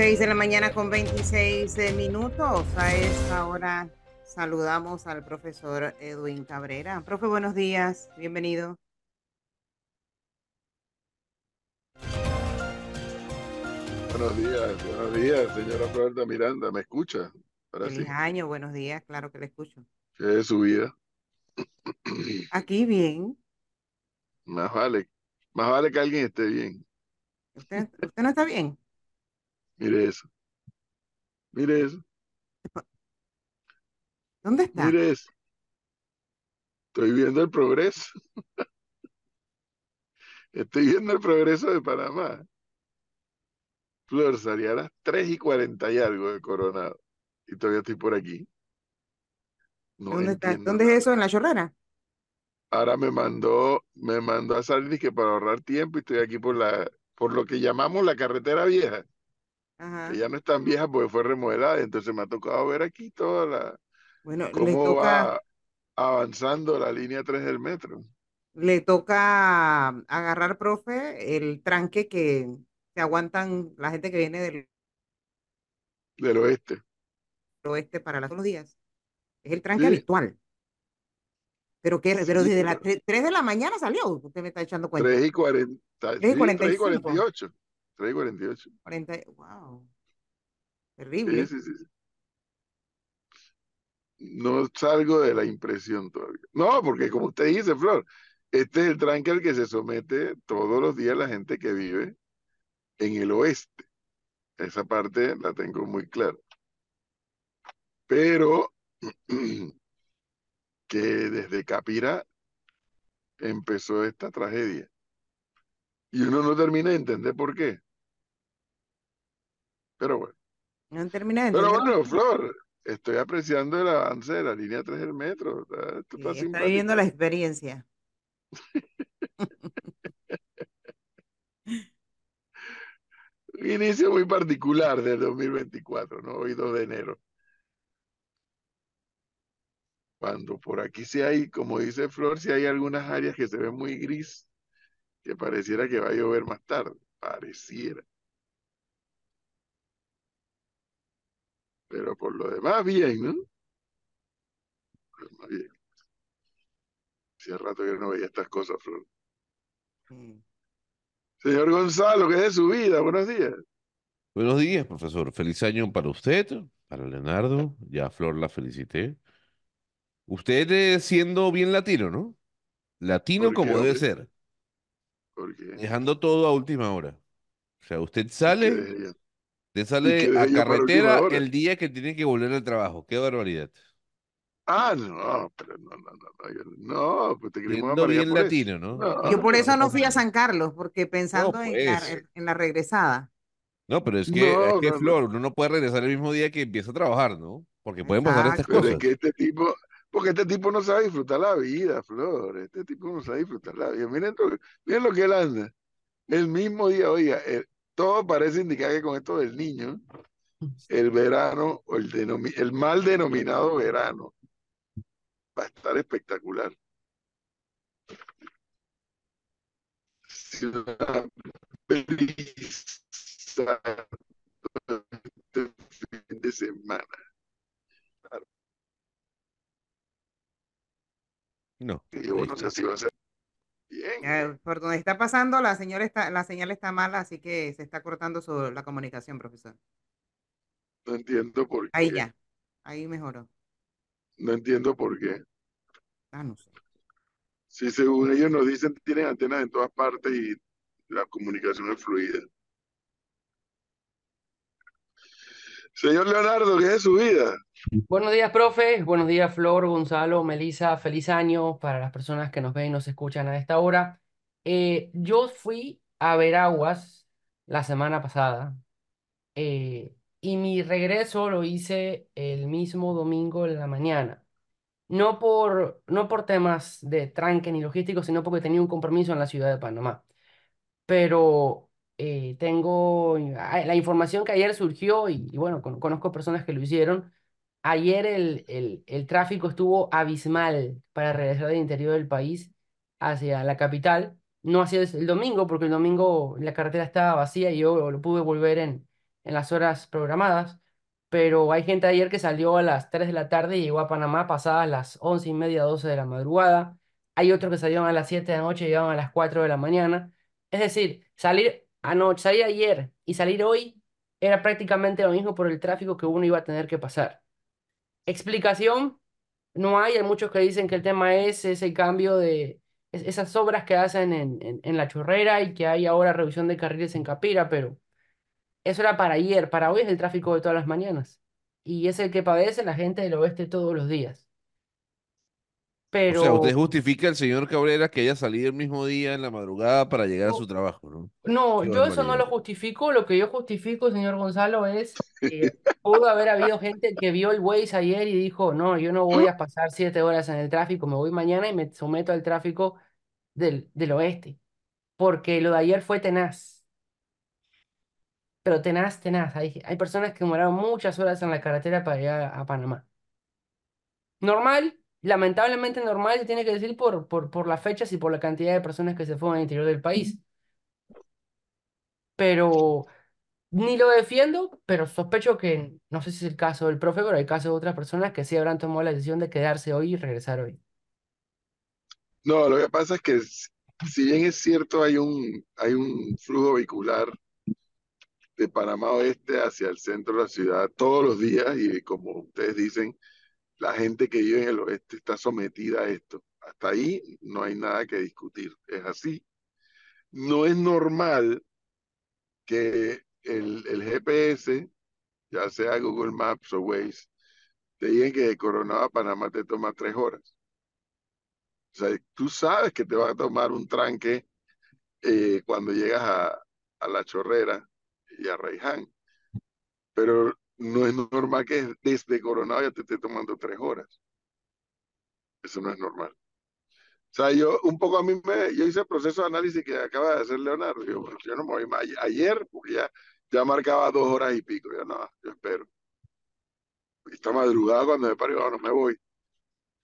6 de la mañana con 26 eh, minutos. A esta hora saludamos al profesor Edwin Cabrera. Profe, buenos días. Bienvenido. Buenos días, buenos días, señora Florida Miranda. ¿Me escucha? Ahora Feliz sí. año, buenos días, claro que le escucho. ¿Qué es su vida? Aquí bien. Más vale, más vale que alguien esté bien. ¿Usted, usted no está bien? Mire eso. Mire eso. ¿Dónde está? Mire eso. Estoy viendo el progreso. Estoy viendo el progreso de Panamá. Flor, salía a las 3 y 40 y algo de Coronado. Y todavía estoy por aquí. ¿Dónde, está? ¿Dónde es eso? ¿En la chorrera? Ahora me mandó, me mandó a salir que para ahorrar tiempo y estoy aquí por la, por lo que llamamos la carretera vieja. Ajá. Que ya no es tan vieja porque fue remodelada. Entonces me ha tocado ver aquí toda la Bueno, le cómo toca, va avanzando la línea 3 del metro. le toca agarrar, profe, el tranque que se aguantan la gente que viene del Del oeste. oeste para las, los días. Es el tranque Sí. habitual. Pero, que, pero Sí, desde las pero 3 de la mañana salió, usted me está echando cuenta. 3 y 40. 3 y Sí, 3 y 45. 48. 3 y 48. 40, wow, Sí, terrible. sí, sí. No salgo de la impresión todavía. No, porque como usted dice, Flor, este es el tranque al que se somete todos los días la gente que vive en el oeste. Esa parte la tengo muy clara. Pero que desde Capira empezó esta tragedia. Y uno no termina de entender por qué. Pero bueno. No termina Pero bueno. Flor, estoy apreciando el avance de la línea 3 del metro. Está, Sí, está está viviendo la experiencia. Un inicio muy particular del 2024, ¿no? Hoy 2 de enero. Cuando por aquí sí hay, como dice Flor, sí hay algunas áreas que se ven muy gris, que pareciera que va a llover más tarde. Pareciera. Pero por lo demás, bien, ¿no? Por lo demás, bien. Hacía rato que no veía estas cosas, Flor. Sí. Señor Gonzalo, ¿qué es de su vida? Buenos días. Buenos días, profesor. Feliz año para usted, para Leonardo. Ya a Flor la felicité. Usted eh, siendo bien latino, ¿no? Latino ¿Por qué, como debe ser, ¿Por qué? dejando todo a última hora. O sea, usted ¿Y qué sale, qué sale a carretera el día que tiene que volver al trabajo. Qué barbaridad. Ah, no, pero no, no, no, no, yo- no, pues te queremos bien latino, ¿no? No, Yo por eso no, fui a San Carlos, porque No, pensando en la, pues. en la regresada. No, pero es que, es no, que no, no. Flor, uno no puede regresar el mismo día que empieza a trabajar, ¿no? Porque pueden pasar estas Exacto. Pero es cosas. que este tipo, porque este tipo no sabe disfrutar la vida, Flor. Este tipo no sabe disfrutar la vida. Miren, lo- miren lo que él anda. El mismo día, oiga, eh, todo parece indicar que con esto del niño, el verano, o el, el mal denominado verano, va a estar espectacular. Sí, una brisa este fin de semana. No, Y ahí no sé si va a ser bien. Eh, por donde está pasando, la señal está, la señal está mala, así que se está cortando su- la comunicación, profesor. No entiendo por Ahí qué. ya, ahí mejoró. No entiendo por qué. Ah, no sé. Si según ellos nos dicen tienen antenas en todas partes y la comunicación es fluida. Señor Leonardo, ¿qué es su vida? Buenos días, profe. Buenos días, Flor, Gonzalo, Melisa. Feliz año para las personas que nos ven y nos escuchan a esta hora. Eh, yo fui a Veraguas la semana pasada eh, y mi regreso lo hice el mismo domingo en la mañana. No por, no por temas de tranque ni logísticos, sino porque tenía un compromiso en la ciudad de Panamá. Pero eh, tengo la información que ayer surgió y, y bueno, con- conozco personas que lo hicieron. Ayer el, el, el tráfico estuvo abismal para regresar del interior del país hacia la capital. No hacía el domingo, porque el domingo la carretera estaba vacía y yo lo pude volver en, en las horas programadas, pero hay gente ayer que salió a las 3 de la tarde y llegó a Panamá pasadas las 11 y media, 12 de la madrugada. Hay otros que salieron a las 7 de la noche y llegaban a las 4 de la mañana. Es decir, salir anoche, salir ayer y salir hoy era prácticamente lo mismo por el tráfico que uno iba a tener que pasar. Explicación, no hay, hay muchos que dicen que el tema es ese cambio de es- esas obras que hacen en, en, en La Chorrera y que hay ahora revisión de carriles en Capira, pero eso era para ayer, para hoy es el tráfico de todas las mañanas. Y es el que padece la gente del oeste todos los días. O sea, usted justifica al señor Cabrera que haya salido el mismo día en la madrugada para llegar a su trabajo, ¿no? no, yo eso no lo justifico. Lo que yo justifico, señor Gonzalo, es que pudo haber habido gente que vio el Waze ayer y dijo, no, yo no voy a pasar siete horas en el tráfico, me voy mañana y me someto al tráfico del, del oeste. Porque lo de ayer fue tenaz. Pero tenaz, tenaz. Hay, hay personas que demoraron muchas horas en la carretera para llegar a, a Panamá. Normal, lamentablemente normal, se tiene que decir por, por, las fechas y por la cantidad de personas que se fueron al interior del país. Pero ni lo defiendo, pero sospecho que, no sé si es el caso del profe, pero hay casos de otras personas que sí habrán tomado la decisión de quedarse hoy y regresar hoy. No, lo que pasa es que si bien es cierto, hay un, hay un flujo vehicular de Panamá Oeste hacia el centro de la ciudad todos los días y como ustedes dicen, la gente que vive en el oeste está sometida a esto. Hasta ahí no hay nada que discutir. Es así. No es normal que el, GPS, ya sea Google Maps o Waze, te digan que de Coronado a Panamá te toma tres horas. O sea, tú sabes que te va a tomar un tranque eh, cuando llegas a, a La Chorrera y a Raiján, pero no es normal que desde Coronado ya te esté tomando tres horas. Eso no es normal. O sea, yo un poco a mí me, yo hice el proceso de análisis que acaba de hacer Leonardo. Yo, pues, yo no me voy más ayer, porque ya, ya marcaba dos horas y pico. Yo no, yo espero. Esta madrugada cuando me paro, yo, no me voy.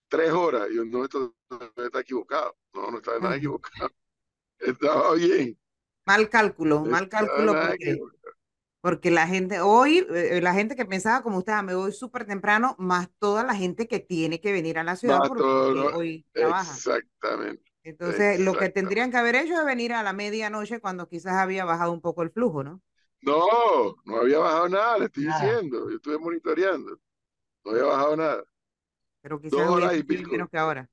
Tres horas. Yo, no, esto no está equivocado. No, no está nada equivocado. Estaba bien. Mal cálculo, mal cálculo porque. Porque la gente, hoy, eh, la gente que pensaba como usted, "Ah, me voy súper temprano, más toda la gente que tiene que venir a la ciudad porque todo, hoy trabaja. exactamente, Entonces, lo que tendrían que haber hecho es venir a la medianoche cuando quizás había bajado un poco el flujo, ¿no? No, no había bajado nada, le estoy Nada. diciendo. Yo estuve monitoreando. No había bajado nada. Pero Dos quizás horas hubiese y pico. menos que ahora.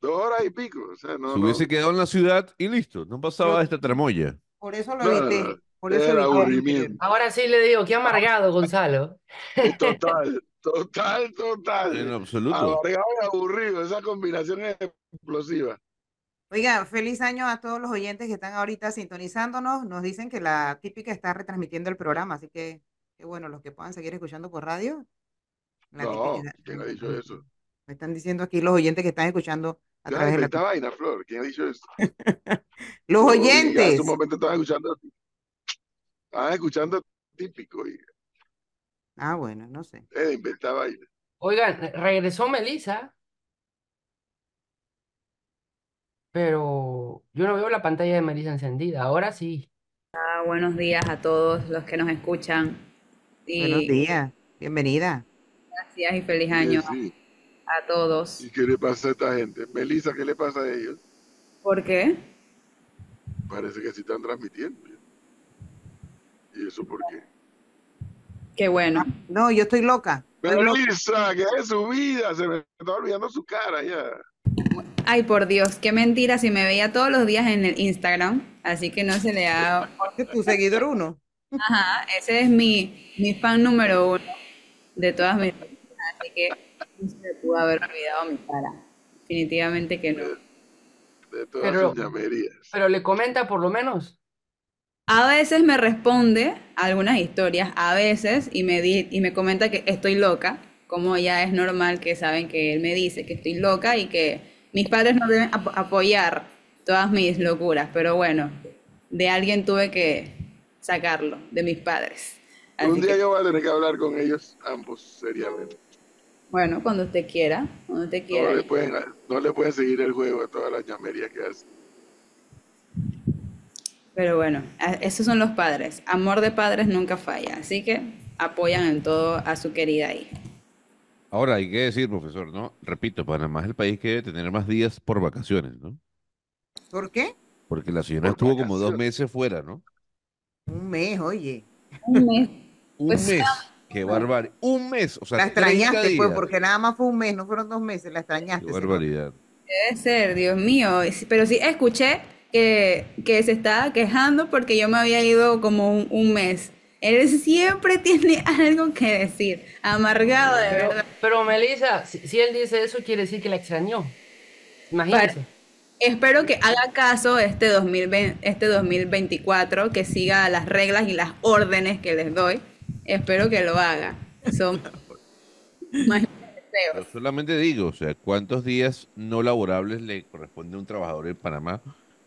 Dos horas y pico. O sea, no, Se no, hubiese quedado en la ciudad y listo, no pasaba Yo esta tramoya. por eso lo evité, no. Por eso Era aburrimiento. Ahora sí le digo, qué amargado, Gonzalo. Es total, total, En total. absoluto. Amargado y aburrido. Esa combinación es explosiva. Oiga, feliz año a todos los oyentes que están ahorita sintonizándonos. Nos dicen que la típica está retransmitiendo el programa, así que qué bueno, los que puedan seguir escuchando por radio, la No, ¿quién ha dicho eso? Me están diciendo aquí los oyentes que están escuchando a Ya través de la vaina, Flor. ¿Quién ha dicho eso? Los No, y hace un oyentes. momento estaban escuchando, estaban escuchando típico y Ah, bueno, no sé. eh, inventa vaina. Oigan, re- regresó Melissa, pero yo no veo la pantalla de Melissa encendida. Ahora sí. Ah, buenos días a todos los que nos escuchan Buenos días, bienvenida. gracias y feliz Sí, año sí. a todos. ¿Y qué le pasa a esta gente? Melissa, ¿qué le pasa a ellos? ¿Por qué? Parece que sí están transmitiendo. ¿Y eso por qué? Qué bueno. No, yo estoy loca. Estoy loca. Melissa, ¿qué es su vida? Se me está olvidando su cara ya. Ay, por Dios, qué mentira si me veía todos los días en el Instagram, así que no se le ha... Es tu seguidor uno. Ajá, ese es mi, mi fan número uno de todas mis así que no se me pudo haber olvidado mi cara. Definitivamente que no. De todas Pero- sus llamerías. Pero le comenta por lo menos. A veces me responde algunas historias, a veces, y me, di- y me comenta que estoy loca, como ya es normal que saben que él me dice que estoy loca y que mis padres no deben ap- apoyar todas mis locuras, pero bueno, de alguien tuve que sacarlo, de mis padres. Así Un día que, yo voy a tener que hablar con ellos ambos seriamente. bueno, cuando usted quiera, cuando usted No quiera. le pueden, no le pueden seguir el juego a todas las llamerías que hacen. Pero bueno, esos son los padres. Amor de padres nunca falla. Así que apoyan en todo a su querida hija. Ahora, hay que decir, profesor, ¿no? Repito, Panamá es el país que debe tener más días por vacaciones, ¿no? ¿Por qué? Porque la señora Por estuvo como dos meses fuera, ¿no? Un mes, oye. Un mes. Un Pues, mes. Qué barbaridad. Un mes. O sea, La 30 extrañaste, pues, porque nada más fue un mes, no fueron dos meses, la Qué extrañaste. señor. barbaridad. Debe ser, Dios mío. Pero sí escuché que, que se estaba quejando porque yo me había ido como un, un mes. Él siempre tiene algo que decir. Amargado, de Pero, verdad. pero Melissa, si, si él dice eso, quiere decir que la extrañó. Imagínese. Espero que haga caso este 2020, este 2024, que siga las reglas y las órdenes que les doy. Espero que lo haga. Son más Yo deseos. solamente digo, o sea, ¿cuántos días no laborables le corresponde a un trabajador en Panamá?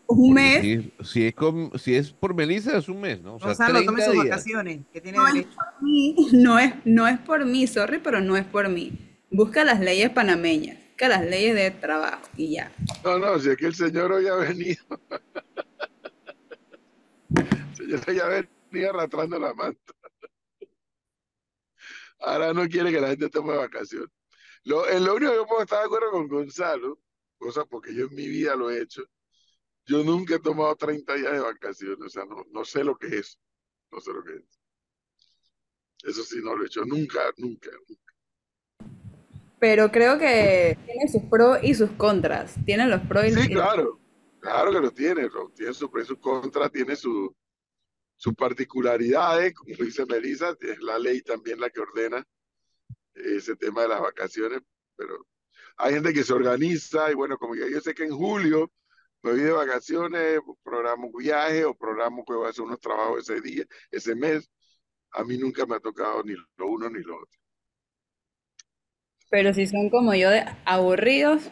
Un mes Si, si es con- si es por Melissa, es un mes, ¿no? O sea, Gonzalo, tome 30 sus días. vacaciones, que tiene no es por mí, no es, no es por mí, sorry, pero no es por mí. Busca las leyes panameñas, busca las leyes de trabajo y ya. No, no, si es que el señor hoy ha venido. El señor hoy ha venido arrastrando la manta. Ahora no quiere que la gente tome vacaciones. Lo, en lo único que yo puedo estar de acuerdo con Gonzalo, cosa porque yo en mi vida lo he hecho, yo nunca he tomado 30 días de vacaciones, o sea, no, no sé lo que es, no sé lo que es. Eso sí no lo he hecho, nunca, nunca. Pero creo que tiene sus pros y sus contras. Tiene los pros y Sí, y- claro, claro que lo tiene, lo- tiene su pro y su contra, tiene su, sus particularidades, como dice Melissa, es la ley también la que ordena ese tema de las vacaciones, pero hay gente que se organiza y bueno, como yo, yo sé que en julio me voy de vacaciones, programo un viaje o programo que voy a hacer unos trabajos ese día, ese mes, a mí nunca me ha tocado ni lo uno ni lo otro. Pero si son como yo de aburridos,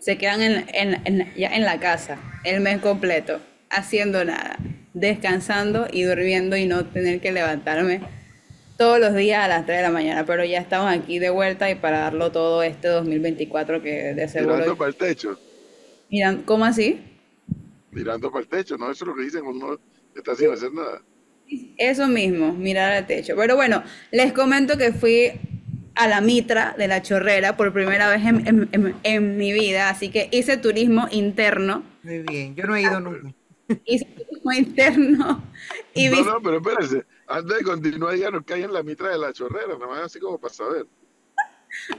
se quedan en, en- en- ya en la casa el mes completo, haciendo nada, descansando y durmiendo y no tener que levantarme todos los días a las 3 de la mañana. Pero ya estamos aquí de vuelta y para darlo todo este 2024 que de seguro... Mirando para el techo, Miran, ¿cómo así? mirando para el techo, ¿no? Eso es lo que dicen cuando uno está sin hacer nada. Eso mismo, mirar al techo. Pero bueno, les comento que fui a la Mitra de la Chorrera por primera vez en, en- en- en mi vida, así que hice turismo interno, Muy bien, yo no he ido nunca. hice turismo interno y No, vi, no, pero espérense, antes de continuar, díganos que hay en la mitra de la chorrera, nada más así como para saber.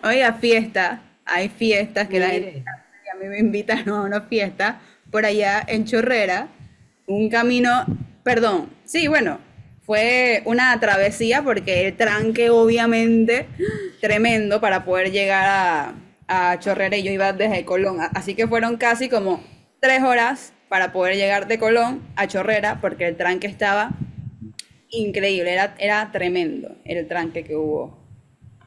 oiga, fiesta, hay fiestas que la gente a mí me invitan a una fiesta por allá en Chorrera, un camino, perdón, sí, bueno, fue una travesía porque el tranque obviamente tremendo para poder llegar a, Chorrera y yo iba desde Colón, así que fueron casi como tres horas para poder llegar de Colón a Chorrera porque el tranque estaba increíble, era, era tremendo el tranque que hubo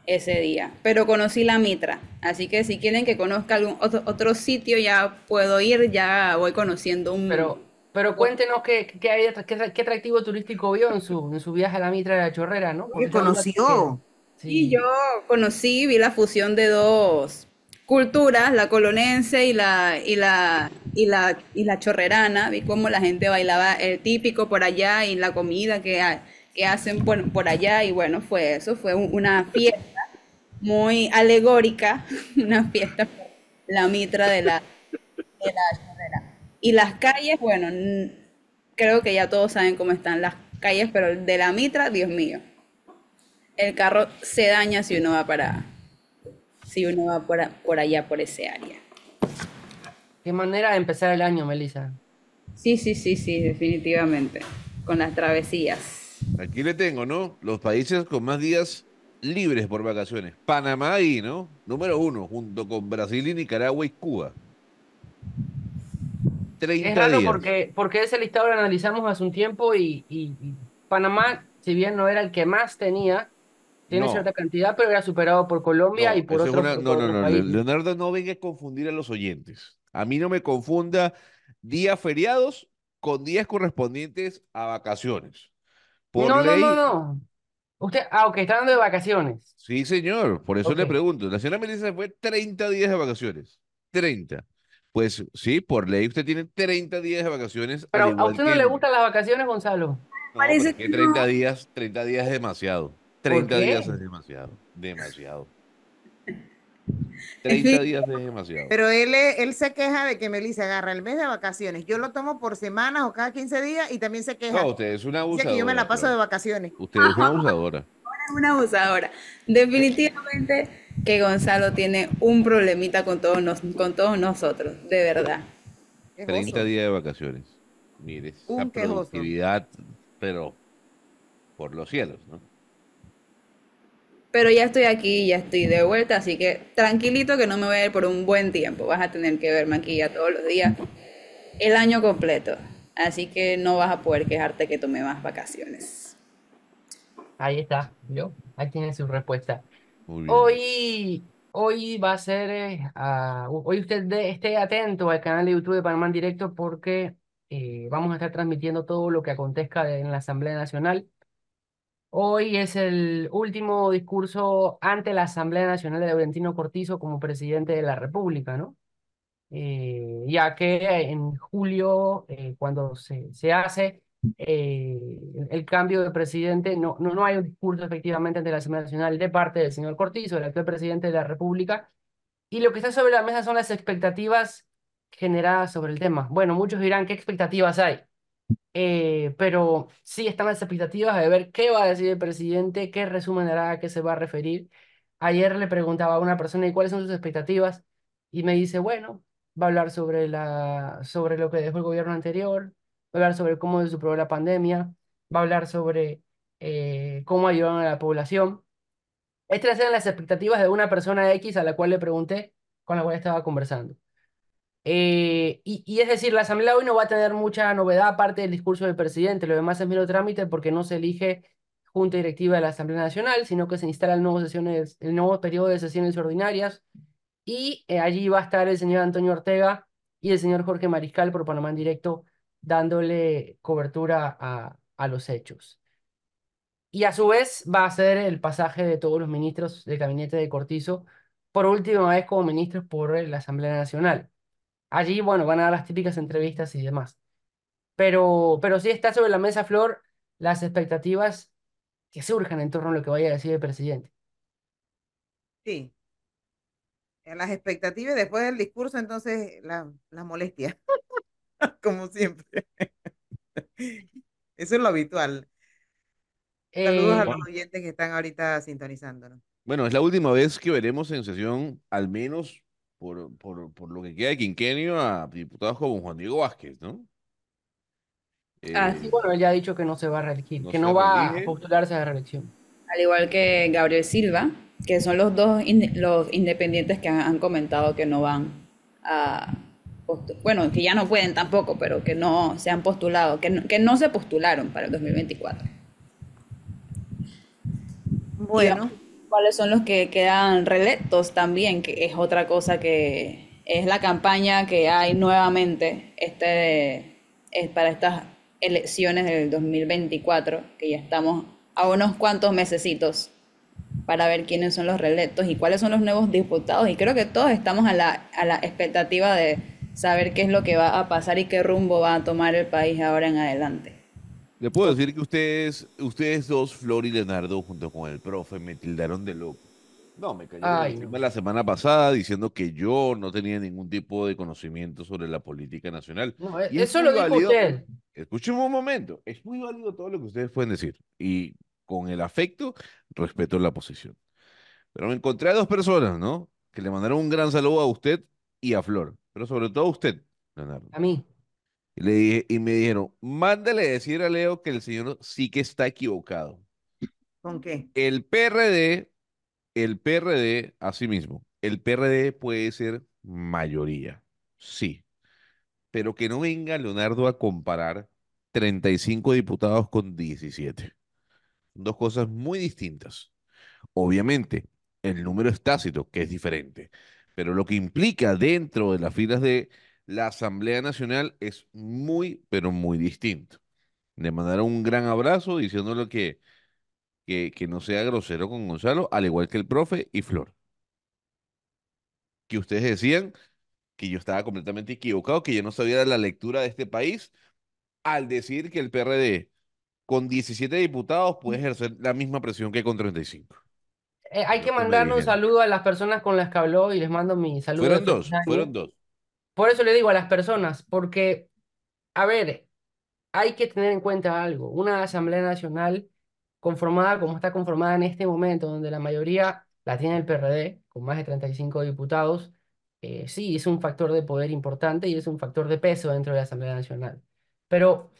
ese día. Pero conocí la Mitra, así que si quieren que conozca algún otro, otro sitio ya puedo ir, ya voy conociendo un... pero, pero cuéntenos qué, qué, hay qué, qué atractivo turístico vio en su, en su viaje a la Mitra de la Chorrera, ¿no? ¿Qué Porque conoció? Sí, Sí. yo conocí, vi la fusión de dos culturas, la colonense y la, y la, y la, y la chorrerana, vi cómo la gente bailaba el típico por allá y la comida que, que hacen por, por allá y bueno, fue eso, fue un- una fiesta muy alegórica, una fiesta por la mitra de la, de la chorrera. Y las calles, bueno, creo que ya todos saben cómo están las calles, pero de la mitra, Dios mío el carro se daña si uno va para, si uno va por, por allá, por ese área. Qué manera de empezar el año, Melissa. Sí, sí, sí, sí, definitivamente. Con las travesías. Aquí le tengo, ¿no? Los países con más días libres por vacaciones. Panamá ahí, ¿no? Número uno, junto con Brasil y Nicaragua y Cuba. 30 Es raro días. porque, porque ese listado lo analizamos hace un tiempo y, y- y Panamá, si bien no era el que más tenía, tiene No. cierta cantidad, pero era superado por Colombia No, y por otros, una- por no, no, no. Leonardo, no venga a confundir a los oyentes. A mí no me confunda días feriados con días correspondientes a vacaciones. Por No, no, ley, no, no. Usted, ah, ok, está hablando de vacaciones. sí, señor, por eso le pregunto. La señora Melissa fue 30 días de vacaciones. 30. Pues sí, por ley usted tiene 30 días de vacaciones Pero a usted que no le gustan las vacaciones, Gonzalo. No, Parece pero es que que 30 no. días, 30 días es demasiado. ¿Por 30 días es demasiado. Demasiado. 30 días es demasiado. Pero él, se queja de que Melissa agarra el mes de vacaciones. Yo lo tomo por semanas o cada 15 días y también se queja. No, usted es una Dice abusadora. que yo me la paso de vacaciones. Usted es una abusadora. una abusadora. Definitivamente que Gonzalo tiene un problemita con todos, nos- con todos nosotros, de verdad. Quejoso. 30 días de vacaciones. Mire, esa Un quejoso. productividad, pero por los cielos, ¿no? Pero ya estoy aquí, ya estoy de vuelta, así que tranquilito que no me voy a ir por un buen tiempo. Vas a tener que verme aquí ya todos los días, el año completo. Así que no vas a poder quejarte que tomé más vacaciones. Ahí está, ¿vio? Ahí tiene su respuesta. Hoy, hoy va a ser, eh, hoy usted de- esté atento al canal de YouTube de Panamá en directo porque eh, vamos a estar transmitiendo todo lo que acontezca en la Asamblea Nacional. Hoy es el último discurso ante la Asamblea Nacional de Laurentino Cortizo como presidente de la República, ¿no? Eh, ya que en julio, eh, cuando se, se hace eh, el cambio de presidente, no, no, no hay un discurso efectivamente ante la Asamblea Nacional de parte del señor Cortizo, el actual presidente de la República, y lo que está sobre la mesa son las expectativas generadas sobre el tema. Bueno, muchos dirán, ¿qué expectativas hay? Eh, pero sí están las expectativas de ver qué va a decir el presidente, qué resumen hará, a qué se va a referir. Ayer le preguntaba a una persona, ¿y cuáles son sus expectativas? Y me dice, bueno, va a hablar sobre, la, sobre lo que dejó el gobierno anterior, va a hablar sobre cómo se superó la pandemia, va a hablar sobre eh, cómo ayudaron a la población. Estas eran las expectativas de una persona X a la cual le pregunté, con la cual estaba conversando. Eh, y, es decir, la Asamblea hoy no va a tener mucha novedad aparte del discurso del presidente, lo demás es mero trámite porque no se elige junta directiva de la Asamblea Nacional, sino que se instala el nuevo, sesiones, el nuevo periodo de sesiones ordinarias y eh, allí va a estar el señor Antonio Ortega y el señor Jorge Mariscal por Panamá en directo dándole cobertura a, a los hechos. Y a su vez va a ser el pasaje de todos los ministros del gabinete de Cortizo por última vez como ministros por la Asamblea Nacional. Allí, bueno, van a dar las típicas entrevistas y demás. Pero, pero sí está sobre la mesa, Flor, las expectativas que surjan en torno a lo que vaya a decir el presidente. Sí. En las expectativas y después del discurso, entonces la, la molestia, como siempre. Eso es lo habitual. Saludos Eh, a los oyentes que están ahorita sintonizándonos. Bueno, es la última vez que veremos en sesión, al menos por, por, por lo que queda de quinquenio, a diputados como Juan Diego Vázquez, ¿no? Ah, Eh, sí, bueno, él ya ha dicho que no se va a reelegir, no que no va a postularse a la reelección. Al igual que Gabriel Silva, que son los dos los independientes que han, han comentado que no van a bueno, que ya no pueden tampoco, pero que no se han postulado, que no, que no se postularon para el 2024. Bueno, ¿Cuáles son los que quedan reelectos también? Que es otra cosa que es la campaña que hay nuevamente este, es para estas elecciones del 2024, que ya estamos a unos cuantos mesecitos para ver quiénes son los reelectos y cuáles son los nuevos diputados. Y creo que todos estamos a la, a la expectativa de saber qué es lo que va a pasar y qué rumbo va a tomar el país ahora en adelante. Le puedo decir que ustedes, ustedes dos, Flor y Leonardo, junto con el profe, me tildaron de loco. No, me cayeron Ay, no. la semana pasada diciendo que yo no tenía ningún tipo de conocimiento sobre la política nacional. No, e- Y es eso lo muy dijo válido. usted. Escúcheme un momento, es muy válido todo lo que ustedes pueden decir y con el afecto respeto la posición. Pero me encontré a dos personas, ¿no? Que le mandaron un gran saludo a usted y a Flor, pero sobre todo a usted, Leonardo. A mí. Y, le dije, y me dijeron, mándale decir a Leo que el señor sí que está equivocado. ¿con qué? El PRD, el PRD, así mismo, el PRD puede ser mayoría, sí, pero que no venga Leonardo a comparar 35 diputados con 17. Son dos cosas muy distintas. Obviamente, el número es tácito, que es diferente, pero lo que implica dentro de las filas de la Asamblea Nacional es muy, pero muy distinto. Le mandaron un gran abrazo diciéndole que, que, que no sea grosero con Gonzalo, al igual que el profe y Flor. Que ustedes decían que yo estaba completamente equivocado, que yo no sabía la lectura de este país, al decir que el PRD con 17 diputados puede ejercer la misma presión que con 35. Eh, hay que mandarle un saludo a las personas con las que habló y les mando mi saludo Fueron dos, fueron dos. Por eso le digo a las personas, porque, a ver, hay que tener en cuenta algo. Una Asamblea Nacional conformada como está conformada en este momento, donde la mayoría la tiene el PRD, con más de 35 diputados, eh, sí, es un factor de poder importante y es un factor de peso dentro de la Asamblea Nacional. Pero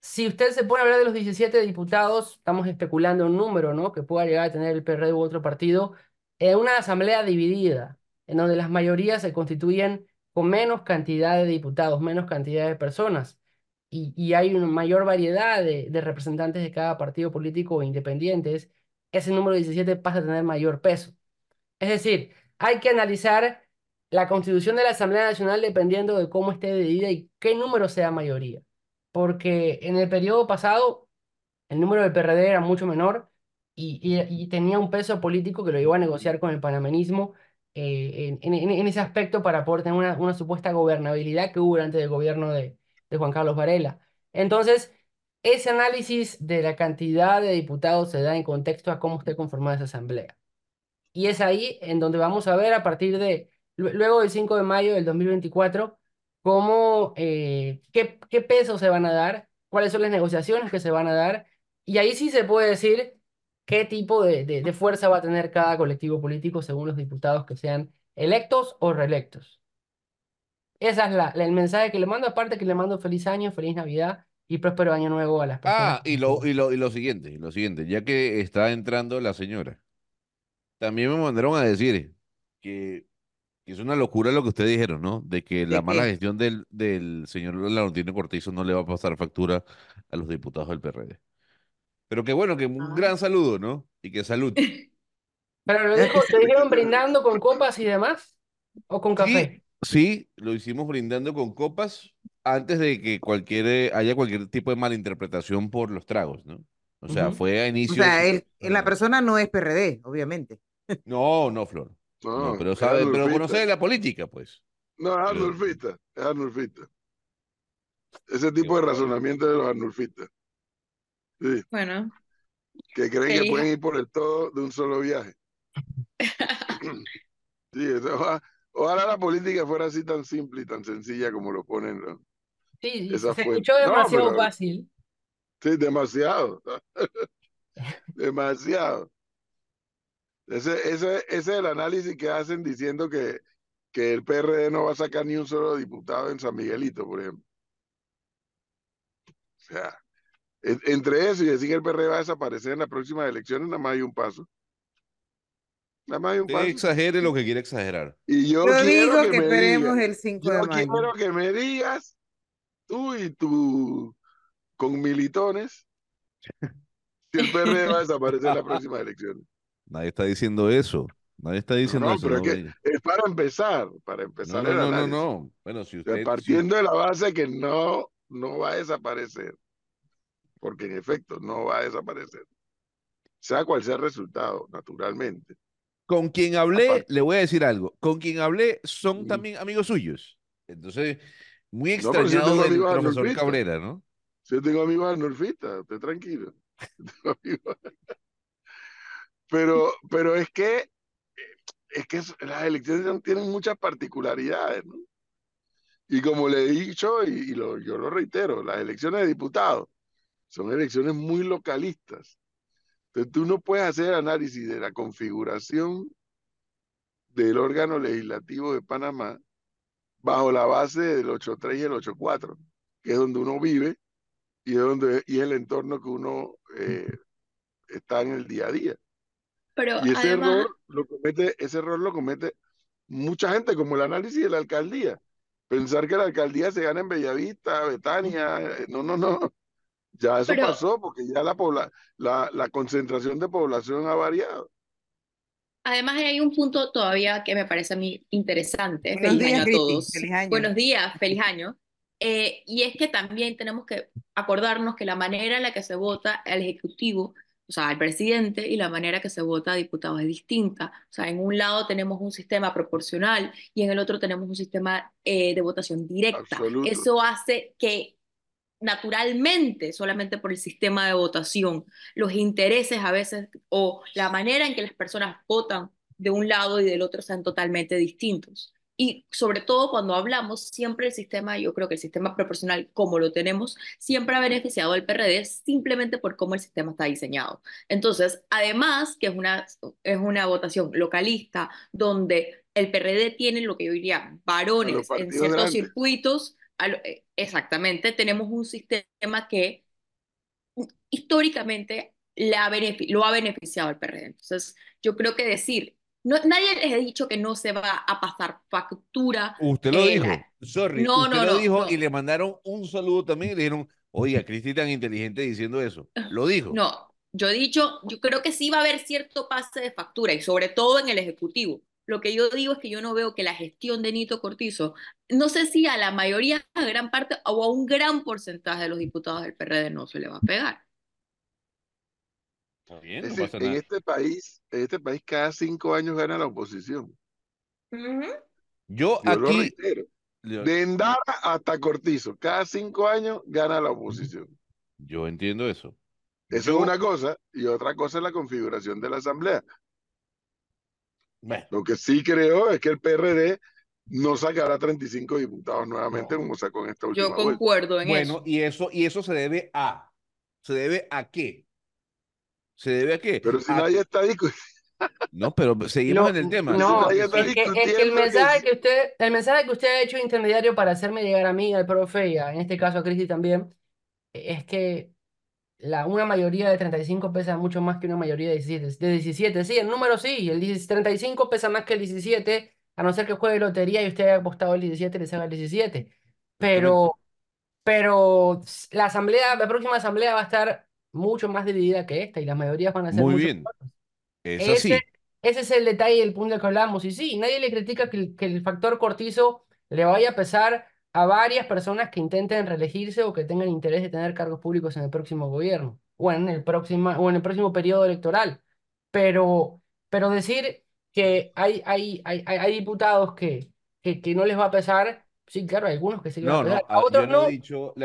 si usted se pone a hablar de los 17 diputados, estamos especulando un número, ¿no? Que pueda llegar a tener el PRD u otro partido, en una asamblea dividida, en donde las mayorías se constituyen con menos cantidad de diputados, menos cantidad de personas, y, hay una mayor variedad de, representantes de cada partido político o independientes, ese número 17 pasa a tener mayor peso. Es decir, hay que analizar la constitución de la Asamblea Nacional dependiendo de cómo esté dividida y qué número sea mayoría. Porque en el periodo pasado el número del PRD era mucho menor y, tenía un peso político que lo iba a negociar con el panameñismo eh, en, ese aspecto para poder una, supuesta gobernabilidad que hubo durante el gobierno de, Juan Carlos Varela. Entonces, ese análisis de la cantidad de diputados se da en contexto a cómo esté conformada esa asamblea. Y es ahí en donde vamos a ver a partir de, lue- luego del 5 de mayo del 2024, cómo, eh, qué, qué pesos se van a dar, cuáles son las negociaciones que se van a dar, y ahí sí se puede decir qué tipo de, de, de fuerza va a tener cada colectivo político según los diputados que sean electos o reelectos. Ese es la, la- el mensaje que le mando, aparte que le mando feliz año, feliz Navidad y próspero año nuevo a las personas. Ah, y lo, y lo, y lo siguiente, y lo siguiente, ya que está entrando la señora, también me mandaron a decir que, que es una locura lo que ustedes dijeron, ¿no? De que la ¿De mala gestión del, del señor Laurentino Cortizo no le va a pasar factura a los diputados del PRD. Pero que bueno, que un Ah. gran saludo, ¿no? Y que salud. Pero lo dijo, ¿te dijeron brindando con copas y demás? ¿O con café? sí, lo hicimos brindando con copas antes de que cualquier, eh, haya cualquier tipo de malinterpretación por los tragos, ¿no? O sea, fue a O inicio de sea, la persona no es PRD, obviamente. No, no, Flor. No, No, pero sabe, pero conoce la política, pues. No, es Arnulfista, es Arnulfista. Ese tipo de razonamiento de los Arnulfistas. Sí, Bueno, que creen que pueden ir por el todo de un solo viaje. Sí, eso, oja- ojalá la política fuera así tan simple y tan sencilla como lo ponen. ¿no? Sí, Esa se fue- escuchó No, demasiado pero- fácil. Sí, demasiado. demasiado. Ese, ese, ese es el análisis que hacen diciendo que, que el PRD no va a sacar ni un solo diputado en San Miguelito, por ejemplo. O sea, entre eso y decir que el PRD va a desaparecer en las próximas elecciones, nada más hay un paso. Nada más hay un paso. exagere lo que quiere exagerar. Y yo, Yo quiero digo que, que me esperemos digas, el 5 yo de mayo. quiero que me digas, tú y tu con militones, si el PRD va a desaparecer en las próximas elecciones. Nadie está diciendo eso. Nadie está diciendo no, eso. pero es no, que venga. es para empezar, para no, empezar no, no, no, no. Bueno, si O sea, usted. si- partiendo de la base que no, no va a desaparecer, porque en efecto no va a desaparecer, sea cual sea el resultado, naturalmente. Con quien hablé, Aparte- le voy a decir algo. Con quien hablé son también amigos suyos. Entonces, muy No, extrañado tengo del profesor. Cabrera, ¿no? Yo tengo amigos arnulfistas, usted tranquilo. Pero, pero es que, es que las elecciones tienen muchas particularidades, ¿no? Y como le he dicho, y, y lo- yo lo reitero, las elecciones de diputados son elecciones muy localistas. Entonces tú no puedes hacer análisis de la configuración del órgano legislativo de Panamá bajo la base del 8.3 y el 8.4, que es donde uno vive y es, donde, y es el entorno que uno eh, está en el día a día. pero Y ese además, error lo comete, ese error lo comete mucha gente, como el análisis de la alcaldía. Pensar que la alcaldía se gana en Bellavista, Betania, eh, no, no, no. Ya eso Pero- pasó porque ya la, la, la concentración de población ha variado. además hay un punto todavía que me parece a mí interesante. Buenos Feliz días, año a todos. Feliz año. Buenos días, feliz año. Eh, y es que también tenemos que acordarnos que la manera en la que se vota al Ejecutivo o sea, al presidente y la manera que se vota a diputados es distinta. O sea, en un lado tenemos un sistema proporcional y en el otro tenemos un sistema eh, de votación directa. Absoluto. Eso hace que naturalmente, solamente por el sistema de votación, los intereses a veces o la manera en que las personas votan de un lado y del otro sean totalmente distintos. Y sobre todo cuando hablamos, siempre el sistema, yo creo que el sistema proporcional como lo tenemos, siempre ha beneficiado al PRD simplemente por cómo el sistema está diseñado. Entonces, además que es una, es una votación localista donde el PRD tiene lo que yo diría varones en ciertos grandes. circuitos, exactamente, tenemos un sistema que históricamente benefi- lo ha beneficiado al PRD. Entonces, yo creo que decir, no, nadie les ha dicho que no se va a pasar factura. Usted lo eh, dijo, la- sorry, No, usted no, lo no, dijo y le mandaron un saludo también y le dijeron, oiga, Cristi tan inteligente diciendo eso. Lo dijo. No, yo he dicho, yo creo que sí va a haber cierto pase de factura y sobre todo en el Ejecutivo. Lo que yo digo es que yo no veo que la gestión de Nito Cortizo, no sé si a la mayoría, a gran parte o a un gran porcentaje de los diputados del PRD no se le va a pegar. Está bien, Es no decir, pasa en nada. este país, en este país cada cinco años gana la oposición. Yo Yo lo aquí, reitero. yo, De Endara hasta Cortizo, cada cinco años gana la oposición. yo entiendo eso. Eso Yo- es una cosa, y otra cosa es la configuración de la Asamblea. Bueno, Lo que sí creo es que el PRD no sacará 35 diputados nuevamente No. como sacó en esta última Yo vuelta. concuerdo en bueno, eso. y eso, y eso se debe a, ¿se debe a qué? ¿Se debe a qué? Pero si A- nadie está discutiendo, No, pero seguimos No, en el tema. No, Nadie es está que, es que el mensaje que usted, el mensaje que usted ha hecho intermediario para hacerme llegar a mí, al profe, y a- en este caso a Cristi también, es que la, una mayoría de 35 pesa mucho más que una mayoría de 17. De 17, sí, el número sí, el 10 35 pesa más que el 17, a no ser que juegue lotería y usted haya apostado el 17 y le salga el 17. Pero, pero la asamblea, la próxima asamblea va a estar mucho más dividida que esta y las mayorías van a ser Muy mucho bien. menores. Es así. Ese, ese es el detalle y el punto del que hablamos. Y sí, nadie le critica que que el factor cortizo le vaya a pesar a varias personas que intenten reelegirse o que tengan interés de tener cargos públicos en el próximo gobierno o en el próximo, o en el próximo periodo electoral. Pero, pero decir que hay, hay, hay, hay, diputados que, que, que no les va a pesar, sí, claro, hay algunos que sí No, a no. A yo otros no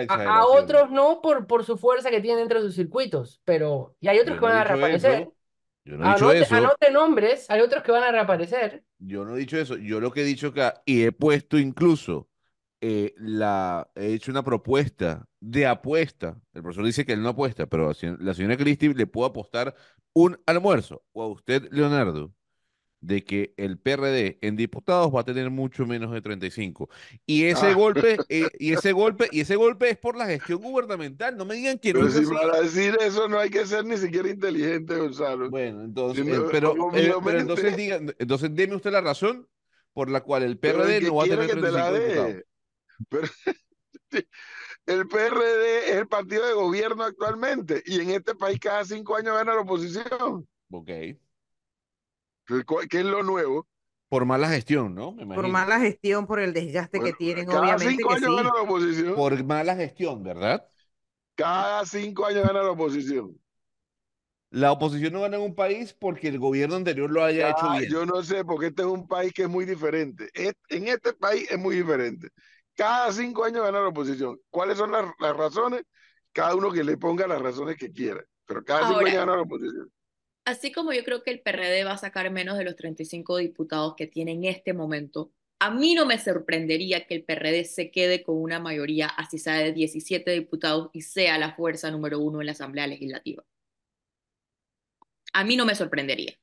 a, a otros no por, por su fuerza que tienen dentro de sus circuitos, pero y hay otros que van a reaparecer. eso. Yo no he dicho Anote, eso. anote nombres, hay otros que van a reaparecer. Yo no he dicho eso. Yo lo que he dicho acá, y he puesto incluso, eh, la, he hecho una propuesta de apuesta. El profesor dice que él no apuesta, pero la señora, Cristi le puede apostar un almuerzo, o a usted, Leonardo, de que el PRD en diputados va a tener mucho menos de 35. Y ese Ah. golpe, eh, y ese golpe, y ese golpe es por la gestión gubernamental. No me digan que no Pero si para decir eso no hay que ser ni siquiera inteligente, Gonzalo. Bueno, entonces, Si eh, no, pero, eh, pero entonces diga, entonces deme usted la razón por la cual el el PRD que no va a tener que te la 35 dé. diputados. Pero el PRD es el partido de gobierno actualmente y en este país cada cinco años gana la oposición. Ok. ¿Qué es lo nuevo? Por mala gestión, ¿no? Me Por mala gestión, por el desgaste que tienen, cada obviamente cinco que años sí. gana la oposición. Por mala gestión, ¿verdad? Cada cinco años gana la oposición. La oposición no gana en un país porque el gobierno anterior lo haya hecho Cada- bien. yo no sé, porque este es un país que es muy diferente. Es- en este país es muy diferente. Cada cinco años gana la oposición. ¿Cuáles son las, las razones? Cada uno que le ponga las razones que quiera. Pero cada cinco años gana la oposición. Así como yo creo que el PRD va a sacar menos de los 35 diputados que tiene en este momento, a mí no me sorprendería que el PRD se quede con una mayoría, así sea de 17 diputados y sea la fuerza número uno en la Asamblea Legislativa. A mí no me sorprendería.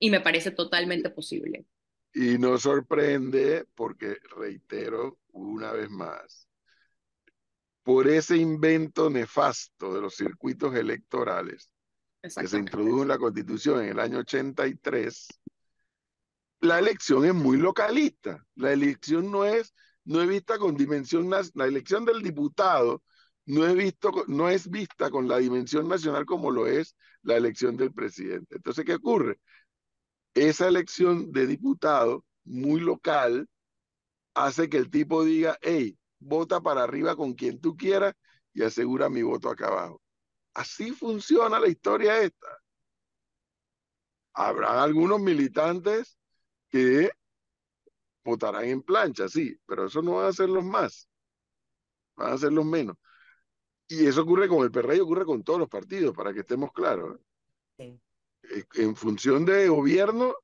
Y me parece totalmente posible. Y nos sorprende porque, reitero una vez más, por ese invento nefasto de los circuitos electorales que se introdujo en la Constitución en el año 83, la elección es muy localista. La elección no es, no es vista con dimensión, la elección del diputado no es, visto, no es vista con la dimensión nacional como lo es la elección del presidente. Entonces, ¿qué ocurre? Esa elección de diputado muy local hace que el tipo diga, hey, vota para arriba con quien tú quieras y asegura mi voto acá abajo. así funciona la historia esta. Habrá algunos militantes que votarán en plancha, sí, pero eso no van a ser los más, van a ser los menos. Y eso ocurre con el PRI, y ocurre con todos los partidos, para que estemos claros. En función de gobierno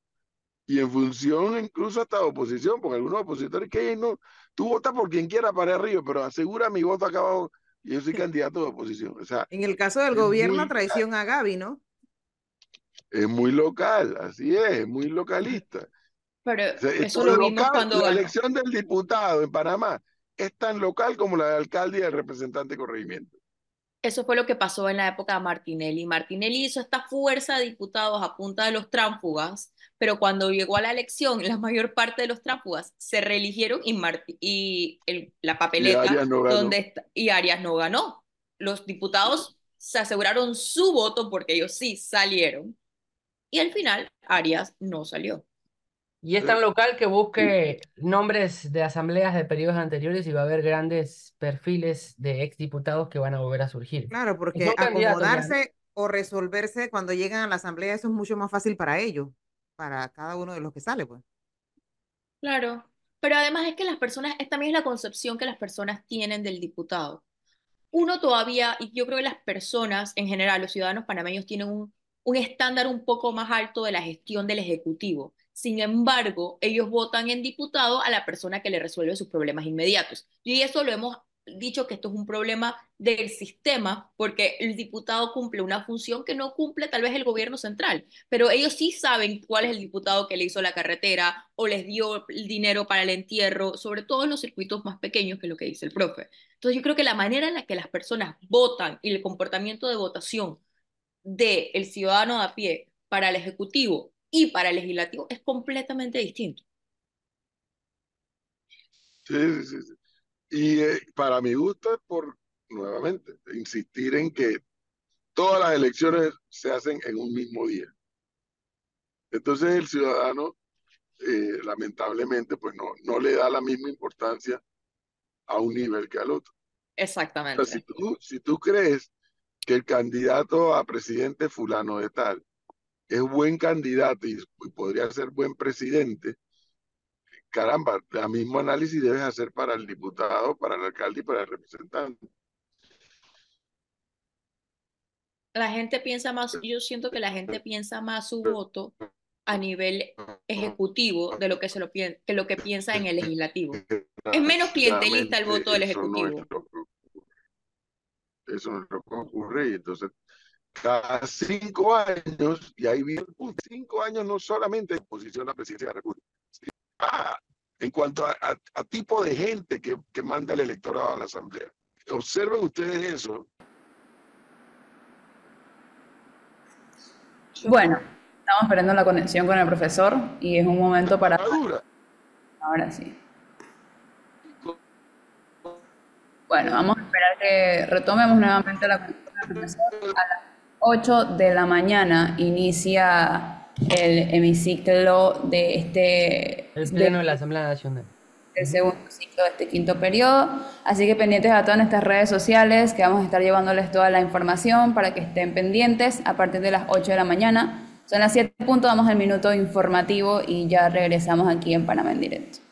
y en función incluso hasta de oposición, porque algunos opositores que no, tú votas por quien quiera para arriba, pero asegura mi voto acá abajo y yo soy candidato de oposición. O sea, en el caso del gobierno, traición a Gaby, ¿no? Es muy local, así es, muy localista. Pero eso lo vimos cuando... La elección del diputado en Panamá es tan local como la del alcalde y el representante de corregimiento. Eso fue lo que pasó en la época de Martinelli. Martinelli hizo esta fuerza de diputados a punta de los tránsfugas, pero cuando llegó a la elección, la mayor parte de los tránsfugas se reeligieron y, y la papeleta y no donde y Arias no ganó. Los diputados se aseguraron su voto porque ellos sí salieron. Y al final, Arias no salió. Y es tan local que busque nombres de asambleas de periodos anteriores y va a haber grandes perfiles de exdiputados que van a volver a surgir. Claro, porque acomodarse o resolverse cuando llegan a la asamblea, eso es mucho más fácil para ellos, para cada uno de los que sale, pues. Claro, pero además es que las personas, es también es la concepción que las personas tienen del diputado. Uno todavía, y yo creo que las personas en general, los ciudadanos panameños tienen un, un estándar un poco más alto de la gestión del Ejecutivo sin embargo, ellos votan en diputado a la persona que le resuelve sus problemas inmediatos. Y eso lo hemos dicho que esto es un problema del sistema porque el diputado cumple una función que no cumple tal vez el gobierno central, pero ellos sí saben cuál es el diputado que le hizo la carretera o les dio el dinero para el entierro, sobre todo en los circuitos más pequeños, que es lo que dice el profe. Entonces yo creo que la manera en la que las personas votan y el comportamiento de votación del el ciudadano a pie para el Ejecutivo y para el legislativo es completamente distinto. Sí, sí, sí. Y eh, para mi gusto es por, nuevamente, insistir en que todas las elecciones se hacen en un mismo día. Entonces el ciudadano, eh, lamentablemente, pues no, no le da la misma importancia a un nivel que al otro. Exactamente. si, tú, si tú crees que el candidato a presidente fulano de tal es buen candidato y, podría ser buen presidente, caramba, el mismo análisis debes hacer para el diputado, para el alcalde y para el representante. La gente piensa más, yo siento que la gente piensa más su voto a nivel ejecutivo de lo que se lo que lo que piensa en el legislativo. Es menos clientelista el voto del ejecutivo. Eso no es lo que ocurre y entonces cada cinco años, y ahí viene cinco años no solamente en posición a la presidencia de la República, ah, en cuanto a, tipo de gente que, que manda el electorado a la Asamblea. Observen ustedes eso. Bueno, estamos esperando la conexión con el profesor y es un momento para... Ahora sí. Bueno, vamos a esperar que retomemos nuevamente la conexión con el profesor a las 8 de la mañana inicia el hemiciclo de este... El pleno de, la Asamblea Nacional. El segundo ciclo de este quinto periodo. Así que pendientes a todas nuestras redes sociales, que vamos a estar llevándoles toda la información para que estén pendientes a partir de las 8 de la mañana. Son las 7 puntos, damos el minuto informativo y ya regresamos aquí en Panamá en directo.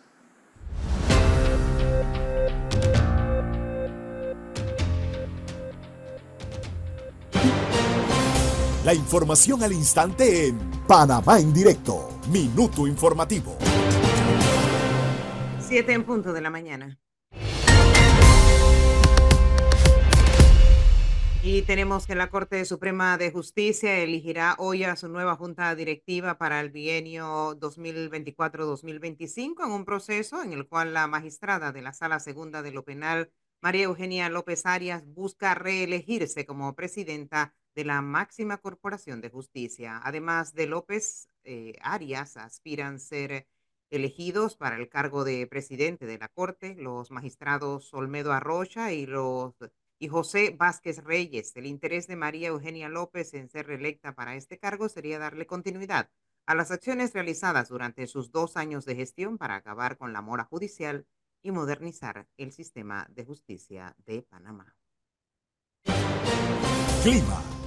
La información al instante en Panamá en directo. Minuto informativo. Siete en punto de la mañana. Y tenemos que la Corte Suprema de Justicia elegirá hoy a su nueva junta directiva para el bienio 2024-2025 en un proceso en el cual la magistrada de la Sala Segunda de lo Penal, María Eugenia López Arias, busca reelegirse como presidenta de la máxima corporación de justicia. Además de López, eh, Arias aspiran ser elegidos para el cargo de presidente de la Corte los magistrados Olmedo Arrocha y, los, y José Vázquez Reyes. El interés de María Eugenia López en ser reelecta para este cargo sería darle continuidad a las acciones realizadas durante sus dos años de gestión para acabar con la mora judicial y modernizar el sistema de justicia de Panamá. clima.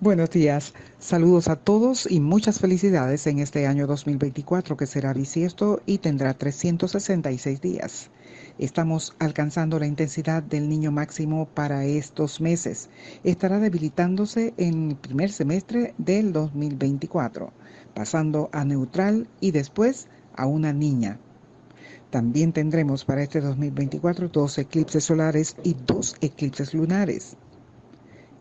Buenos días, saludos a todos y muchas felicidades en este año 2024 que será bisiesto y tendrá 366 días. Estamos alcanzando la intensidad del niño máximo para estos meses. Estará debilitándose en el primer semestre del 2024, pasando a neutral y después a una niña. También tendremos para este 2024 dos eclipses solares y dos eclipses lunares.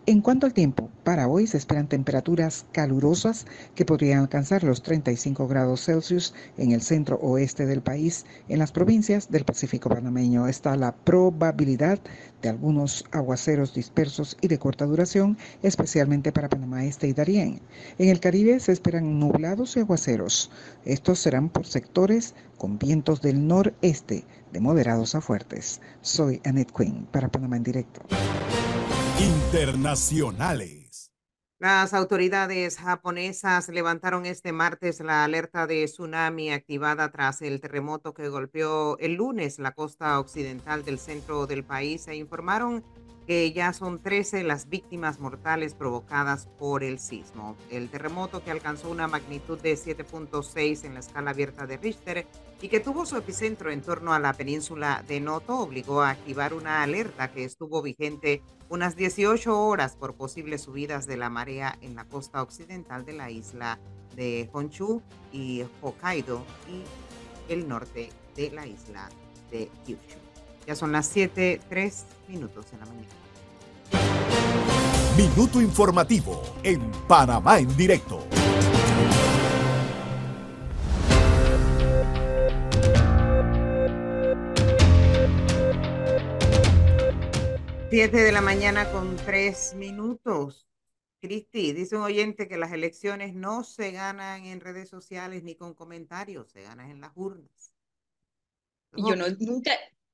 En cuanto al tiempo, para hoy se esperan temperaturas calurosas que podrían alcanzar los 35 grados Celsius en el centro oeste del país. En las provincias del Pacífico panameño está la probabilidad de algunos aguaceros dispersos y de corta duración, especialmente para Panamá Este y Darién. En el Caribe se esperan nublados y aguaceros. Estos serán por sectores con vientos del noreste de moderados a fuertes. Soy Annette Quinn para Panamá en directo. Internacionales. Las autoridades japonesas levantaron este martes la alerta de tsunami activada tras el terremoto que golpeó el lunes la costa occidental del centro del país e informaron que ya son 13 las víctimas mortales provocadas por el sismo. El terremoto que alcanzó una magnitud de 7.6 en la escala abierta de Richter y que tuvo su epicentro en torno a la península de Noto obligó a activar una alerta que estuvo vigente unas 18 horas por posibles subidas de la marea en la costa occidental de la isla de Honshu y Hokkaido y el norte de la isla de Kyushu. Ya son las 7, 3 minutos en la mañana. Minuto informativo en Panamá en directo. Siete de la mañana con tres minutos. Cristi, dice un oyente que las elecciones no se ganan en redes sociales ni con comentarios, se ganan en las urnas. Yo no, nunca,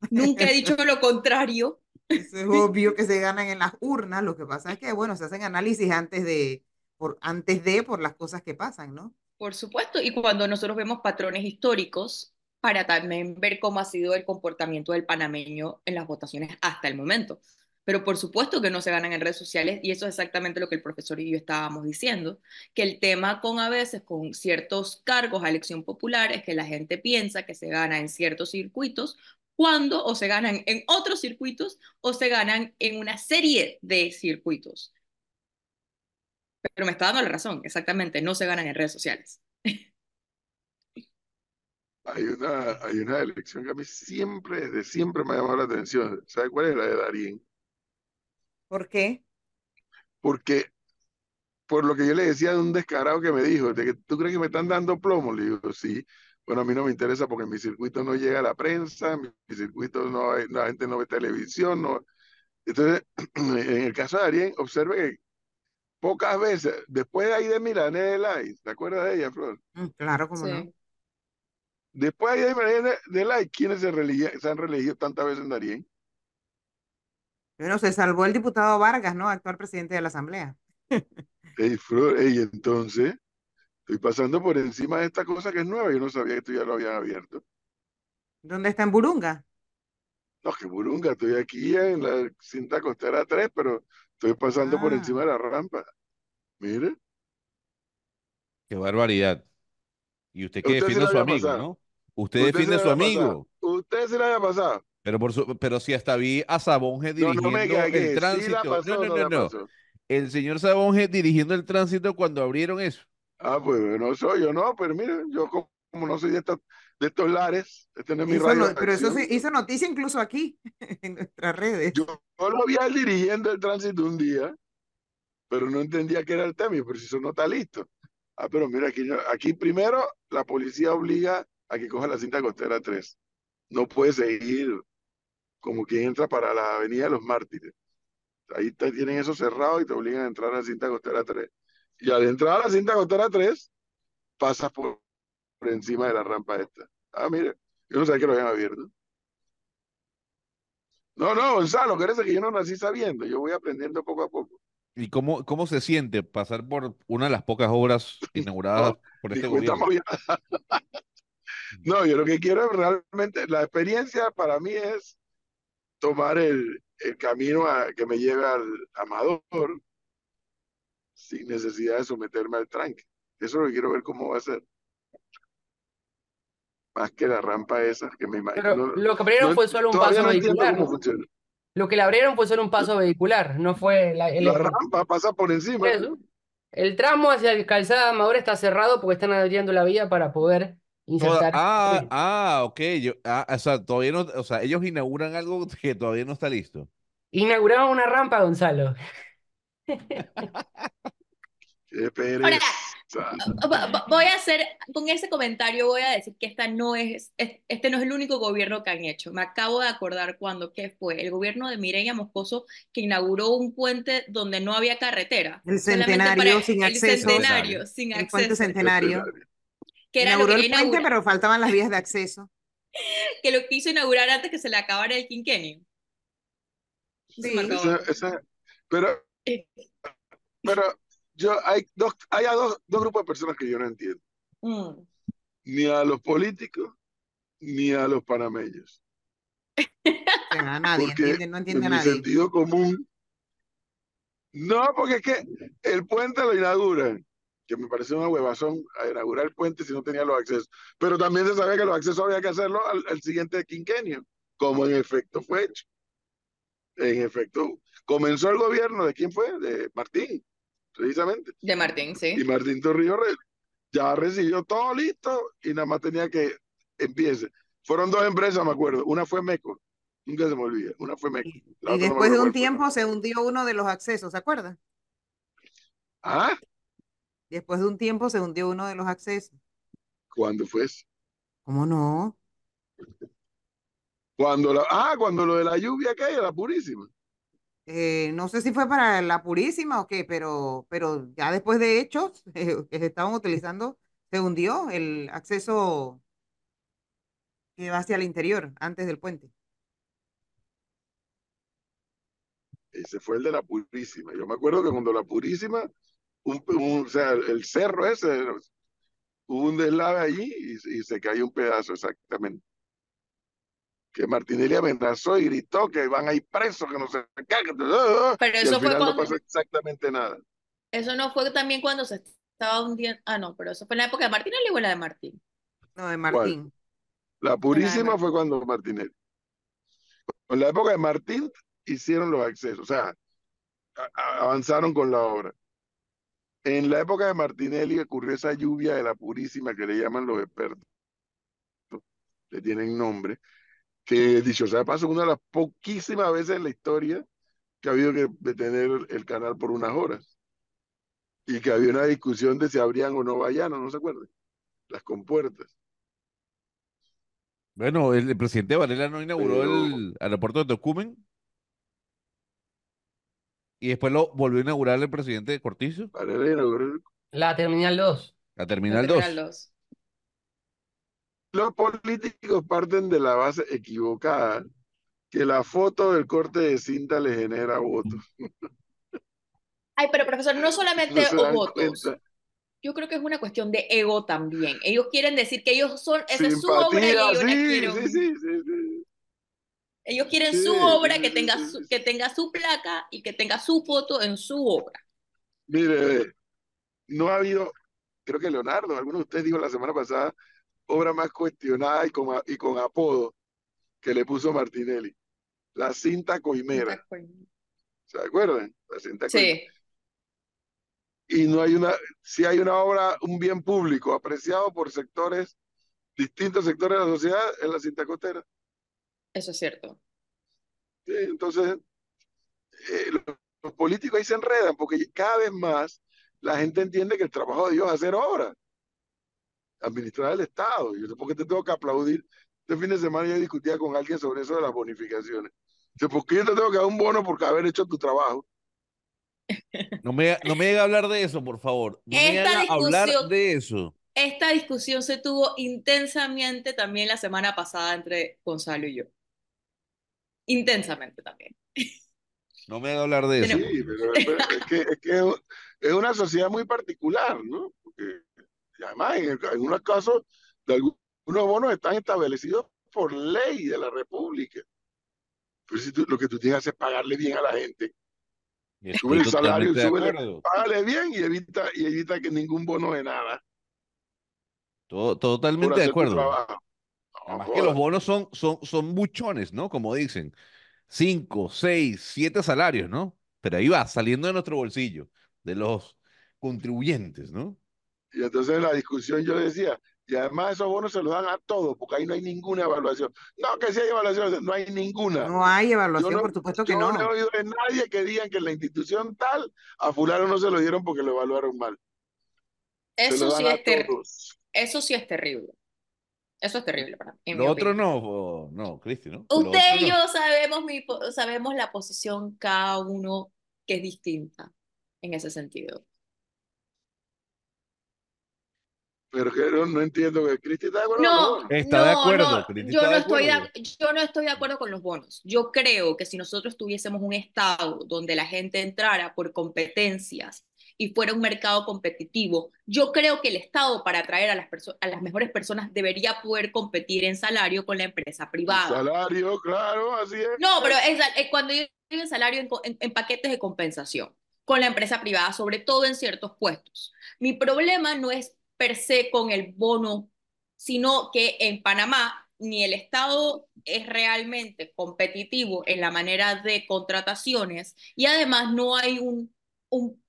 nunca he dicho lo contrario. Eso es obvio que se ganan en las urnas. Lo que pasa es que, bueno, se hacen análisis antes de, por, antes de, por las cosas que pasan, ¿no? Por supuesto, y cuando nosotros vemos patrones históricos, para también ver cómo ha sido el comportamiento del panameño en las votaciones hasta el momento. Pero por supuesto que no se ganan en redes sociales y eso es exactamente lo que el profesor y yo estábamos diciendo, que el tema con a veces con ciertos cargos a elección popular es que la gente piensa que se gana en ciertos circuitos cuando o se ganan en otros circuitos o se ganan en una serie de circuitos. Pero me está dando la razón, exactamente, no se ganan en redes sociales. Hay una, hay una elección que a mí siempre, desde siempre me ha llamado la atención. ¿Sabe cuál es la de Darín? ¿Por qué? Porque, por lo que yo le decía de un descarado que me dijo, de que tú crees que me están dando plomo, le digo, sí. Bueno, a mí no me interesa porque en mi circuito no llega la prensa, en mi circuito no hay, la gente no ve televisión, no. Entonces, en el caso de Darien, observe que pocas veces, después de ahí de Milane de ¿te acuerdas de ella, Flor? Mm, Claro, como Sí. no. Después de ahí de de Lai, ¿quiénes se, han reelegido tantas veces en Darien? Bueno, se salvó el diputado Vargas, ¿no? Actual presidente de la Asamblea. Ey, Flor, ey, entonces, estoy pasando por encima de esta cosa que es nueva, yo no sabía que esto ya lo habían abierto. ¿Dónde está en Burunga? No, que Burunga, estoy aquí en la cinta costera 3, pero estoy pasando por Ah. encima de la rampa. Mire, Qué barbaridad. Y usted que defiende a su amigo, pasado. ¿no? Usted usted defiende a su pasado. amigo. Usted se la había pasado. Pero, por su, pero si hasta vi a Sabonge No, no me dirigiendo el Sí tránsito. pasó, No, no, no no. El señor Sabonge dirigiendo el tránsito cuando abrieron eso. Ah, pues no soy yo, no, pero mire, yo como, como no soy de estos, de estos lares, este no es mi radio no- pero eso se hizo noticia incluso aquí, en nuestras redes. Yo, yo lo vi a él dirigiendo el tránsito un día, pero no entendía qué era el tema, y, pero si eso no está listo. Ah, pero mira, aquí, aquí primero la policía obliga a que coja la cinta costera 3. No puede seguir como quien entra para la Avenida de los Mártires. Ahí te tienen eso cerrado y te obligan a entrar a la cinta costera 3. Y al entrar a la cinta costera 3, pasas por, por encima de la rampa esta. Ah, mire, yo no sabía que lo habían abierto. No, no, Gonzalo, que que yo no nací sabiendo, yo voy aprendiendo poco a poco. ¿Y cómo, cómo se siente pasar por una de las pocas obras inauguradas No, por este gobierno? No, yo lo que quiero es realmente, la experiencia para mí es tomar el, el camino a- que me lleve al Amador, sin necesidad de someterme al tranque. Eso es lo que quiero ver cómo va a ser. Más que la rampa esa, que me imagino. Pero no- lo que abrieron no- fue solo un paso no vehicular, cómo ¿no? funciona. Lo que le abrieron fue solo un paso vehicular, no fue la, el, La rampa pasa por encima. eso. El tramo hacia el Calzada Amador está cerrado porque están abriendo la vía para poder insertar. ah, ah, ok. Yo, ah, o sea, todavía no, o sea, ellos inauguran algo que todavía no está listo. Inauguraron una rampa, Gonzalo. Qué pereza. Ahora, Va- va- Voy a hacer, con ese comentario voy a decir que esta no es, es- este no es el único gobierno que han hecho. Me acabo de acordar cuando, ¿qué fue? El gobierno de Mireya Moscoso que inauguró un puente donde no había carretera. El centenario sin el acceso. centenario sin El puente acceso. centenario. Que era lo Inauguró que el puente, inaugura- pero faltaban las vías de acceso. que lo quiso inaugurar antes que se le acabara el quinquenio. Sí. acabó. Esa- esa- pero. Pero yo hay dos, hay a dos, dos grupos de personas que yo no entiendo. Mm. Ni a los políticos, ni a los panameños. A nadie, Porque entiende, no entiende a en mi nadie. sentido común. No, porque es que el puente lo inauguran, que me pareció una huevazón a inaugurar el puente si no tenía los accesos. Pero también se sabía que los accesos había que hacerlo al, al siguiente quinquenio, como en efecto fue hecho. En efecto, comenzó el gobierno de quién fue? De Martín, precisamente. De Martín, sí. Y Martín Torrijos ya recibió todo listo y nada más tenía que empiece. Fueron dos empresas, me acuerdo. Una fue Meco, nunca se me olvida. Una fue Meco. Y, no después de un tiempo se hundió uno de los accesos, ¿se acuerda? Ah, Después de un tiempo se hundió uno de los accesos. ¿cuándo fue eso? ¿Cómo no? Cuando la, ah, cuando lo de la lluvia cae, la purísima. Eh, no sé si fue para la Purísima o qué, pero, pero ya después de hechos eh, que se estaban utilizando, se hundió el acceso que va hacia el interior, antes del puente. Ese fue el de la purísima. Yo me acuerdo que cuando la purísima, un, un- o sea, el, el cerro ese, hubo un deslave allí y, y se cayó un pedazo, exactamente. Que Martinelli amenazó y gritó que van a ir presos, que no se caguen. Pero y eso al fue final no cuando- pasó exactamente nada. Eso no fue también cuando se estaba hundiendo. Ah, no, pero eso fue en la época de Martín o la de Martín. No, de Martín. La purísima fue cuando Martinelli. En la época de Martín hicieron los accesos, o sea, avanzaron con la obra. En la época de Martinelli ocurrió esa lluvia de la purísima que le llaman los expertos, le tienen nombre, que dicho sea de paso, una de las poquísimas veces en la historia que ha habido que detener el canal por unas horas. Y que había una discusión de si abrían o no Bayano, ¿no se acuerdan? Las compuertas. Bueno, el, el presidente Varela no inauguró Pero- el aeropuerto de Tocumen. Y después lo volvió a inaugurar el presidente Cortizo, Varela inauguró La Terminal 2. la La Terminal 2. Terminal dos. Los políticos parten de la base equivocada, que la foto del corte de cinta le genera votos. Ay, pero profesor, no solamente No votos. cuenta. Yo creo que es una cuestión de ego también. Ellos quieren decir que ellos son, esa es su obra y ellos la sí, quieren. sí, sí. Ellos quieren su obra, que tenga su, que tenga su placa y que tenga su foto en su obra. Mire, no ha habido, creo que Leonardo, alguno de ustedes dijo la semana pasada, obra más cuestionada y con, a- y con apodo que le puso Martinelli. La cinta coimera, ¿se acuerdan? La cinta coimera. Sí, y no hay una, si hay una obra, un bien público apreciado por sectores, distintos sectores de la sociedad, es la cinta costera. eso es cierto. ¿sí? Entonces, eh, los, los políticos ahí se enredan porque cada vez más la gente entiende que el trabajo de Dios es hacer obra, administrar el Estado. Yo sé por qué te tengo que aplaudir. Este fin de semana yo discutía con alguien sobre eso de las bonificaciones. Dice, ¿por qué yo te tengo que dar un bono por haber hecho tu trabajo? No me, no me haga a hablar de eso, por favor. No me Esta haga hablar discusión- de eso. Esta discusión se tuvo intensamente también la semana pasada entre Gonzalo y yo. Intensamente también. No me haga hablar de eso. Sí, pero, pero es que, es que es una sociedad muy particular, ¿no? Porque y además en, el- en unos casos de algunos bonos están establecidos por ley de la República. Pero si tú- lo que tú tienes que hacer es pagarle bien a la gente. Sube el salario, acuerdo. págale bien y evita, y evita que ningún bono de nada To- por totalmente de acuerdo. No Además que los bonos son, son, son buchones, ¿no? Como dicen, cinco, seis, siete salarios, ¿no? Pero ahí va, saliendo de nuestro bolsillo, de los contribuyentes, ¿no? Y entonces en la discusión yo decía, y además esos bonos se los dan a todos, porque ahí no hay ninguna evaluación. No, que sí hay evaluación, no hay ninguna. No hay evaluación, no, por supuesto que yo no he no. oído de nadie que digan que en la institución tal a fulano no se lo dieron porque lo evaluaron mal. Eso sí es ter- todos. eso sí es terrible. Eso es terrible para mí, Lo otro no, oh, no, Cristi, ¿no? Usted y no. yo sabemos, mi, po- sabemos la posición cada uno que es distinta en ese sentido. Pero que no, no entiendo que Cristi está de acuerdo con los No, bonos. Está de no, acuerdo, no, yo no de estoy de, acuerdo. yo no estoy de acuerdo con los bonos. Yo creo que si nosotros tuviésemos un estado donde la gente entrara por competencias y fuera un mercado competitivo, yo creo que el estado para atraer a las a las mejores personas debería poder competir en salario con la empresa El privada. salario, claro, así es. No, pero es, es cuando yo digo en salario en- en paquetes de compensación con la empresa privada, sobre todo en ciertos puestos. Mi problema no es per se con el bono, sino que en Panamá ni el Estado es realmente competitivo en la manera de contrataciones y además no hay un, un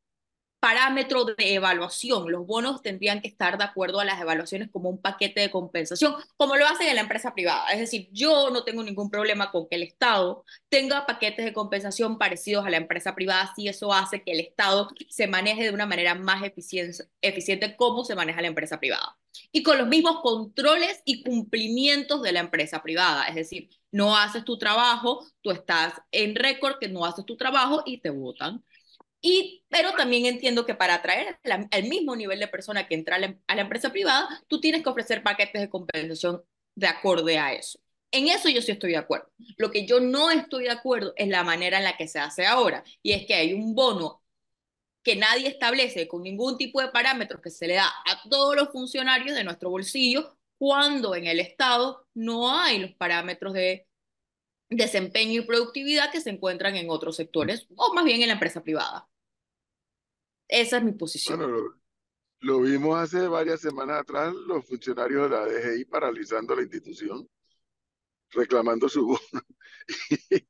parámetro de evaluación. Los bonos tendrían que estar de acuerdo a las evaluaciones como un paquete de compensación, como lo hacen en la empresa privada. Es decir, yo no tengo ningún problema con que el Estado tenga paquetes de compensación parecidos a la empresa privada si eso hace que el Estado se maneje de una manera más eficiente, eficiente como se maneja la empresa privada. Y con los mismos controles y cumplimientos de la empresa privada. Es decir, no haces tu trabajo, tú estás en récord que no haces tu trabajo y te votan. Pero también entiendo que para atraer la- al mismo nivel de persona que entra a la, a la empresa privada, tú tienes que ofrecer paquetes de compensación de acorde a eso. En eso yo sí estoy de acuerdo. Lo que yo no estoy de acuerdo es la manera en la que se hace ahora. Y es que hay un bono que nadie establece con ningún tipo de parámetros que se le da a todos los funcionarios de nuestro bolsillo, cuando en el Estado no hay los parámetros de desempeño y productividad que se encuentran en otros sectores, o más bien en la empresa privada. Esa es mi posición. Bueno, lo, lo vimos hace varias semanas atrás, los funcionarios de la DGI paralizando la institución, reclamando su bono.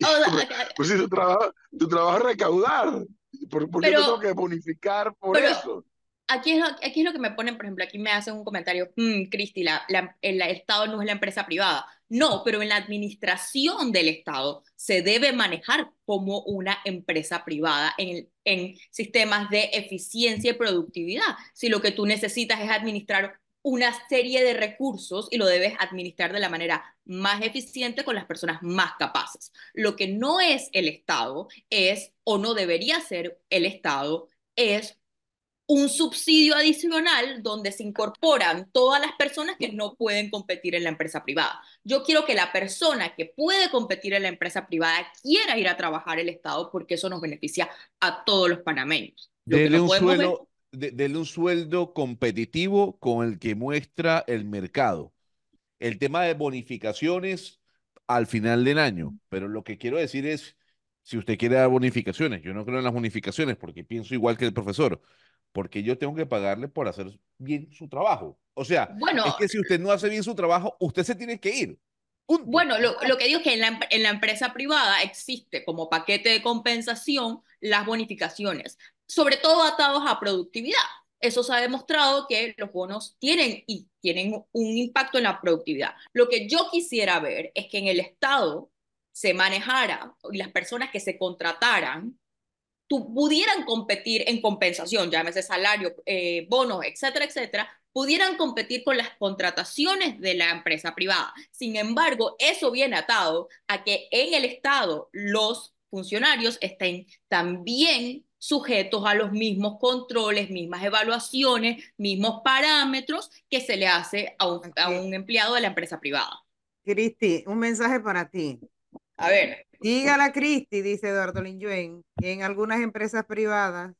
Pues, si tu trabajo, tu trabajo es recaudar, ¿por, por qué tengo que bonificar por pero- eso? Aquí es, lo, aquí es lo que me ponen, por ejemplo, aquí me hacen un comentario, "Mm, Cristi, la, la- el Estado no es la empresa privada. No, pero en la administración del Estado se debe manejar como una empresa privada en, en sistemas de eficiencia y productividad. Si lo que tú necesitas es administrar una serie de recursos y lo debes administrar de la manera más eficiente con las personas más capaces. Lo que no es el Estado es, o no debería ser el Estado, es un subsidio adicional donde se incorporan todas las personas que no pueden competir en la empresa privada. Yo quiero que la persona que puede competir en la empresa privada quiera ir a trabajar el Estado porque eso nos beneficia a todos los panameños. Lo Dele no un ver- sueldo, de- dele un sueldo competitivo con el que muestra el mercado. El tema de bonificaciones al final del año, pero lo que quiero decir es, si usted quiere dar bonificaciones, yo no creo en las bonificaciones porque pienso igual que el profesor, porque yo tengo que pagarle por hacer bien su trabajo. O sea, Bueno, es que si usted no hace bien su trabajo, usted se tiene que ir. Punto. Bueno, lo, lo que digo es que en la, en la empresa privada existe como paquete de compensación las bonificaciones, sobre todo atados a productividad. Eso se ha demostrado que los bonos tienen y tienen un impacto en la productividad. Lo que yo quisiera ver es que en el Estado se manejara y las personas que se contrataran tu- pudieran competir en compensación, llámese salario, eh, bonos, etcétera, etcétera, pudieran competir con las contrataciones de la empresa privada. Sin embargo, eso viene atado a que en el Estado los funcionarios estén también sujetos a los mismos controles, mismas evaluaciones, mismos parámetros que se le hace a un, a un empleado de la empresa privada. Cristi, un mensaje para ti. A ver, Dígale a Cristi, dice Eduardo Linjuen, que en algunas empresas privadas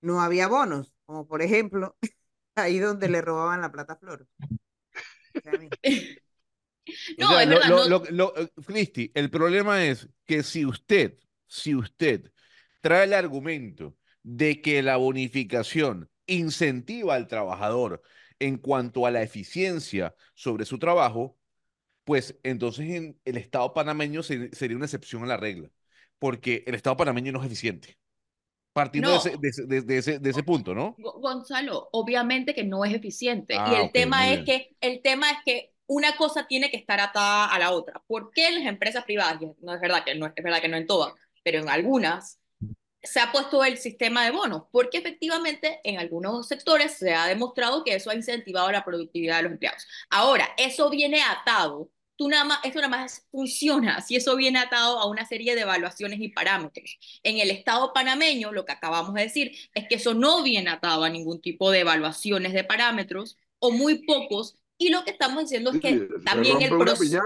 no había bonos, como por ejemplo ahí donde le robaban la plata a Flor. O sea, mira, No, O sea, es lo- verdad, lo- no- lo- lo- Cristi, el problema es que si usted si usted trae el argumento de que la bonificación incentiva al trabajador en cuanto a la eficiencia sobre su trabajo, pues entonces en el Estado panameño se- sería una excepción a la regla, porque el Estado panameño no es eficiente. Partiendo de, No. ese, de ese- de- de ese, de ese punto, ¿no? Go- Gonzalo, obviamente que no es eficiente. Ah, y el ok, tema es que, el tema es que una cosa tiene que estar atada a la otra. ¿Por qué en las empresas privadas? No es verdad que no, es verdad que no en todas, pero en algunas se ha puesto el sistema de bonos, porque efectivamente en algunos sectores se ha demostrado que eso ha incentivado la productividad de los empleados. Ahora, eso viene atado, tú nada más, eso nada más funciona si eso viene atado a una serie de evaluaciones y parámetros. En el Estado panameño, lo que acabamos de decir es que eso no viene atado a ningún tipo de evaluaciones de parámetros o muy pocos, y lo que estamos diciendo es que también el proceso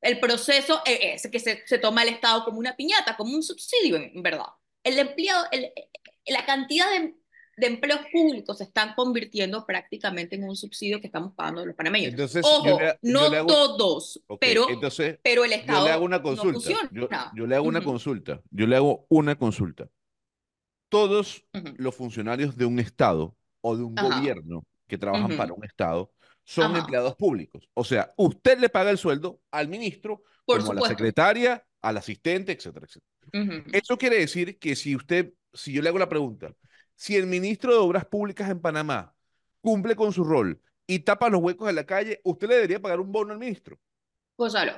el proceso eh, es que se, se toma el Estado como una piñata, como un subsidio, en, en verdad. El empleado, el- eh, la cantidad de, de empleos públicos se están convirtiendo prácticamente en un subsidio que estamos pagando los panameños. Entonces, Ojo, yo le- yo no hago- todos, pero, entonces, pero el yo Estado le hago una consulta. yo, yo le hago una consulta. Yo le hago una consulta. Todos los funcionarios de un Estado o de un Ajá. gobierno que trabajan para un Estado son Ajá. empleados públicos. O sea, usted le paga el sueldo al ministro, Por como a la secretaria, al asistente, etcétera, etcétera. Eso quiere decir que si usted, si yo le hago la pregunta, si el ministro de Obras Públicas en Panamá cumple con su rol y tapa los huecos de la calle, usted le debería pagar un bono al ministro. Gonzalo,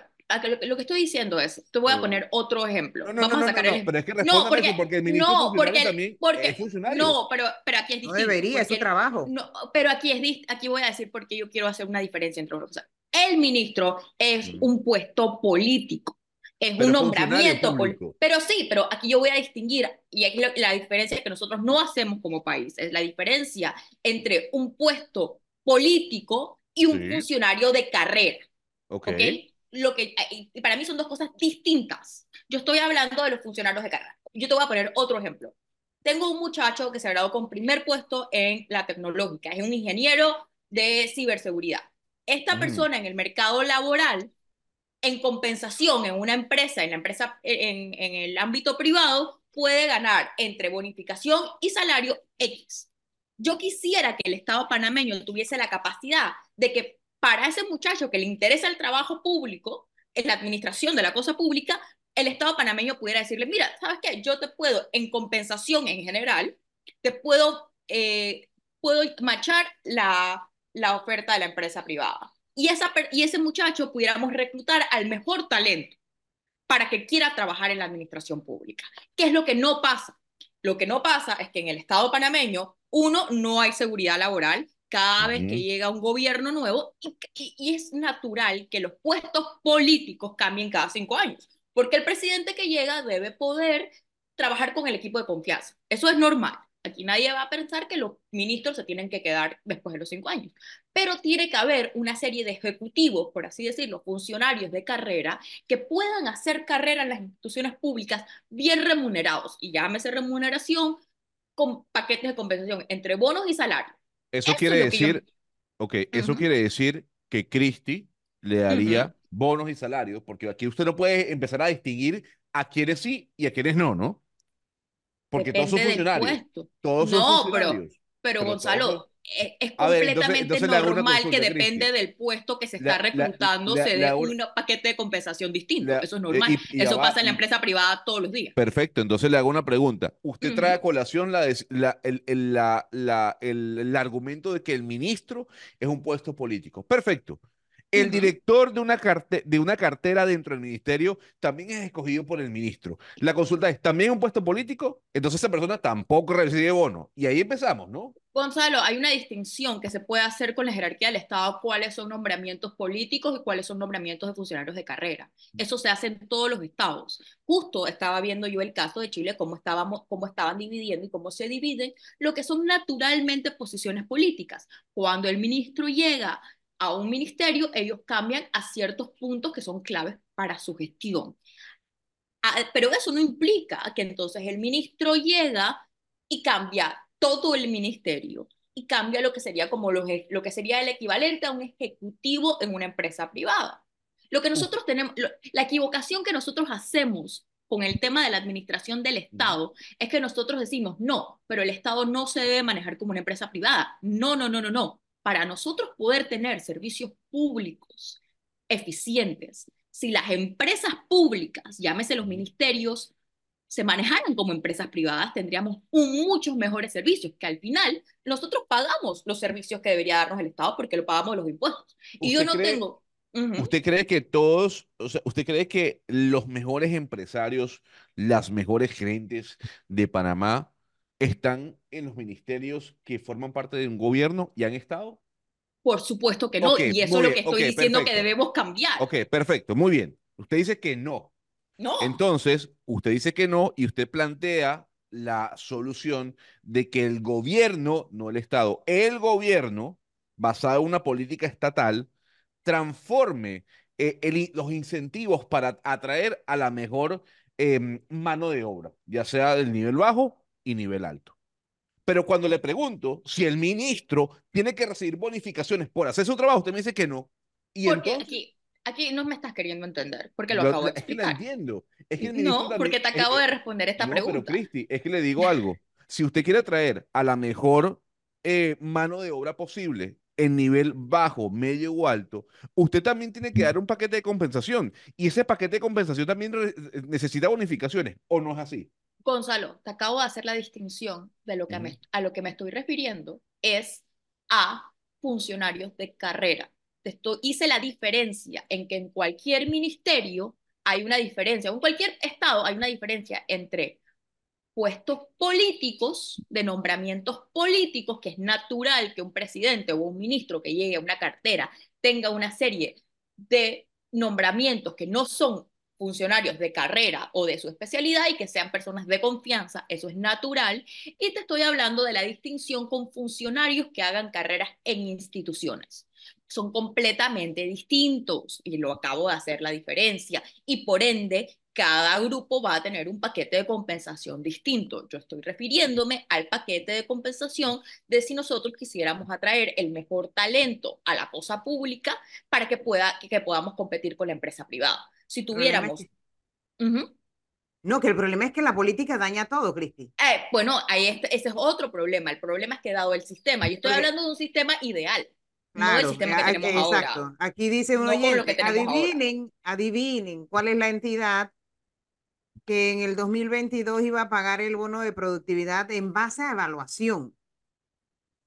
lo, que estoy diciendo es, te voy a No. poner otro ejemplo. No, no, Vamos no, a no, sacar no, el pero es que No, porque, eso, porque el ministro no, funcionario porque, también porque, es funcionario. no, pero, pero aquí es No distinto. debería, es su trabajo. No, pero aquí es dist- aquí voy a decir porque yo quiero hacer una diferencia entre una cosa. El ministro es Mm. un puesto político, es Pero un nombramiento público. Pero sí, pero aquí yo voy a distinguir, y aquí lo- la diferencia que nosotros no hacemos como país, es la diferencia entre un puesto político y un Sí. funcionario de carrera. Ok. ¿ok? Lo que, y para mí son dos cosas distintas. Yo estoy hablando de los funcionarios de carrera. Yo te voy a poner otro ejemplo. Tengo un muchacho que se graduó con primer puesto en la tecnológica, es un ingeniero de ciberseguridad. Esta Ujú. persona en el mercado laboral, en compensación en una empresa, en la empresa, en, en el ámbito privado, puede ganar entre bonificación y salario X. Yo quisiera que el Estado panameño tuviese la capacidad de que para ese muchacho que le interesa el trabajo público, en la administración de la cosa pública, el Estado panameño pudiera decirle, mira, ¿sabes qué? Yo te puedo, en compensación en general, te puedo, eh, puedo machar la, la oferta de la empresa privada. Y, esa, per- y ese muchacho pudiéramos reclutar al mejor talento para que quiera trabajar en la administración pública. ¿Qué es lo que no pasa? Lo que no pasa es que en el Estado panameño, uno, no hay seguridad laboral cada vez que llega un gobierno nuevo y, y- y es natural que los puestos políticos cambien cada cinco años, porque el presidente que llega debe poder trabajar con el equipo de confianza. Eso es normal. Aquí nadie va a pensar que los ministros se tienen que quedar después de los cinco años, pero tiene que haber una serie de ejecutivos, por así decirlo, funcionarios de carrera, que puedan hacer carrera en las instituciones públicas bien remunerados, y llámese remuneración con paquetes de compensación entre bonos y salarios. Eso Eso quiere es yo- decir, ok, eso quiere decir que Cristi le daría bonos y salarios, porque aquí usted no puede empezar a distinguir a quienes sí y a quienes no, ¿no? Porque todos son Depende funcionarios. Todos No, pero, funcionarios. pero Pero Gonzalo, todos es, es A ver, entonces- completamente entonces normal consulta, que depende Cristi. del puesto que se está reclutando, se dé un paquete de compensación distinto. Eso es eh, normal. y- y ya Eso pasa en la empresa privada todos los días. Perfecto, entonces le hago una pregunta. Usted trae a colación la, el, el- la- la- el- el argumento de que el ministro es un puesto político. Perfecto. El director de una, carte- de una cartera dentro del ministerio también es escogido por el ministro. La consulta es, ¿también un puesto político? Entonces esa persona tampoco recibe bono. Y ahí empezamos, ¿no? Gonzalo, hay una distinción que se puede hacer con la jerarquía del Estado, cuáles son nombramientos políticos y cuáles son nombramientos de funcionarios de carrera. Eso se hace en todos los estados. Justo estaba viendo yo el caso de Chile, cómo, estábamos, cómo estaban dividiendo y cómo se dividen lo que son naturalmente posiciones políticas. Cuando el ministro llega a un ministerio, ellos cambian a ciertos puntos que son claves para su gestión. Ah, Pero eso no implica que entonces el ministro llega y cambia todo el ministerio y cambia lo que sería como lo, lo que sería el equivalente a un ejecutivo en una empresa privada. Lo que nosotros tenemos, lo- la equivocación que nosotros hacemos con el tema de la administración del Estado es que nosotros decimos, no, pero el Estado no se debe manejar como una empresa privada. No, no, no, no, no. Para nosotros poder tener servicios públicos eficientes, si las empresas públicas, llámese los ministerios, se manejaran como empresas privadas, tendríamos un, muchos mejores servicios, que al final nosotros pagamos los servicios que debería darnos el Estado porque lo pagamos los impuestos. Y yo ¿Usted no cree- tengo... ¿Usted cree que todos, o sea, usted cree que los mejores empresarios, las mejores gerentes de Panamá están en los ministerios que forman parte de un gobierno y han estado? Por supuesto que no, y eso es lo que estoy diciendo que debemos cambiar. Ok, perfecto, muy bien. Usted dice que no. No, Entonces, usted dice que no y usted plantea la solución de que el gobierno, no el Estado, el gobierno, basado en una política estatal, transforme eh, el los incentivos para atraer a la mejor em, mano de obra, ya sea del nivel bajo y nivel alto. Pero cuando le pregunto si el ministro tiene que recibir bonificaciones por hacer su trabajo, usted me dice que no. Y porque entonces, aquí, aquí no me estás queriendo entender, porque lo Lo- acabo de es que la explicar. entiendo. Es que el ministro No, también- porque te es- acabo de es- responder esta no, pero pregunta. Cristi, es que le digo algo. Si usted quiere traer a la mejor eh, mano de obra posible en nivel bajo, medio o alto, usted también tiene que dar un paquete de compensación. Y ese paquete de compensación también re- necesita bonificaciones, ¿o no es así? Gonzalo, te acabo de hacer la distinción de lo que me- a lo que me estoy refiriendo es a funcionarios de carrera. Te estoy- hice la diferencia en que en cualquier ministerio hay una diferencia, en cualquier estado hay una diferencia entre puestos políticos, de nombramientos políticos, que es natural que un presidente o un ministro que llegue a una cartera tenga una serie de nombramientos que no son funcionarios de carrera o de su especialidad y que sean personas de confianza, eso es natural. Y te estoy hablando de la distinción con funcionarios que hagan carreras en instituciones. Son completamente distintos y lo acabo de hacer la diferencia. Y por ende, cada grupo va a tener un paquete de compensación distinto. Yo estoy refiriéndome al paquete de compensación de si nosotros quisiéramos atraer el mejor talento a la cosa pública para que, pueda, que, podamos competir con la empresa privada. Si es tuviéramos... que-. No, que el problema es que la política daña todo, Cristi. Eh, bueno, ahí este- ese es otro problema. El problema es que dado el sistema, yo estoy Porque- hablando de un sistema ideal, no del Claro, sistema que a- tenemos exacto. ahora. Aquí dice un No con lo oyente, que tenemos ahora. adivinen, adivinen cuál es la entidad que en el 2022 iba a pagar el bono de productividad en base a evaluación.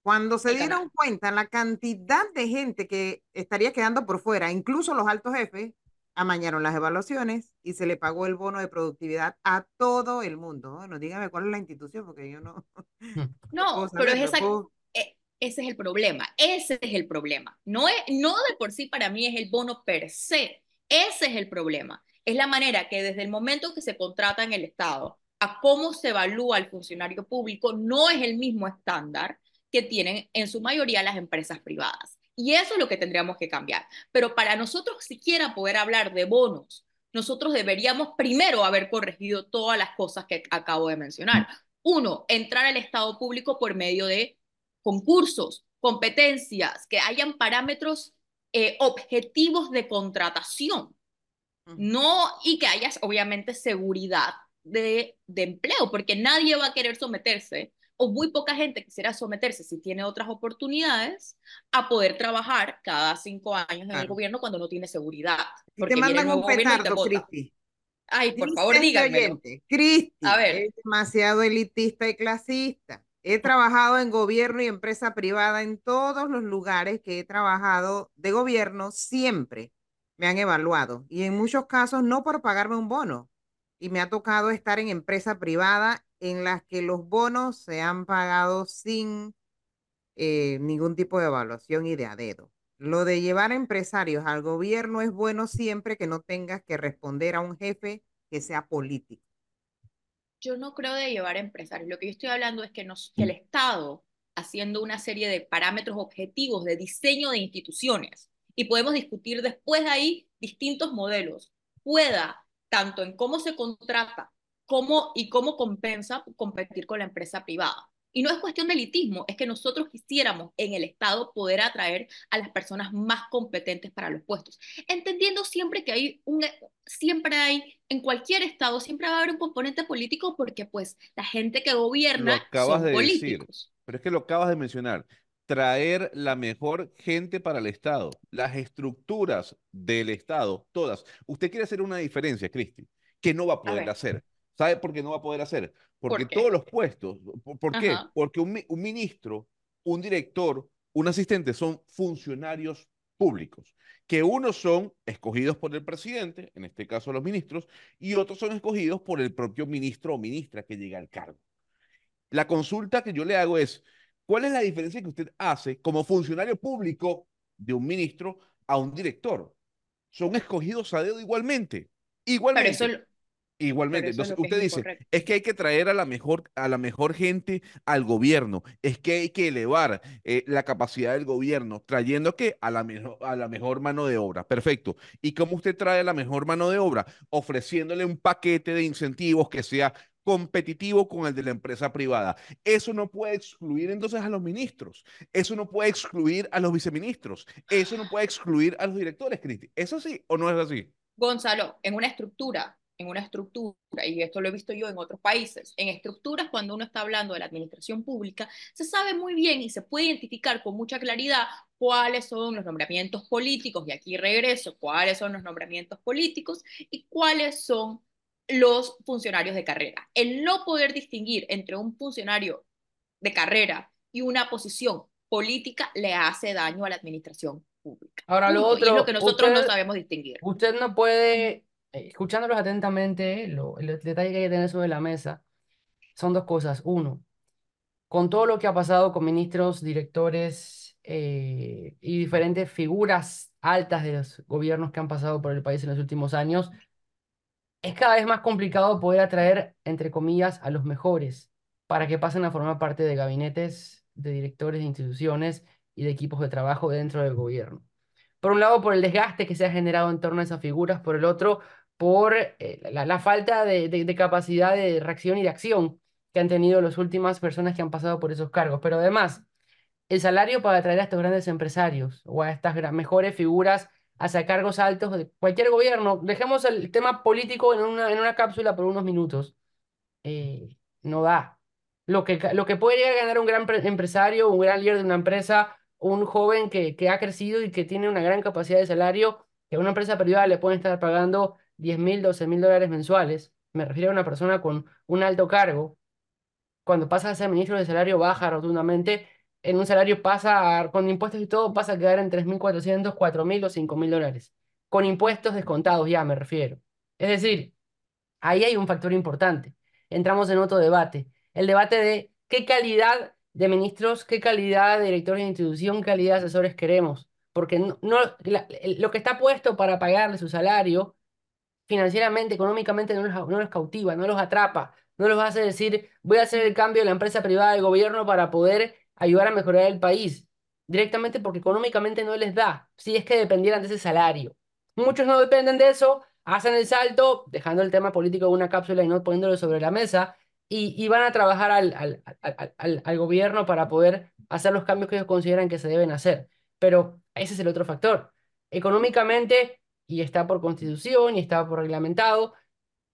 Cuando se dieron cuenta la cantidad de gente que estaría quedando por fuera, incluso los altos jefes, amañaron las evaluaciones y se le pagó el bono de productividad a todo el mundo. Bueno, dígame cuál es la institución, porque yo no, No, puedo pero es esa, puedo- e- ese es el problema. Ese es el problema. No, es, no de por sí para mí es el bono per se. Ese es el problema. Es la manera que desde el momento que se contrata en el Estado a cómo se evalúa al funcionario público no es el mismo estándar que tienen en su mayoría las empresas privadas. Y eso es lo que tendríamos que cambiar. Pero para nosotros siquiera poder hablar de bonos, nosotros deberíamos primero haber corregido todas las cosas que acabo de mencionar. Uno, entrar al Estado público por medio de concursos, competencias, que hayan parámetros eh, objetivos de contratación, no, y que haya obviamente seguridad de, de empleo, porque nadie va a querer someterse, o muy poca gente quisiera someterse si tiene otras oportunidades, a poder trabajar cada cinco años en el Claro. gobierno cuando no tiene seguridad. Porque te el mandan un petardo. Cristi. Ay, por Dice favor, oyente, Cristi, es demasiado elitista y clasista. He trabajado en gobierno y empresa privada en todos los lugares que he trabajado de gobierno, siempre me han evaluado y en muchos casos no por pagarme un bono. Y me ha tocado estar en empresa privada en las que los bonos se han pagado sin eh, ningún tipo de evaluación y de a dedo. Lo de llevar empresarios al gobierno es bueno siempre que no tengas que responder a un jefe que sea político. Yo no creo de llevar empresarios. Lo que yo estoy hablando es que, nos, que el Estado, haciendo una serie de parámetros objetivos de diseño de instituciones, y podemos discutir después de ahí distintos modelos, pueda, tanto en cómo se contrata cómo, y cómo compensa competir con la empresa privada. Y no es cuestión de elitismo, es que nosotros quisiéramos en el Estado poder atraer a las personas más competentes para los puestos, entendiendo siempre que hay un, siempre hay, en cualquier Estado, siempre va a haber un componente político porque pues la gente que Lo gobierna acabas son de decir, políticos. pero es que lo acabas de mencionar. Traer la mejor gente para el Estado, las estructuras del Estado, todas. Usted quiere hacer una diferencia, Cristi, que no va a poder hacer. ¿Sabe por qué no va a poder hacer? Porque ¿por todos los puestos, ¿por, por qué? Porque un, mi- un ministro, un director, un asistente son funcionarios públicos, que unos son escogidos por el presidente, en este caso los ministros, y otros son escogidos por el propio ministro o ministra que llega al cargo. La consulta que yo le hago es, ¿cuál es la diferencia que usted hace como funcionario público de un ministro a un director? Son escogidos a dedo igualmente. Igualmente. Igualmente. pero eso es Entonces, usted dice, incorrecto. es que hay que traer a la mejor, a la mejor gente al gobierno, es que hay que elevar eh, la capacidad del gobierno, trayendo que a la, mejor, a la mejor mano de obra. Perfecto. ¿Y cómo usted trae a la mejor mano de obra? Ofreciéndole un paquete de incentivos que sea competitivo con el de la empresa privada. Eso no puede excluir entonces a los ministros, eso no puede excluir a los viceministros, eso no puede excluir a los directores, Cristi. ¿Es así o no es así? Gonzalo, en una estructura, en una estructura, y esto lo he visto yo en otros países, en estructuras cuando uno está hablando de la administración pública, se sabe muy bien y se puede identificar con mucha claridad cuáles son los nombramientos políticos, y aquí regreso, cuáles son los nombramientos políticos y cuáles son los funcionarios de carrera. El no poder distinguir entre un funcionario de carrera y una posición política le hace daño a la administración pública. Ahora, lo Punto. Y es lo otro, que nosotros no sabemos distinguir. usted no puede, escuchándolos atentamente, lo, el detalle que hay que tener sobre la mesa son dos cosas. Uno, con todo lo que ha pasado con ministros, directores eh, y diferentes figuras altas de los gobiernos que han pasado por el país en los últimos años, es cada vez más complicado poder atraer, entre comillas, a los mejores para que pasen a formar parte de gabinetes, de directores de instituciones y de equipos de trabajo dentro del gobierno. Por un lado, por el desgaste que se ha generado en torno a esas figuras, por el otro, por eh, la, falta de, de- de capacidad de reacción y de acción que han tenido las últimas personas que han pasado por esos cargos. Pero además, el salario para atraer a estos grandes empresarios o a estas mejores figuras hacia cargos altos de cualquier gobierno. Dejemos el tema político en una, en una cápsula por unos minutos. Eh, no da. Lo que, lo que puede llegar a ganar un gran pre- empresario, un gran líder de una empresa, un joven que, que ha crecido y que tiene una gran capacidad de salario, que a una empresa privada le pueden estar pagando 10 mil, 12 mil dólares mensuales. Me refiero a una persona con un alto cargo cuando pasa a ser ministro de salario baja rotundamente, en un salario pasa, con impuestos y todo, pasa a quedar en 3.400, 4.000 o 5.000 dólares. Con impuestos descontados ya me refiero. Es decir, ahí hay un factor importante. Entramos en otro debate. El debate de qué calidad de ministros, qué calidad de directores de institución, qué calidad de asesores queremos. Porque no, lo que está puesto para pagarle su salario financieramente, económicamente, no los, no los cautiva, no los atrapa, no los hace decir, voy a hacer el cambio de la empresa privada del gobierno para poder ayudar a mejorar el país, directamente porque económicamente no les da, si es que dependieran de ese salario. Muchos no dependen de eso, hacen el salto, dejando el tema político en una cápsula y no poniéndolo sobre la mesa, y, van a trabajar al, al gobierno para poder hacer los cambios que ellos consideran que se deben hacer. Pero ese es el otro factor. Económicamente y está por constitución y está por reglamentado,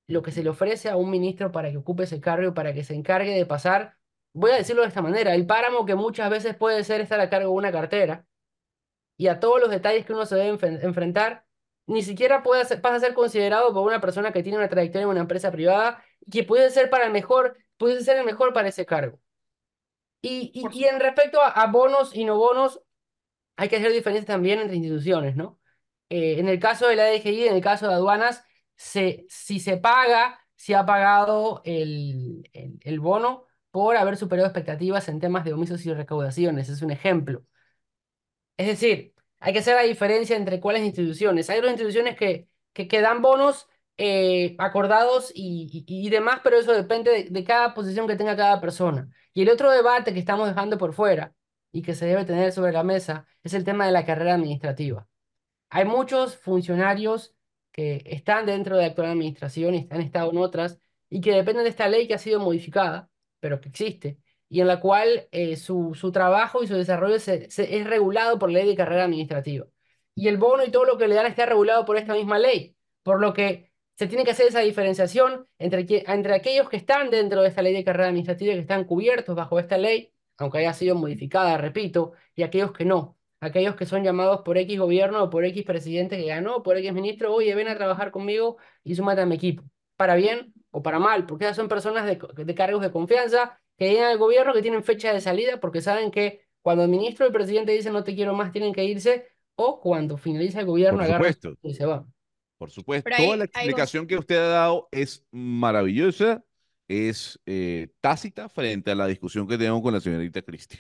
lo que se le ofrece a un ministro para que ocupe ese cargo, para que se encargue de pasar, voy a decirlo de esta manera, el páramo que muchas veces puede ser estar a cargo de una cartera y a todos los detalles que uno se debe enf- enfrentar, ni siquiera puede ser, pasa a ser considerado por una persona que tiene una trayectoria en una empresa privada y que puede ser para el mejor, puede ser el mejor para ese cargo. Y, y, y en respecto a, a bonos y no bonos, hay que hacer diferencia también entre instituciones, ¿no? Eh, en el caso de la DGI, en el caso de aduanas, se, si se paga, si ha pagado el, el, bono por haber superado expectativas en temas de omisos y recaudaciones, es un ejemplo. Es decir, hay que hacer la diferencia entre cuáles instituciones. Hay otras instituciones que, que, dan bonos eh, acordados y, y, demás, pero eso depende de, de cada posición que tenga cada persona. Y el otro debate que estamos dejando por fuera y que se debe tener sobre la mesa es el tema de la carrera administrativa. Hay muchos funcionarios que están dentro de la actual administración y han estado en otras y que dependen de esta ley que ha sido modificada, pero que existe, y en la cual eh, su, su trabajo y su desarrollo se- es regulado por la ley de carrera administrativa. Y el bono y todo lo que le dan está regulado por esta misma ley, por lo que se tiene que hacer esa diferenciación entre, entre aquellos que están dentro de esta ley de carrera administrativa y que están cubiertos bajo esta ley, aunque haya sido modificada, repito, y aquellos que no, aquellos que son llamados por X gobierno o por X presidente que ganó, por X ministro, oye, ven a trabajar conmigo y súmate a mi equipo, para bien o para mal, porque esas son personas de, de cargos de confianza que llegan al gobierno que tienen fecha de salida porque saben que cuando el ministro o el presidente dice no te quiero más, tienen que irse, o cuando finaliza el gobierno Por supuesto. y se van. Por supuesto, toda la explicación que usted ha dado es maravillosa, es eh, tácita frente a la discusión que tenemos con la señorita Cristi.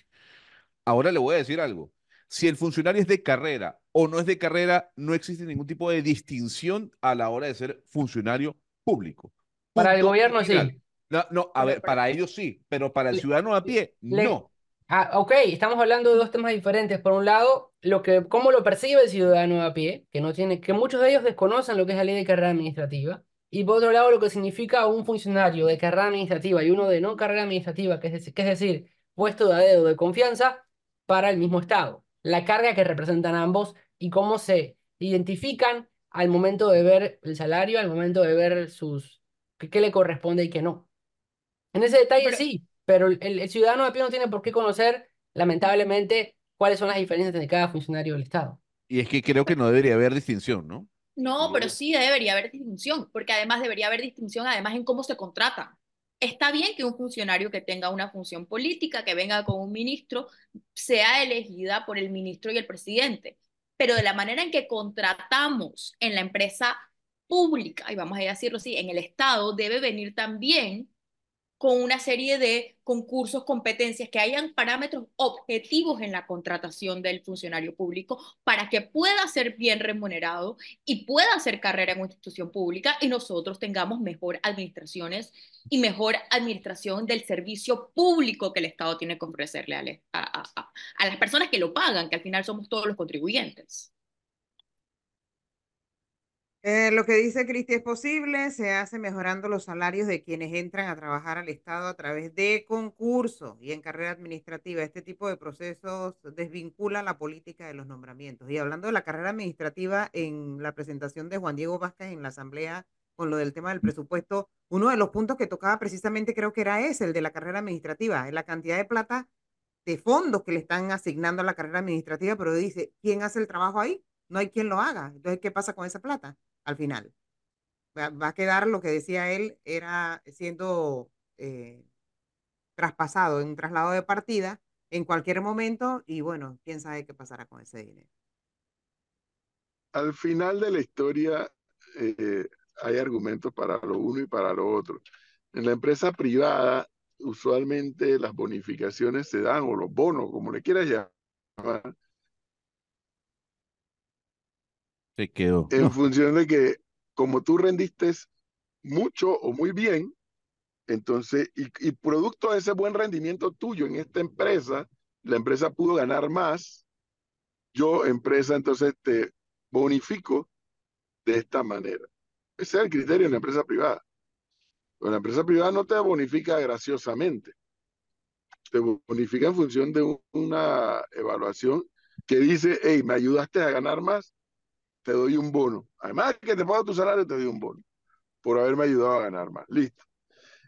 Ahora le voy a decir algo. Si el funcionario es de carrera o no es de carrera, no existe ningún tipo de distinción a la hora de ser funcionario público. Para el gobierno final. sí. No, no, a ver, para- ellos sí, pero para el ciudadano a pie, le- no. Ah, ok, estamos hablando de dos temas diferentes. Por un lado, lo que, cómo lo percibe el ciudadano a pie, que no tiene, que muchos de ellos desconocen lo que es la ley de carrera administrativa. Y por otro lado, lo que significa un funcionario de carrera administrativa y uno de no carrera administrativa, que es, decir- que es decir, puesto de dedo de confianza para el mismo Estado. La carga que representan ambos y cómo se identifican al momento de ver el salario, al momento de ver sus, qué, qué le corresponde y qué no. En ese detalle Pero- sí, pero el, el ciudadano de pie no tiene por qué conocer, lamentablemente, cuáles son las diferencias de cada funcionario del Estado. Y es que creo que no debería haber distinción, ¿no? No, pero sí debería haber distinción, porque además debería haber distinción además en cómo se contrata. Está bien que un funcionario que tenga una función política, que venga con un ministro, sea elegida por el ministro y el presidente, pero de la manera en que contratamos en la empresa pública, y vamos a decirlo así, en el Estado, debe venir también con una serie de concursos, competencias, que hayan parámetros objetivos en la contratación del funcionario público para que pueda ser bien remunerado y pueda hacer carrera en una institución pública y nosotros tengamos mejor administraciones y mejor administración del servicio público que el Estado tiene que ofrecerle a, a las personas que lo pagan, que al final somos todos los contribuyentes. Eh, lo que dice Cristi es posible, se hace mejorando los salarios de quienes entran a trabajar al Estado a través de concurso y en carrera administrativa. Este tipo de procesos desvincula la política de los nombramientos. Y hablando de la carrera administrativa, en la presentación de Juan Diego Vázquez en la Asamblea con lo del tema del presupuesto, uno de los puntos que tocaba precisamente creo que era ese, el de la carrera administrativa, la cantidad de plata de fondos que le están asignando a la carrera administrativa, pero dice, ¿quién hace el trabajo ahí? No hay quien lo haga. Entonces, ¿qué pasa con esa plata? Al final. Va, a quedar lo que decía él, era siendo eh, traspasado en un traslado de partida en cualquier momento y bueno, quién sabe qué pasará con ese dinero. Al final de la historia eh, hay argumentos para lo uno y para lo otro. En la empresa privada, usualmente las bonificaciones se dan, o los bonos, como le quieras llamar, En función de que como tú rendiste mucho o muy bien, entonces, y, producto de ese buen rendimiento tuyo en esta empresa, la empresa pudo ganar más, yo empresa entonces te bonifico de esta manera. Ese es el criterio en la empresa privada. Pero la empresa privada no te bonifica graciosamente, te bonifica en función de un- una evaluación que dice, hey, me ayudaste a ganar más, te doy un bono. Además que te pago tu salario, te doy un bono por haberme ayudado a ganar más. Listo.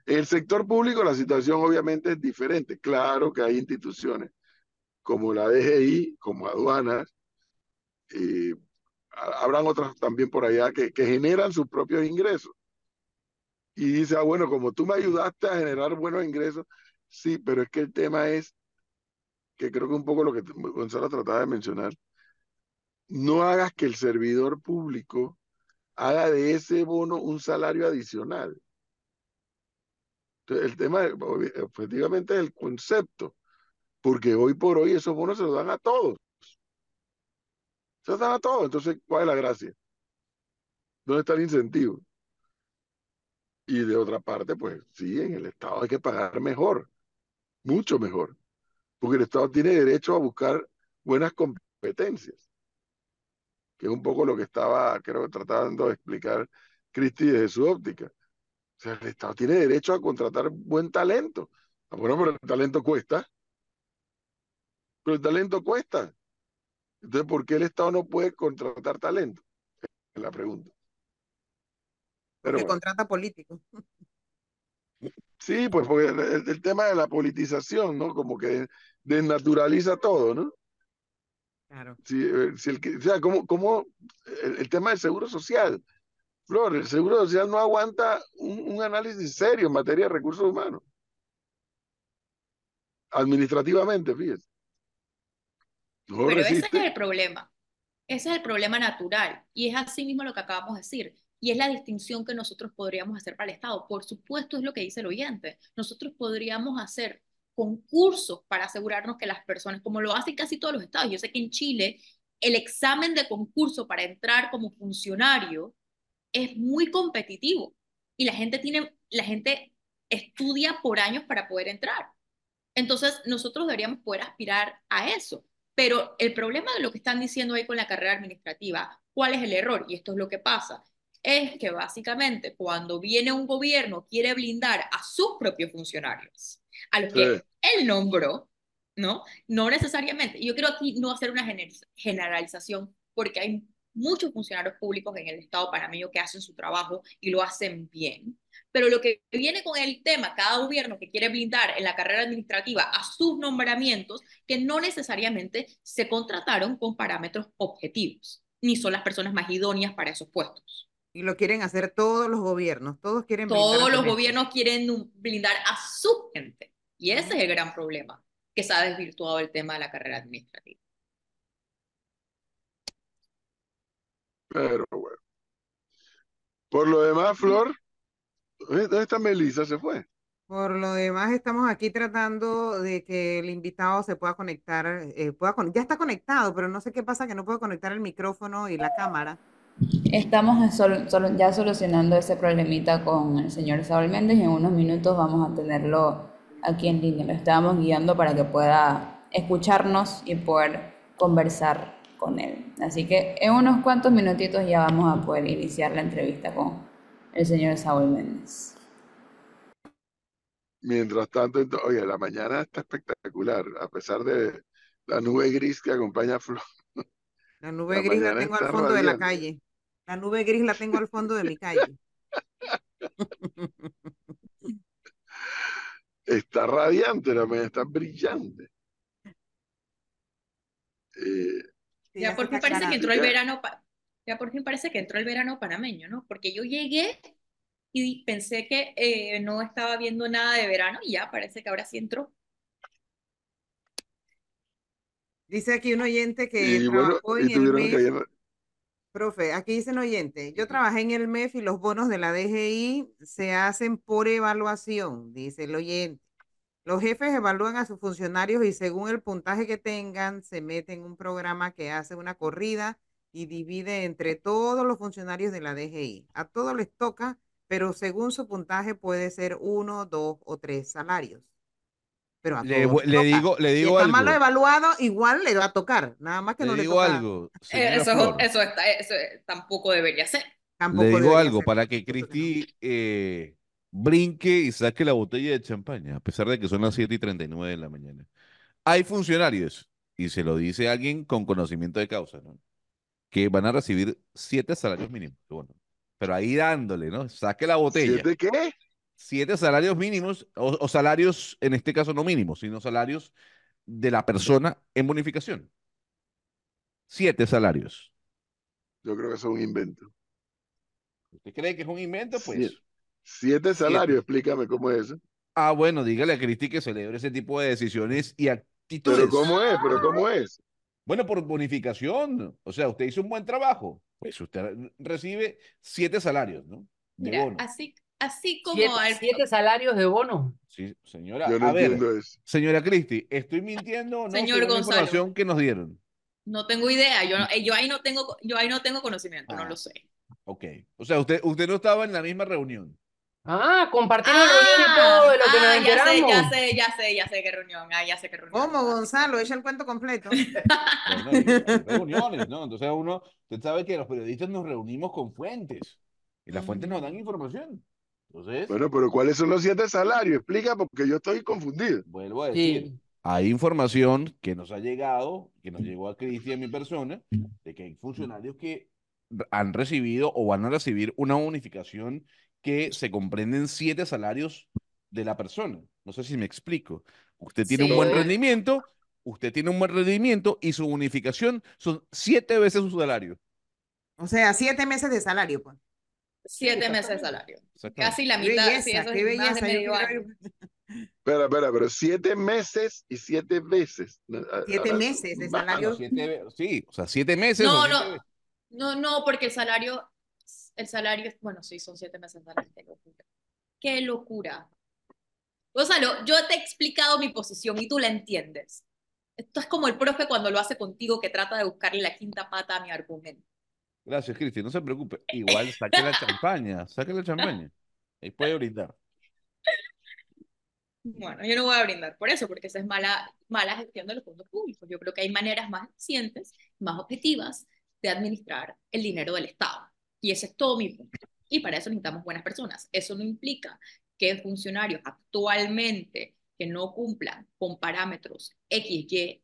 En el sector público la situación obviamente es diferente. Claro que hay instituciones como la DGI, como aduanas, ha- habrán otras también por allá que, que generan sus propios ingresos. Y dice, ah, bueno, como tú me ayudaste a generar buenos ingresos, sí, pero es que el tema es, que creo que un poco lo que Gonzalo trataba de mencionar, no hagas que el servidor público haga de ese bono un salario adicional. Entonces, el tema, objetivamente, es el concepto, porque hoy por hoy esos bonos se los dan a todos. Se los dan a todos. Entonces, ¿cuál es la gracia? ¿Dónde está el incentivo? Y de otra parte, pues sí, en el Estado hay que pagar mejor, mucho mejor, porque el Estado tiene derecho a buscar buenas competencias, que es un poco lo que estaba, creo, tratando de explicar Cristi desde su óptica. O sea, el Estado tiene derecho a contratar buen talento, Ah, Bueno, pero el talento cuesta. Pero el talento cuesta. Entonces, ¿por qué el Estado no puede contratar talento? Es la pregunta. Pero bueno, contrata políticos. sí, pues porque el- el tema de la politización, ¿no? Como que desnaturaliza todo, ¿no? Claro. Si, eh, si el o sea, como, como el, el tema del seguro social. Flor, el seguro social no aguanta un, un análisis serio en materia de recursos humanos. Administrativamente, fíjese. No Pero ese es el problema. Ese es el problema natural. Y es así mismo lo que acabamos de decir. Y es la distinción que nosotros podríamos hacer para el Estado. Por supuesto, es lo que dice el oyente. Nosotros podríamos hacer concursos para asegurarnos que las personas, como lo hacen casi todos los estados, yo sé que en Chile el examen de concurso para entrar como funcionario es muy competitivo y la gente tiene, la gente estudia por años para poder entrar. Entonces, nosotros deberíamos poder aspirar a eso. Pero el problema de lo que están diciendo ahí con la carrera administrativa, ¿cuál es el error? Y esto es lo que pasa. Es que básicamente cuando viene un gobierno quiere blindar a sus propios funcionarios, a los que Sí. él nombró, ¿no? No necesariamente. Yo quiero aquí no hacer una gener- generalización porque hay muchos funcionarios públicos en el Estado panameño que hacen su trabajo y lo hacen bien. Pero lo que viene con el tema, cada gobierno que quiere blindar en la carrera administrativa a sus nombramientos, que no necesariamente se contrataron con parámetros objetivos, ni son las personas más idóneas para esos puestos. Y lo quieren hacer todos los gobiernos. Todos quieren Todos los gobiernos quieren blindar a su gente. Y ese es el gran problema, que se ha desvirtuado el tema de la carrera administrativa. Pero bueno. Por lo demás, Flor, ¿dónde está Melissa? Se fue. Por lo demás, estamos aquí tratando de que el invitado se pueda conectar, eh, pueda con- ya está conectado, pero no sé qué pasa que no puedo conectar el micrófono y la cámara. Estamos sol- sol- ya solucionando ese problemita con el señor Saúl Méndez y en unos minutos vamos a tenerlo aquí en línea. Lo estábamos guiando para que pueda escucharnos y poder conversar con él. Así que en unos cuantos minutitos ya vamos a poder iniciar la entrevista con el señor Saúl Méndez. Mientras tanto, oye, la mañana está espectacular, a pesar de la nube gris que acompaña a Flor. La nube La gris la tengo al fondo de la calle. La nube gris la tengo al fondo de mi calle. Está radiante, la mañana está brillante. Eh, Ya por fin parece que entró el verano, ya por fin parece que entró el verano panameño, ¿no? Porque yo llegué y pensé que eh, no estaba viendo nada de verano y ya parece que ahora sí entró. Dice aquí un oyente que y trabajó en el Profe, aquí dice un oyente, yo trabajé en el MEF y los bonos de la DGI se hacen por evaluación, dice el oyente. Los jefes evalúan a sus funcionarios y según el puntaje que tengan, se mete en un programa que hace una corrida y divide entre todos los funcionarios de la DGI. A todos les toca, pero según su puntaje puede ser uno, dos o tres salarios. Pero a Le, todos le digo, le Si digo está malo algo. evaluado, igual le va a tocar, nada más que Le no le digo toca. algo, Eh, eso, Flor. eso, está, eso tampoco debería ser. Tampoco Le digo algo, ser. para que. Cristi eh, brinque y saque la botella de champaña, a pesar de que son las 7 y 39 de la mañana. Hay funcionarios, y se lo dice alguien con conocimiento de causa, ¿no? Que van a recibir siete salarios mínimos. Bueno, pero ahí dándole, ¿no? Saque la botella. ¿Siete qué? Siete salarios mínimos, o, o salarios, en este caso no mínimos, sino salarios de la persona en bonificación. Siete salarios. Yo creo que eso es un invento. ¿Usted cree que es un invento? Pues. Siete. Siete Siete. salarios, explícame cómo es eso. Ah, bueno, dígale a Cristi que celebre ese tipo de decisiones y actitudes. Pero cómo es, pero cómo es. Bueno, por bonificación. O sea, usted hizo un buen trabajo. Pues usted recibe siete salarios, ¿no? De Mira, bono. así, así como Siete, al- siete salarios de bono. Sí, señora. Yo no a ver, entiendo eso. señora Cristi, ¿estoy mintiendo o no? Señor según la Gonzalo. información que nos dieron. no tengo idea, yo, eh, yo ahí no tengo, yo ahí no tengo conocimiento, no Ah. lo sé. Ok. O sea, usted, usted no estaba en la misma reunión. Ah, compartieron reunión y todo de lo que nos ah, ya sé, ya sé, ya sé, ya sé qué reunión, ah, ya sé qué reunión. ¿Cómo, Gonzalo? Echa el cuento completo. Bueno, y hay reuniones, ¿no? Entonces uno, usted sabe que los periodistas nos reunimos con fuentes y las fuentes nos dan información. Entonces, Bueno, pero ¿cuáles son los siete salarios? Explica porque yo estoy confundido. vuelvo a decir, Sí. hay información que nos ha llegado, que nos llegó a Cristian, mi persona, de que hay funcionarios que han recibido o van a recibir una unificación que se comprenden siete salarios de la persona. No sé si me explico. Usted tiene un buen rendimiento, usted tiene un buen rendimiento y su unificación son siete veces su salario. O sea, siete meses de salario, pues. Siete meses de salario. Casi la Qué mitad, belleza, sí, eso qué es más de belleza. medio año. Espera, espera, pero siete meses y siete veces. Siete ahora- meses de Bueno, salario. siete sí, o sea, siete meses. No, no, veces. no, no, porque el salario, el salario, bueno, sí, son siete meses de salario. Qué locura. Qué locura. Gonzalo, yo te he explicado mi posición y tú la entiendes. Esto es como el profe cuando lo hace contigo que trata de buscarle la quinta pata a mi argumento. Gracias, Cristi, no se preocupe. Igual saque la champaña, saque la champaña. Ahí puede brindar. Bueno, yo no voy a brindar por eso, porque esa es mala, mala gestión de los fondos públicos. Yo creo que hay maneras más eficientes, más objetivas de administrar el dinero del Estado. Y ese es todo mi punto. Y para eso necesitamos buenas personas. Eso no implica que funcionarios actualmente que no cumplan con parámetros XY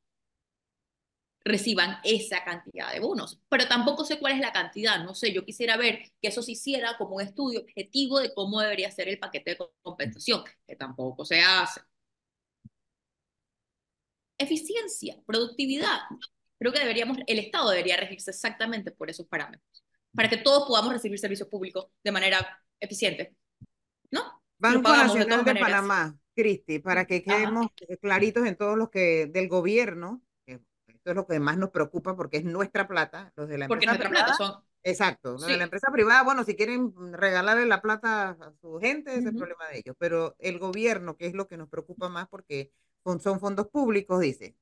reciban esa cantidad de bonos. Pero tampoco sé cuál es la cantidad, no sé, yo quisiera ver que eso se hiciera como un estudio objetivo de cómo debería ser el paquete de compensación, que tampoco se hace. Eficiencia, productividad. Creo que deberíamos, el Estado debería regirse exactamente por esos parámetros, para que todos podamos recibir servicios públicos de manera eficiente. ¿No? Banco de Nacional de maneras. Panamá, Cristi, para que Ajá. quedemos claritos en todos los que del gobierno, esto es lo que más nos preocupa porque es nuestra plata, los de la Porque empresa nuestra plata privada, son exacto, los de la empresa privada, bueno, si quieren regalarle la plata a su gente, ese es el problema de ellos, pero el gobierno, que es lo que nos preocupa más porque son fondos públicos, dice,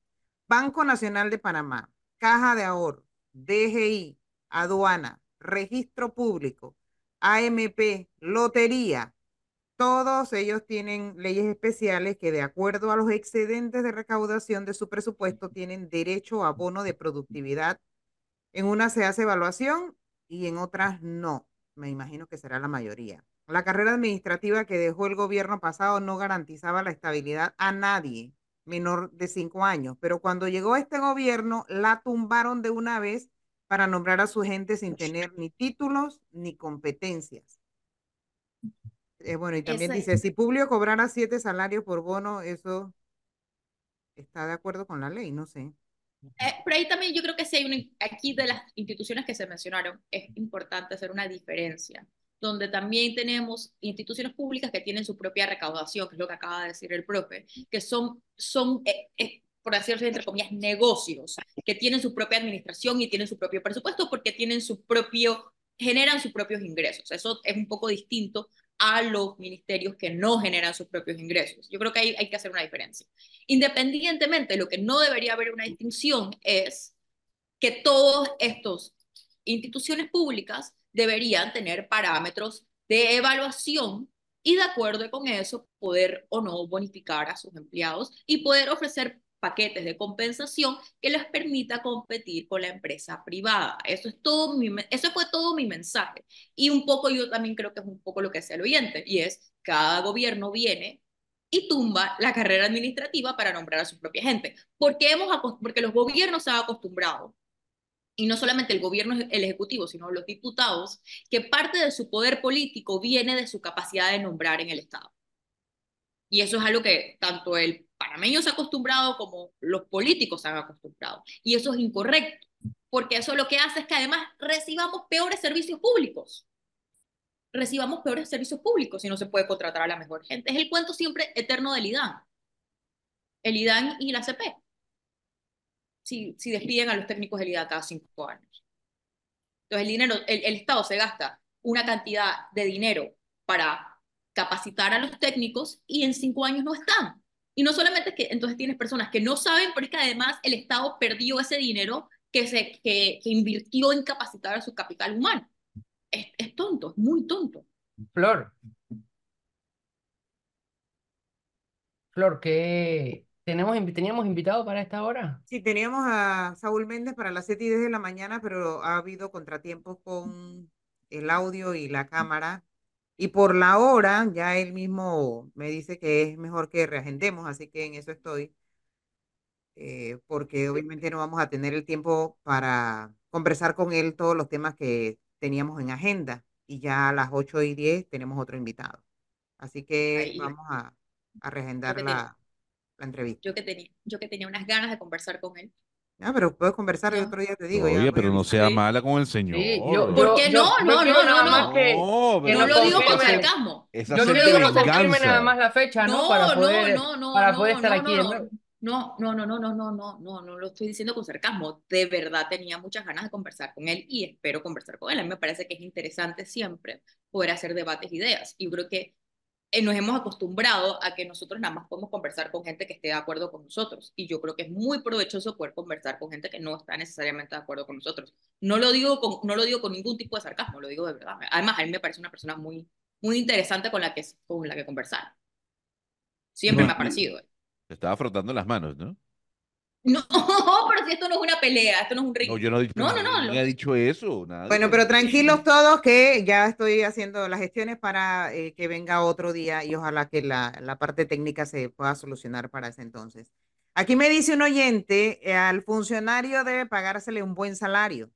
Banco Nacional de Panamá, Caja de Ahorro, DGI, Aduana, Registro Público, AMP, Lotería, todos ellos tienen leyes especiales que de acuerdo a los excedentes de recaudación de su presupuesto tienen derecho a bono de productividad. En unas se hace evaluación y en otras no. Me imagino que será la mayoría. La carrera administrativa que dejó el gobierno pasado no garantizaba la estabilidad a nadie menor de cinco años, pero cuando llegó este gobierno la tumbaron de una vez para nombrar a su gente sin tener ni títulos ni competencias. Eh, bueno, y también Ese- dice, si Publio cobrara siete salarios por bono, eso está de acuerdo con la ley, no sé. Eh, pero ahí también yo creo que sí hay una, aquí de las instituciones que se mencionaron, es importante hacer una diferencia, donde también tenemos instituciones públicas que tienen su propia recaudación, que es lo que acaba de decir el profe, que son, son eh, eh, por decirlo entre comillas, negocios, que tienen su propia administración y tienen su propio presupuesto porque tienen su propio, generan sus propios ingresos. Eso es un poco distinto a los ministerios que no generan sus propios ingresos. Yo creo que hay, que hacer una diferencia. Independientemente, lo que no debería haber una distinción es que todas estas instituciones públicas deberían tener parámetros de evaluación y de acuerdo con eso poder o no bonificar a sus empleados y poder ofrecer paquetes de compensación que les permita competir con la empresa privada. Eso, es todo mi, eso fue todo mi mensaje. Y un poco yo también creo que es un poco lo que hace el oyente, y es cada gobierno viene y tumba la carrera administrativa para nombrar a su propia gente. Porque, hemos, porque los gobiernos se han acostumbrado, y no solamente el gobierno, el ejecutivo, sino los diputados, que parte de su poder político viene de su capacidad de nombrar en el Estado. Y eso es algo que tanto el panameño se ha acostumbrado como los políticos se han acostumbrado. Y eso es incorrecto, porque eso lo que hace es que además recibamos peores servicios públicos. Recibamos peores servicios públicos si no se puede contratar a la mejor gente. Es el cuento siempre eterno del IDAN. El IDAN y la CP. Si, si despiden a los técnicos del IDAN cada cinco años. Entonces el dinero, el, el Estado se gasta una cantidad de dinero para capacitar a los técnicos y en cinco años no están. Y no solamente es que entonces tienes personas que no saben, pero es que además el Estado perdió ese dinero que, se, que, que invirtió en capacitar a su capital humano. Es, es tonto, es muy tonto. Flor. Flor, ¿qué tenemos, teníamos invitado para esta hora? Sí, teníamos a Saúl Méndez para las 7 y 10 de la mañana, pero ha habido contratiempos con el audio y la cámara Y por la hora, ya él mismo me dice que es mejor que reagendemos, así que en eso estoy, eh, porque obviamente no vamos a tener el tiempo para conversar con él todos los temas que teníamos en agenda. Y ya a las 8 y 10 tenemos otro invitado. Así que Ahí, vamos a, a reagendar la, la entrevista. yo que tenía, yo que tenía unas ganas de conversar con él. Ah, pero puedes conversar y Ya. otro día te digo, Oye, pero no sea mala con el Sí, señor. yo, ¿Por qué yo, no? yo No, no, no, no. que, No, que No nos lo digo con sarcasmo. Esa Yo No digo con confirmen nada más la fecha, ¿no? No, Para no, poder, no, no, para no, poder estar no, aquí. no, ¿no? no, no, no, no, no, no, no, no, no lo estoy diciendo con sarcasmo. De verdad tenía muchas ganas de conversar con él y espero conversar con él. A mí me parece que es interesante siempre poder hacer debates, ideas. Y creo que nos hemos acostumbrado a que nosotros nada más podemos conversar con gente que esté de acuerdo con nosotros. Y yo creo que es muy provechoso poder conversar con gente que no está necesariamente de acuerdo con nosotros. No lo digo con, no lo digo con ningún tipo de sarcasmo, lo digo de verdad. Además, a mí me parece una persona muy, muy interesante con la que, con la que conversar. Siempre me ha parecido. ¿eh? Te estaba frotando las manos, ¿no? No, pero si esto no es una pelea, esto no es un ring. No, yo no he dicho, No, no, no, lo- ha dicho eso, nadie. Bueno, pero tranquilos todos que ya estoy haciendo las gestiones para eh, que venga otro día y ojalá que la, la parte técnica se pueda solucionar para ese entonces. Aquí me dice un oyente, eh, al funcionario debe pagársele un buen salario,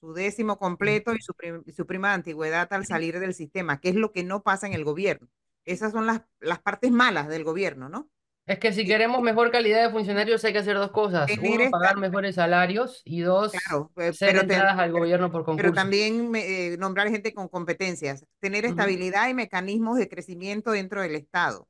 su décimo completo y su, prim- su prima de antigüedad al salir del sistema, que es lo que no pasa en el gobierno. Esas son las, las partes malas del gobierno, ¿no? Es que si queremos mejor calidad de funcionarios hay que hacer dos cosas. Uno, pagar mejores salarios y dos, Claro, ser pero te- entradas al gobierno por pero concurso. también me- eh, nombrar gente con competencias, tener estabilidad y mecanismos de crecimiento dentro del Estado.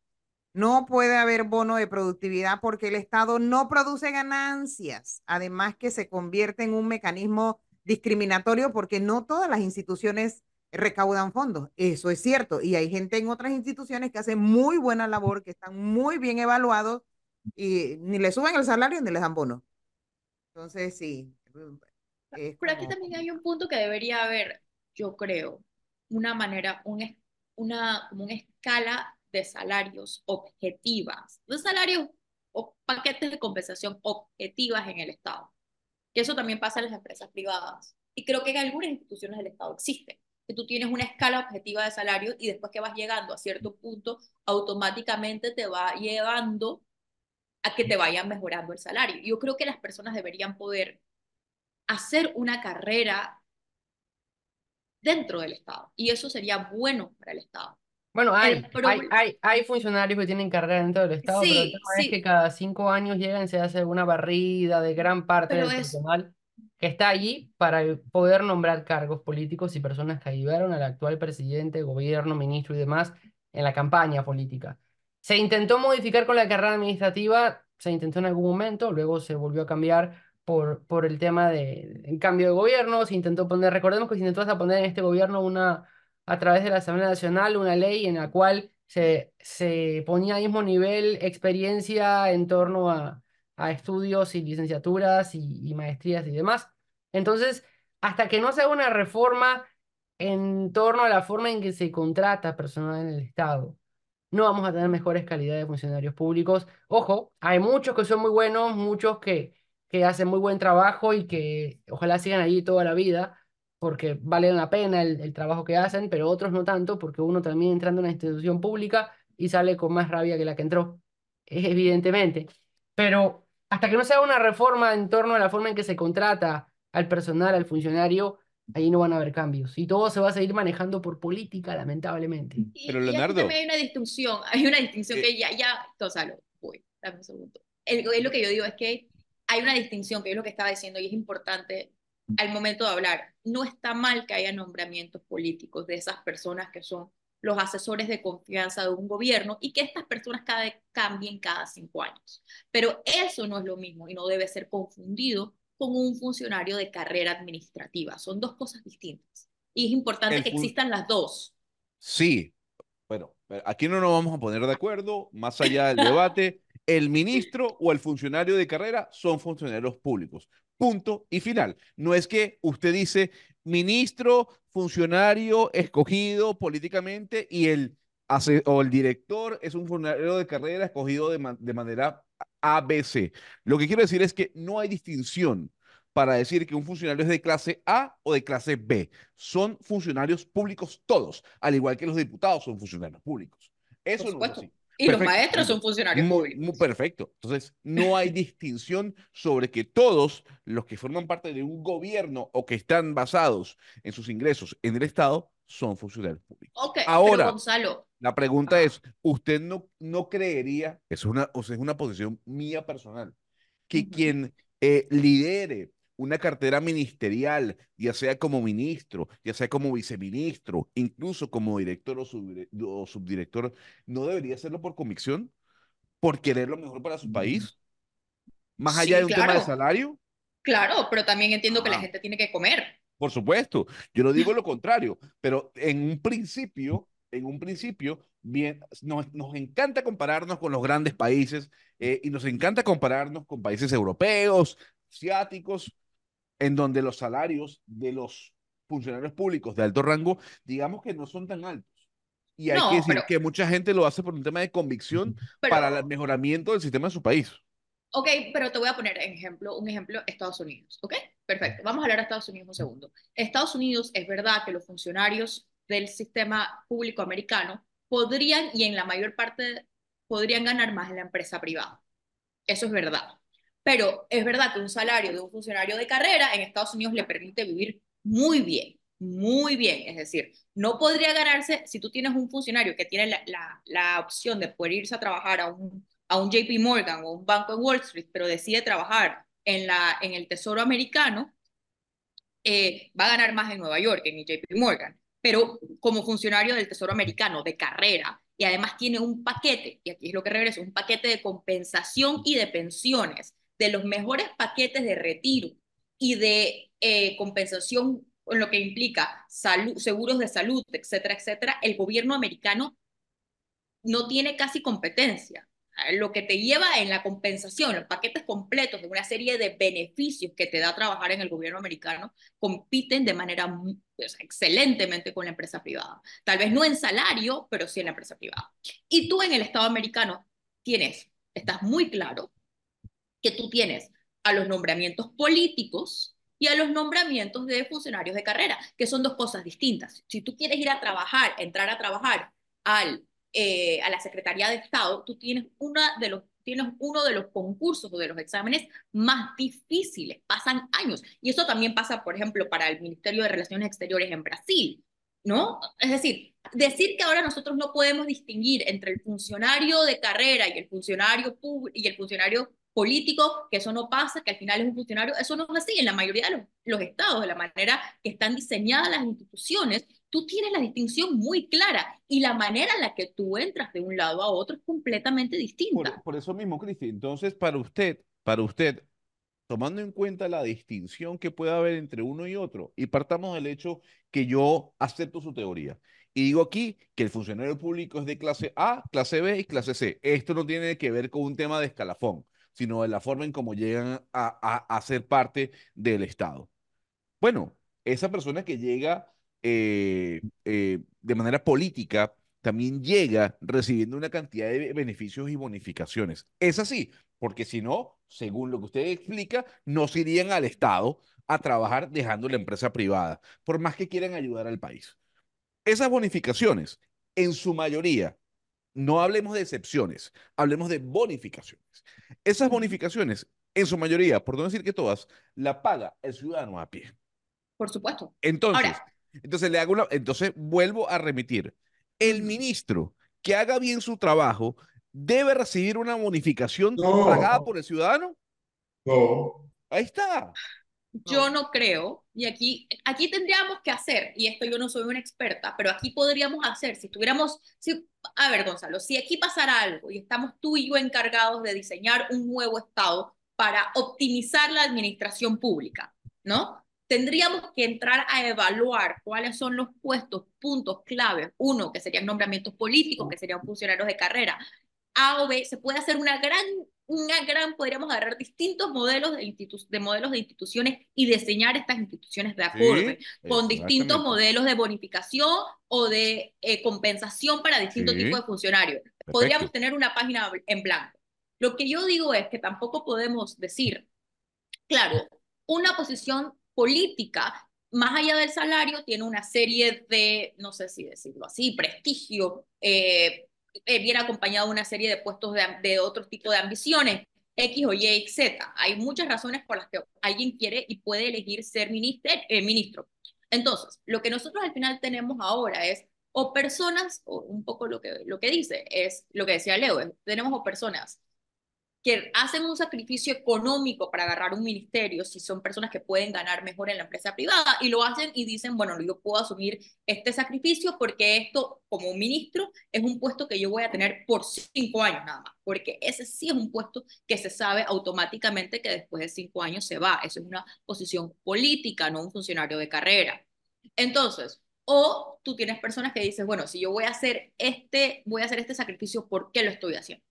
No puede haber bono de productividad porque el Estado no produce ganancias, además que se convierte en un mecanismo discriminatorio porque no todas las instituciones recaudan fondos. Eso es cierto. Y hay gente en otras instituciones que hace muy buena labor, que están muy bien evaluados y ni le suben el salario ni les dan bono. Entonces, sí. es Pero aquí también hay un punto que debería haber, yo creo, una manera, un, una, como una escala de salarios objetivas, de salarios o paquetes de compensación objetivas en el Estado. Que eso también pasa en las empresas privadas. Y creo que en algunas instituciones del Estado existe. Que tú tienes una escala objetiva de salarios y después que vas llegando a cierto punto, automáticamente te va llevando a que te vayan mejorando el salario. Yo creo que las personas deberían poder hacer una carrera dentro del Estado. Y eso sería bueno para el Estado. Bueno, hay, hay, hay, hay funcionarios que tienen carrera dentro del Estado, pero el Sí, tema es sí. que cada cinco años llegan y se hace una barrida de gran parte Pero del es- personal que está allí para poder nombrar cargos políticos y personas que ayudaron al actual presidente, gobierno, ministro y demás en la campaña política. Se intentó modificar con la carrera administrativa, se intentó en algún momento, luego se volvió a cambiar por, por el tema de el cambio de gobierno, se intentó poner, recordemos que se intentó hasta poner en este gobierno una, a través de la Asamblea Nacional, una ley en la cual se, se ponía al mismo nivel experiencia en torno a, a estudios y licenciaturas y maestrías y demás. Entonces, hasta que no se haga una reforma en torno a la forma en que se contrata personal en el Estado, no vamos a tener mejores calidades de funcionarios públicos. Ojo, hay muchos que son muy buenos, muchos que, que hacen muy buen trabajo y que ojalá sigan allí toda la vida, porque vale la pena el, el trabajo que hacen, pero otros no tanto, porque uno también entrando en una institución pública y sale con más rabia que la que entró, evidentemente. Pero hasta que no se haga una reforma en torno a la forma en que se contrata al personal, al funcionario, ahí no van a haber cambios. Y todo se va a seguir manejando por política, lamentablemente. Y, Pero, y Leonardo. también hay una distinción, hay una distinción Eh. que ya, ya, Gonzalo, voy, dame un segundo. El, es lo que yo digo es que hay una distinción, que es lo que estaba diciendo, y es importante al momento de hablar. No está mal que haya nombramientos políticos de esas personas que son los asesores de confianza de un gobierno y que estas personas cada, cambien cada cinco años. Pero eso no es lo mismo y no debe ser confundido con un funcionario de carrera administrativa. Son dos cosas distintas. Y es importante El que existan las dos. Sí, bueno, aquí no nos vamos a poner de acuerdo, más allá del debate, el ministro o el funcionario de carrera son funcionarios públicos. Punto y final. No es que usted dice ministro, funcionario escogido políticamente y el, o el director es un funcionario de carrera escogido de, ma- de manera ABC. Lo que quiero decir es que no hay distinción. para decir que un funcionario es de clase A o de clase B. Son funcionarios públicos todos, al igual que los diputados son funcionarios públicos. Eso no es así. Y los Perfecto. maestros son funcionarios Muy, públicos. muy perfecto. Entonces, no hay distinción sobre que todos los que forman parte de un gobierno o que están basados en sus ingresos en el Estado son funcionarios públicos. Ok, Ahora, pero Gonzalo, La pregunta Ajá. es, ¿usted no, no creería, es una, o sea, es una posición mía personal, que quien eh, lidere una cartera ministerial, ya sea como ministro, ya sea como viceministro, incluso como director o, subdire- o subdirector, no debería hacerlo por convicción, por querer lo mejor para su país, más allá Sí, de un tema de claro. salario? claro, pero también entiendo que la Ah. gente tiene que comer. Por supuesto, yo no digo lo contrario, pero en un principio, en un principio, bien, nos, nos encanta compararnos con los grandes países eh, y nos encanta compararnos con países europeos, asiáticos, en donde los salarios de los funcionarios públicos de alto rango, digamos que no son tan altos. Y hay No, que decir pero- que mucha gente lo hace por un tema de convicción Pero, para el mejoramiento del sistema de su país. ok, pero te voy a poner ejemplo, un ejemplo, Estados Unidos, ¿ok? Perfecto, vamos a hablar de Estados Unidos un segundo. Estados Unidos, es verdad que los funcionarios del sistema público americano podrían, y en la mayor parte, podrían ganar más en la empresa privada. Eso es verdad. Pero es verdad que un salario de un funcionario de carrera en Estados Unidos le permite vivir muy bien, muy bien. Es decir, no podría ganarse, si tú tienes un funcionario que tiene la, la, la opción de poder irse a trabajar a un, a un JP Morgan o un banco en Wall Street, pero decide trabajar en, la, en el Tesoro americano, eh, va a ganar más en Nueva York, en el JP Morgan. Pero como funcionario del Tesoro americano de carrera, y además tiene un paquete, y aquí es lo que regreso, un paquete de compensación y de pensiones, de los mejores paquetes de retiro y de eh, compensación en lo que implica salud, seguros de salud, etcétera, etcétera, el gobierno americano no tiene casi competencia. Lo que te lleva en la compensación, los paquetes completos de una serie de beneficios que te da trabajar en el gobierno americano, compiten de manera o sea, excelentemente con la empresa privada. Tal vez no en salario, pero sí en la empresa privada. Y tú en el Estado americano tienes, estás muy claro que tú tienes a los nombramientos políticos y a los nombramientos de funcionarios de carrera, que son dos cosas distintas. Si tú quieres ir a trabajar, entrar a trabajar al, eh, a la Secretaría de Estado, tú tienes, una de los, tienes uno de los concursos o de los exámenes más difíciles, pasan años. Y eso también pasa, por ejemplo, para el Ministerio de Relaciones Exteriores en Brasil, ¿no? Es decir, decir que ahora nosotros no podemos distinguir entre el funcionario de carrera y el funcionario y el funcionario político, que eso no pasa, que al final es un funcionario, eso no es así en la mayoría de los, los estados, de la manera que están diseñadas las instituciones, tú tienes la distinción muy clara y la manera en la que tú entras de un lado a otro es completamente distinta. Por, por eso mismo, Cristi, entonces para usted, para usted, tomando en cuenta la distinción que puede haber entre uno y otro, y partamos del hecho que yo acepto su teoría, y digo aquí que el funcionario público es de clase A, clase B y clase C. Esto no tiene que ver con un tema de escalafón, sino de la forma en cómo llegan a, a, a ser parte del Estado. Bueno, esa persona que llega eh, eh, de manera política también llega recibiendo una cantidad de beneficios y bonificaciones. Es así, porque si no, según lo que usted explica, no se irían al Estado a trabajar dejando la empresa privada, por más que quieran ayudar al país. Esas bonificaciones, en su mayoría, no hablemos de excepciones, hablemos de bonificaciones. Esas bonificaciones, en su mayoría, por no decir que todas, la paga el ciudadano a pie. Por supuesto. Entonces, Ahora, entonces le hago una, entonces vuelvo a remitir. El ministro que haga bien su trabajo debe recibir una bonificación No. pagada por el ciudadano. No. Ahí está. Yo no creo, y aquí, aquí tendríamos que hacer, y esto yo no soy una experta, pero aquí podríamos hacer, si tuviéramos, si, a ver Gonzalo, si aquí pasara algo y estamos tú y yo encargados de diseñar un nuevo Estado para optimizar la administración pública, ¿no? Tendríamos que entrar a evaluar cuáles son los puestos, puntos claves. Uno, que serían nombramientos políticos, que serían funcionarios de carrera. A o B, se puede hacer una gran, una gran, podríamos agarrar distintos modelos de, institu de modelos de instituciones y diseñar estas instituciones de acorde, Sí, con distintos modelos de bonificación o de eh, compensación para distintos Sí. tipos de funcionarios. Podríamos tener una página en blanco. Lo que yo digo es que tampoco podemos decir, claro, una posición política, más allá del salario, tiene una serie de, no sé si decirlo así, prestigio, eh, eh, viene acompañado de una serie de puestos de, de otro tipo de ambiciones, X o Y, Z. Hay muchas razones por las que alguien quiere y puede elegir ser ministro. Eh, ministro. Entonces, lo que nosotros al final tenemos ahora es o personas, o un poco lo que, lo que dice, es lo que decía Leo, tenemos o personas que hacen un sacrificio económico para agarrar un ministerio, si son personas que pueden ganar mejor en la empresa privada, y lo hacen y dicen, bueno, yo puedo asumir este sacrificio porque esto, como ministro, es un puesto que yo voy a tener por cinco años nada más, porque ese sí es un puesto que se sabe automáticamente que después de cinco años se va. Eso es una posición política, no un funcionario de carrera. Entonces, o tú tienes personas que dices, bueno, si yo voy a hacer este, voy a hacer este sacrificio, ¿por qué lo estoy haciendo?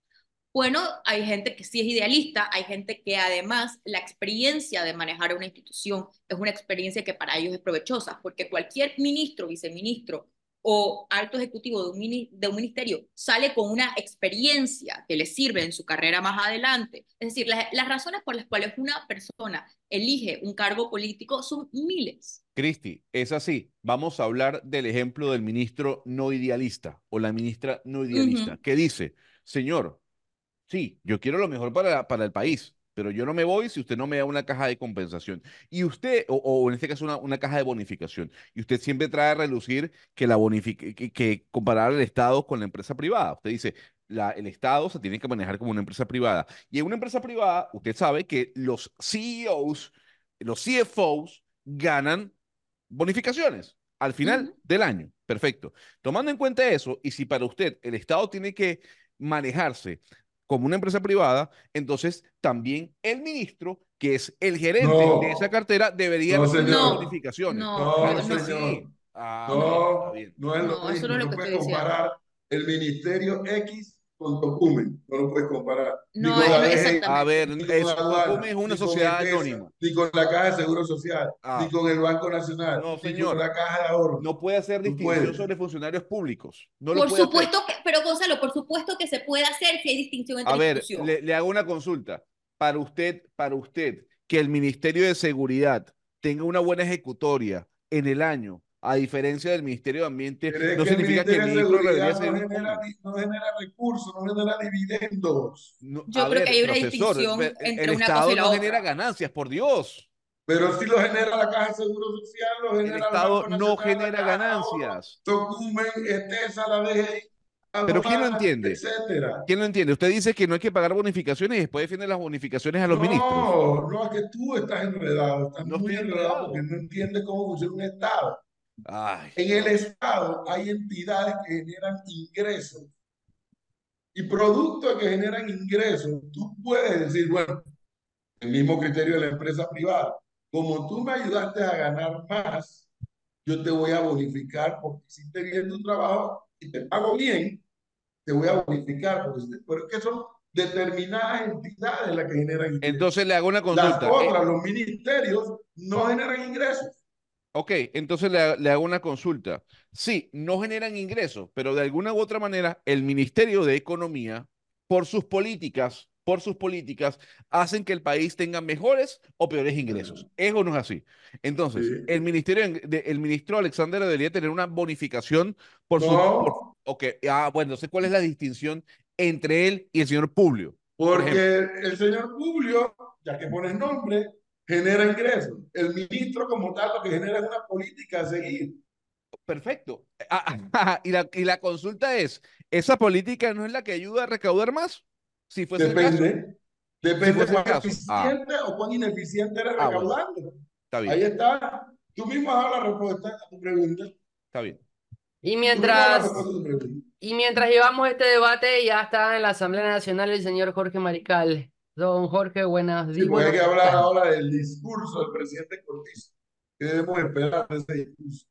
Bueno, hay gente que sí es idealista, hay gente que además la experiencia de manejar una institución es una experiencia que para ellos es provechosa, porque cualquier ministro, viceministro o alto ejecutivo de un, de un ministerio sale con una experiencia que le sirve en su carrera más adelante. Es decir, las razones por las cuales una persona elige un cargo político son miles. Cristi, es así. Vamos a hablar del ejemplo del ministro no idealista o la ministra no idealista, que dice, señor, Sí, yo quiero lo mejor para, para el país, pero yo no me voy si usted no me da una caja de compensación. Y usted, o, en este caso una, una, caja de bonificación, y usted siempre trae a relucir que, la que, que, comparar el Estado con la empresa privada. Usted dice, la, el Estado se tiene que manejar como una empresa privada. Y en una empresa privada, usted sabe que los CEOs, los CFOs ganan bonificaciones al final del año. Perfecto. Tomando en cuenta eso, y si para usted el Estado tiene que manejarse como una empresa privada, entonces también el ministro, que es el gerente de esa cartera, debería no, recibir bonificaciones. No, no, no, señor. Ah, no, no, es lo mismo. No, puedes comparar el ministerio X con Tocumen. No lo puedes comparar. No, ni con la A ver, Tocumen es una sociedad anónima. Ni con la Caja de Seguro Social, ah. ni con el Banco Nacional, no, señor. ni con la Caja de Ahorro. No puede hacer distinción sobre funcionarios públicos. No por supuesto, que, pero Gonzalo, por supuesto que se puede hacer si hay distinción entre A ver, le, le hago una consulta. Para usted, para usted, que el Ministerio de Seguridad tenga una buena ejecutoria en el año a diferencia del Ministerio de Ambiente, no significa que el ministro debería ser... No genera, no genera recursos, no genera dividendos. Yo creo que hay una distinción entre el una Estado cosa y la no genera ganancias, por Dios. Pero si lo genera la Caja de Seguro Social, lo genera el Estado no genera ganancias. Tocumen, ETESA, la DGI. Pero ¿quién lo entiende? Etcétera. ¿Quién lo entiende? Usted dice que no hay que pagar bonificaciones y después defiende las bonificaciones a los ministros. No, no, es que tú estás enredado, estás muy enredado porque no entiendes cómo funciona un Estado. En el Estado hay entidades que generan ingresos y productos que generan ingresos. Tú puedes decir, bueno, el mismo criterio de la empresa privada. Como tú me ayudaste a ganar más, yo te voy a bonificar porque hiciste bien tu trabajo y te pago bien, te voy a bonificar porque, porque que son determinadas entidades las que generan ingresos. Entonces le hago una consulta. Las otras, los ministerios, no generan ingresos. Ok, entonces le, hago una consulta. Sí, no generan ingresos, pero de alguna u otra manera el Ministerio de Economía, por sus políticas, por sus políticas, hacen que el país tenga mejores o peores ingresos. Eso no es así. Entonces, el ministerio, el ministro Alexander debería tener una bonificación por su... ok, ah, bueno, entonces, ¿cuál es la distinción entre él y el señor Publio? Porque el señor Publio, ya que pones nombre, genera ingresos. El ministro como tal lo que genera es una política a seguir. Perfecto. Ah, ah, y, la, y la consulta es, ¿esa política no es la que ayuda a recaudar más? Si fuese Depende. El caso. Depende de cuán eficiente o cuán ineficiente eres recaudando. Está bien. Ahí está. Tú mismo has dado la respuesta a tu pregunta. Está bien. Y mientras, y mientras llevamos este debate, ya está en la Asamblea Nacional el señor Jorge Marical. Don Jorge, buenas días. Sí, pues hay que hablar ahora del discurso del presidente Cortés. ¿Qué debemos esperar de ese discurso?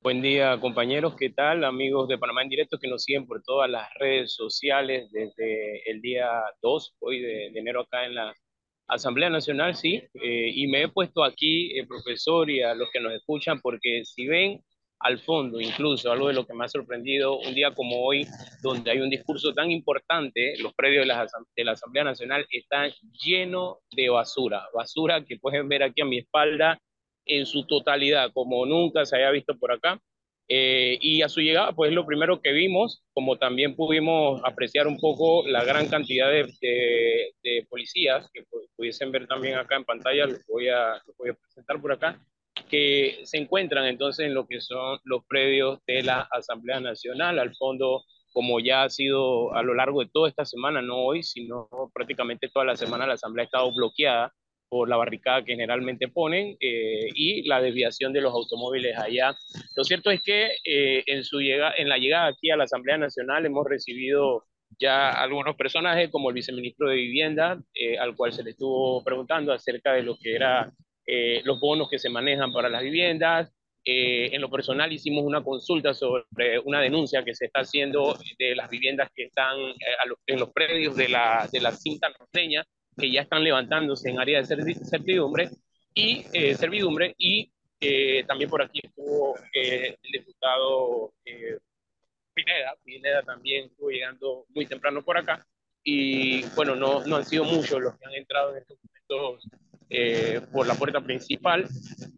Buen día, compañeros. ¿Qué tal, amigos de Panamá en directo que nos siguen por todas las redes sociales desde el día 2, hoy de, enero acá en la Asamblea Nacional, sí. Eh, y me he puesto aquí, el profesor, y a los que nos escuchan, porque si ven al fondo, incluso algo de lo que me ha sorprendido un día como hoy, donde hay un discurso tan importante, los predios de la, de la Asamblea Nacional están llenos de basura, basura que pueden ver aquí a mi espalda en su totalidad, como nunca se haya visto por acá. Eh, y a su llegada, pues lo primero que vimos, como también pudimos apreciar un poco la gran cantidad de, de, policías, que pudiesen ver también acá en pantalla, los voy, a, los voy a presentar por acá, que se encuentran entonces en lo que son los predios de la Asamblea Nacional. Al fondo, como ya ha sido a lo largo de toda esta semana, no hoy, sino prácticamente toda la semana, la Asamblea ha estado bloqueada por la barricada que generalmente ponen eh, y la desviación de los automóviles allá. Lo cierto es que eh, en, su llega, en la llegada aquí a la Asamblea Nacional hemos recibido ya algunos personajes como el viceministro de Vivienda, eh, al cual se le estuvo preguntando acerca de lo que era eh, los bonos que se manejan para las viviendas. Eh, en lo personal hicimos una consulta sobre una denuncia que se está haciendo de las viviendas que están eh, en los predios de la, de la cinta norteña, que ya están levantándose en área de servidumbre y, servidumbre, y también por aquí estuvo el diputado Pineda. Pineda también estuvo llegando muy temprano por acá. Y bueno, no, no han sido muchos los que han entrado en estos momentos eh, por la puerta principal.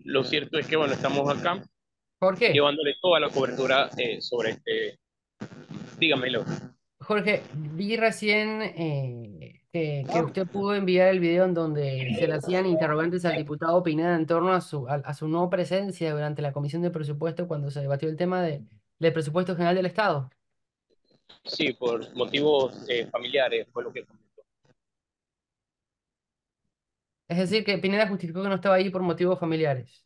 Lo cierto es que, bueno, estamos acá. Jorge. Llevándole toda la cobertura eh, sobre este. Dígamelo. Jorge, vi recién eh, que, usted pudo enviar el video en donde se le hacían interrogantes al diputado Pineda en torno a su, a, su no presencia durante la comisión de presupuesto cuando se debatió el tema de, del presupuesto general del Estado. Sí, por motivos familiares, fue lo que Es decir, que Pineda justificó que no estaba ahí por motivos familiares.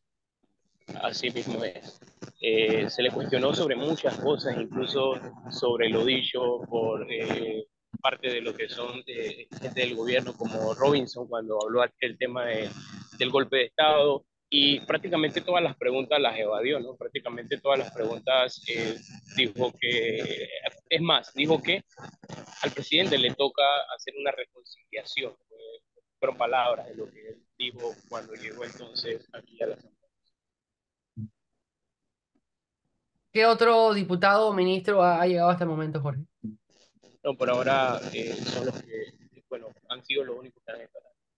Así mismo es. Eh, se le cuestionó sobre muchas cosas, incluso sobre lo dicho por eh, parte de lo que son eh, gente del gobierno, como Robinson, cuando habló el tema del golpe de Estado, y prácticamente todas las preguntas las evadió, ¿no? Prácticamente todas las preguntas dijo que, es más, dijo que al presidente le toca hacer una reconciliación fueron palabras de lo que él dijo cuando llegó entonces aquí a la Asamblea. ¿Qué otro diputado o ministro ha, llegado hasta el momento, Jorge? No, por ahora eh, son los que, bueno, han sido los únicos que han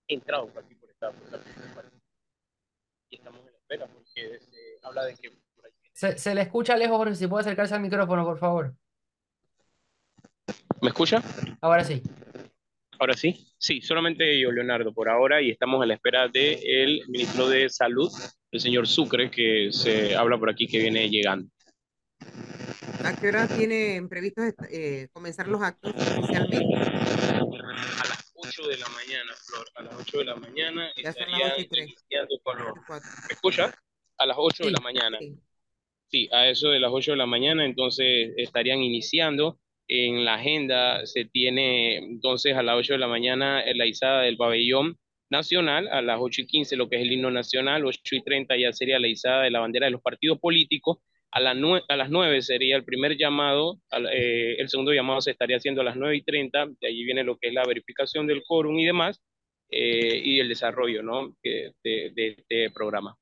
entrado por aquí por esta, por Y estamos en la espera porque se habla de que por ahí... Se, se le escucha lejos, Jorge, si puede acercarse al micrófono, por favor. ¿Me escucha? Ahora sí. Ahora sí, sí, solamente yo, Leonardo, por ahora, y estamos a la espera del ministro de Salud, el señor Sucre, que se habla por aquí que viene llegando. ¿A qué hora tienen previsto eh, comenzar los actos oficialmente? A las 8 de la mañana, Flor, a las 8 de la mañana. Ya son las 8 y 3. ¿Me escucha? A las 8 de la mañana. sí, a eso de las 8 de la mañana, entonces estarían iniciando en la agenda se tiene entonces a las 8 de la mañana la izada del pabellón nacional, a las 8 y 15 lo que es el himno nacional, 8 y 30 ya sería la izada de la bandera de los partidos políticos, a, las 9, a las 9 sería el primer llamado, eh, el segundo llamado se estaría haciendo a las 9 y 30, de allí viene lo que es la verificación del quórum y demás, eh, y el desarrollo ¿no? de, este programa.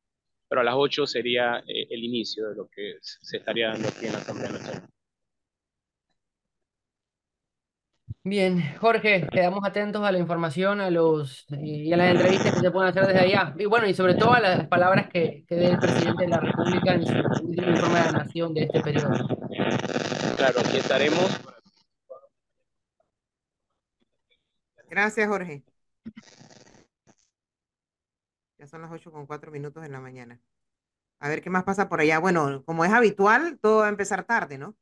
Pero a las 8 sería eh, el inicio de lo que se estaría dando aquí en la Asamblea Nacional. Bien, Jorge, quedamos atentos a la información, a los y a las entrevistas que se pueden hacer desde allá. Y bueno, y sobre todo a las palabras que, que dé el presidente de la República en su último informe de la Nación de este periodo. Claro, aquí estaremos. Gracias, Jorge. Ya son las 8 con 4 minutos de la mañana. A ver qué más pasa por allá. Bueno, como es habitual, todo va a empezar tarde, ¿no?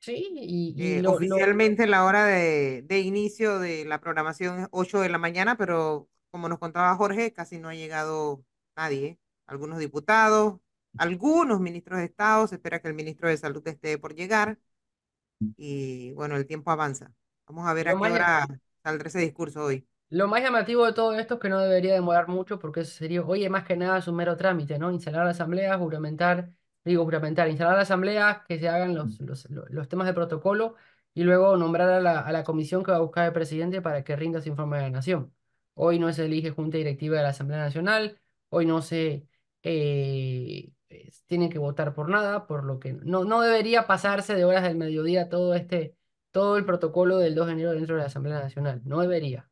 Sí, y, eh, oficialmente la hora de, de, inicio de la programación es 8 de la mañana, pero como nos contaba Jorge, casi no ha llegado nadie. Algunos diputados, algunos ministros de Estado, se espera que el ministro de Salud esté por llegar. Y bueno, el tiempo avanza. Vamos a ver a qué hora saldrá ese discurso hoy. Lo más llamativo de todo esto es que no debería demorar mucho porque sería, oye, más que nada es un mero trámite, ¿no? Instalar la asamblea, juramentar digo, juramentar, instalar la asamblea, que se hagan los, los, los temas de protocolo y luego nombrar a la, a la comisión que va a buscar el presidente para que rinda su informe de la nación. Hoy no se elige junta directiva de la Asamblea Nacional, hoy no se, eh, tienen que votar por nada, por lo que no, no debería pasarse de horas del mediodía todo este, todo el protocolo del 2 de enero dentro de la Asamblea Nacional. No debería.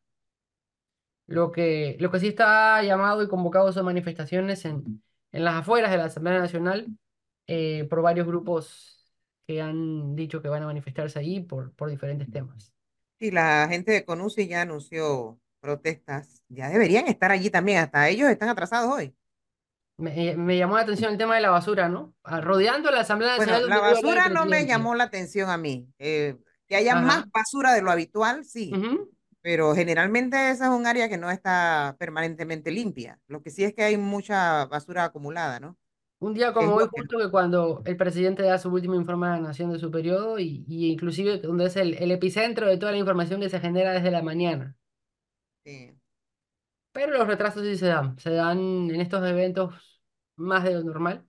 Lo que, lo que sí está llamado y convocado son manifestaciones en, en las afueras de la Asamblea Nacional eh, por varios grupos que han dicho que van a manifestarse ahí por, por diferentes temas. Sí, la gente de CONUSI ya anunció protestas. Ya deberían estar allí también. Hasta ellos están atrasados hoy. Me, me llamó la atención el tema de la basura, ¿no? Ah, rodeando la Asamblea Bueno, Nacional. la vive el basura no me llamó la atención a mí. Eh, que haya Ajá. más basura de lo habitual, sí. Ujú. Pero generalmente esa es un área que no está permanentemente limpia. Lo que sí es que hay mucha basura acumulada, ¿no? Un día Es como hoy, justo que cuando el presidente da su último informe a la nación de su periodo y, y inclusive donde es el, el epicentro de toda la información que se genera desde la mañana. sí. Pero los retrasos sí se dan, se dan en estos eventos más de lo normal.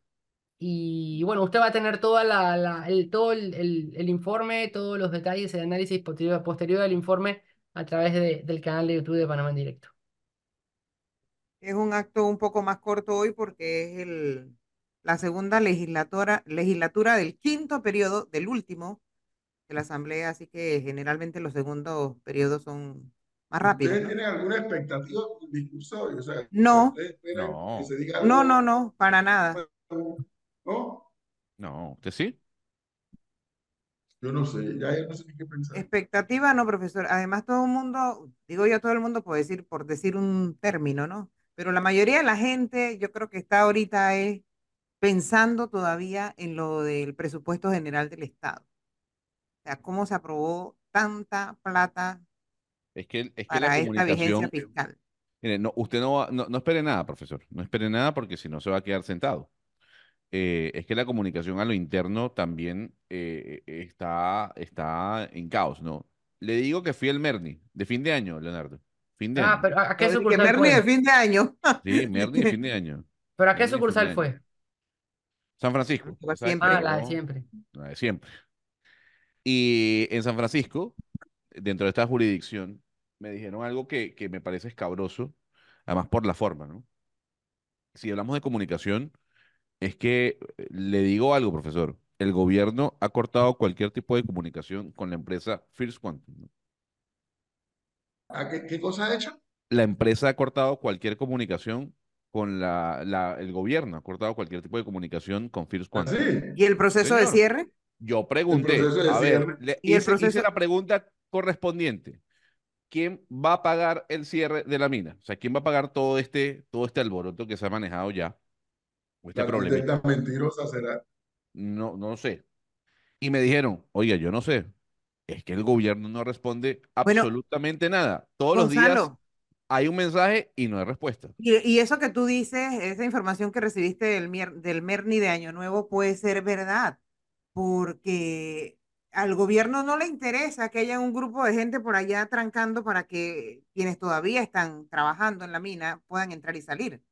Y bueno, usted va a tener toda la, la- el, todo el, el- el informe, todos los detalles, el análisis posterior, posterior al informe a través de- del canal de YouTube de Panamá en directo. Es un acto un poco más corto hoy porque es el, la segunda legislatura, legislatura del quinto periodo, del último de la Asamblea, así que generalmente los segundos periodos son más rápidos. ¿Ustedes ¿no? tienen alguna expectativa con el discurso hoy? O sea, No. ¿ustedes esperan No. que se diga No, no, no, para nada. ¿No? No, ¿usted sí? Yo no sé, ya no sé ni qué pensar. Expectativa no, profesor. Además, todo el mundo, digo yo, todo el mundo puede decir, por decir un término, ¿no? Pero la mayoría de la gente, yo creo que está ahorita es pensando todavía en lo del presupuesto general del Estado. O sea, cómo se aprobó tanta plata Es que, es que la para esta vigencia comunicación, fiscal. mire, no, usted no, va- no, no espere nada, profesor, no espere nada porque si no se va a quedar sentado. Eh, es que la comunicación a lo interno también eh, está, está en caos, ¿no? Le digo que fui el Merni de fin de año, Leonardo. Fin de Ah, año. pero ¿a qué de que sucursal Merni de fin de año. Sí, Merni de fin de año. ¿Pero a qué Merni sucursal fue? San Francisco. Sea, siempre. Ah, la de no- siempre. la de siempre. Y en San Francisco, dentro de esta jurisdicción, me dijeron algo que, que me parece escabroso, además por la forma, ¿no? Si hablamos de comunicación, es que eh, le digo algo, profesor. El gobierno ha cortado cualquier tipo de comunicación con la empresa First Quantum. ¿no? ¿A qué, qué cosa ha hecho? La empresa ha cortado cualquier comunicación con la, la- el gobierno, ha cortado cualquier tipo de comunicación con First Quantum. ¿Así? ¿Y el proceso de cierre? Yo pregunté, a ver, le ¿Y el hice, hice proceso? la pregunta correspondiente. ¿Quién va a pagar el cierre de la mina? O sea, ¿quién va a pagar todo este, todo este alboroto que se ha manejado ya? O este La mentirosa será. No, no sé. Y me dijeron, oiga, yo no sé. Es que el gobierno no responde Bueno, absolutamente nada. Todos los días hay un mensaje y no hay respuesta. y, y eso que tú dices, esa información que recibiste del, Merni de Año Nuevo puede ser verdad, porque al gobierno no le interesa que haya un grupo de gente por allá trancando para que quienes todavía están trabajando en la mina puedan entrar y salir.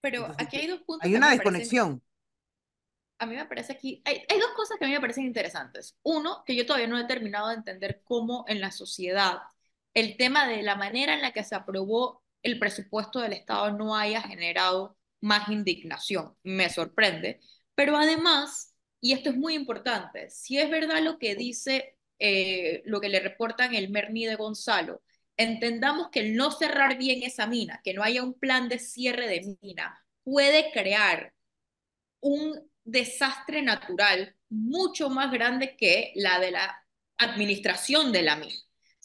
Pero Entonces, aquí hay dos puntos Hay una mí me parecen- desconexión. a mí me parece aquí, hay, hay dos cosas que a mí me parecen interesantes. Uno, que yo todavía no he terminado de entender cómo en la sociedad el tema de la manera en la que se aprobó el presupuesto del Estado no haya generado más indignación. Me sorprende. Pero además, y esto es muy importante, si es verdad lo que dice, eh, lo que le reportan el Merni de Gonzalo, entendamos que el no cerrar bien esa mina, que no haya un plan de cierre de mina, puede crear un desastre natural mucho más grande que la de la administración de la mina.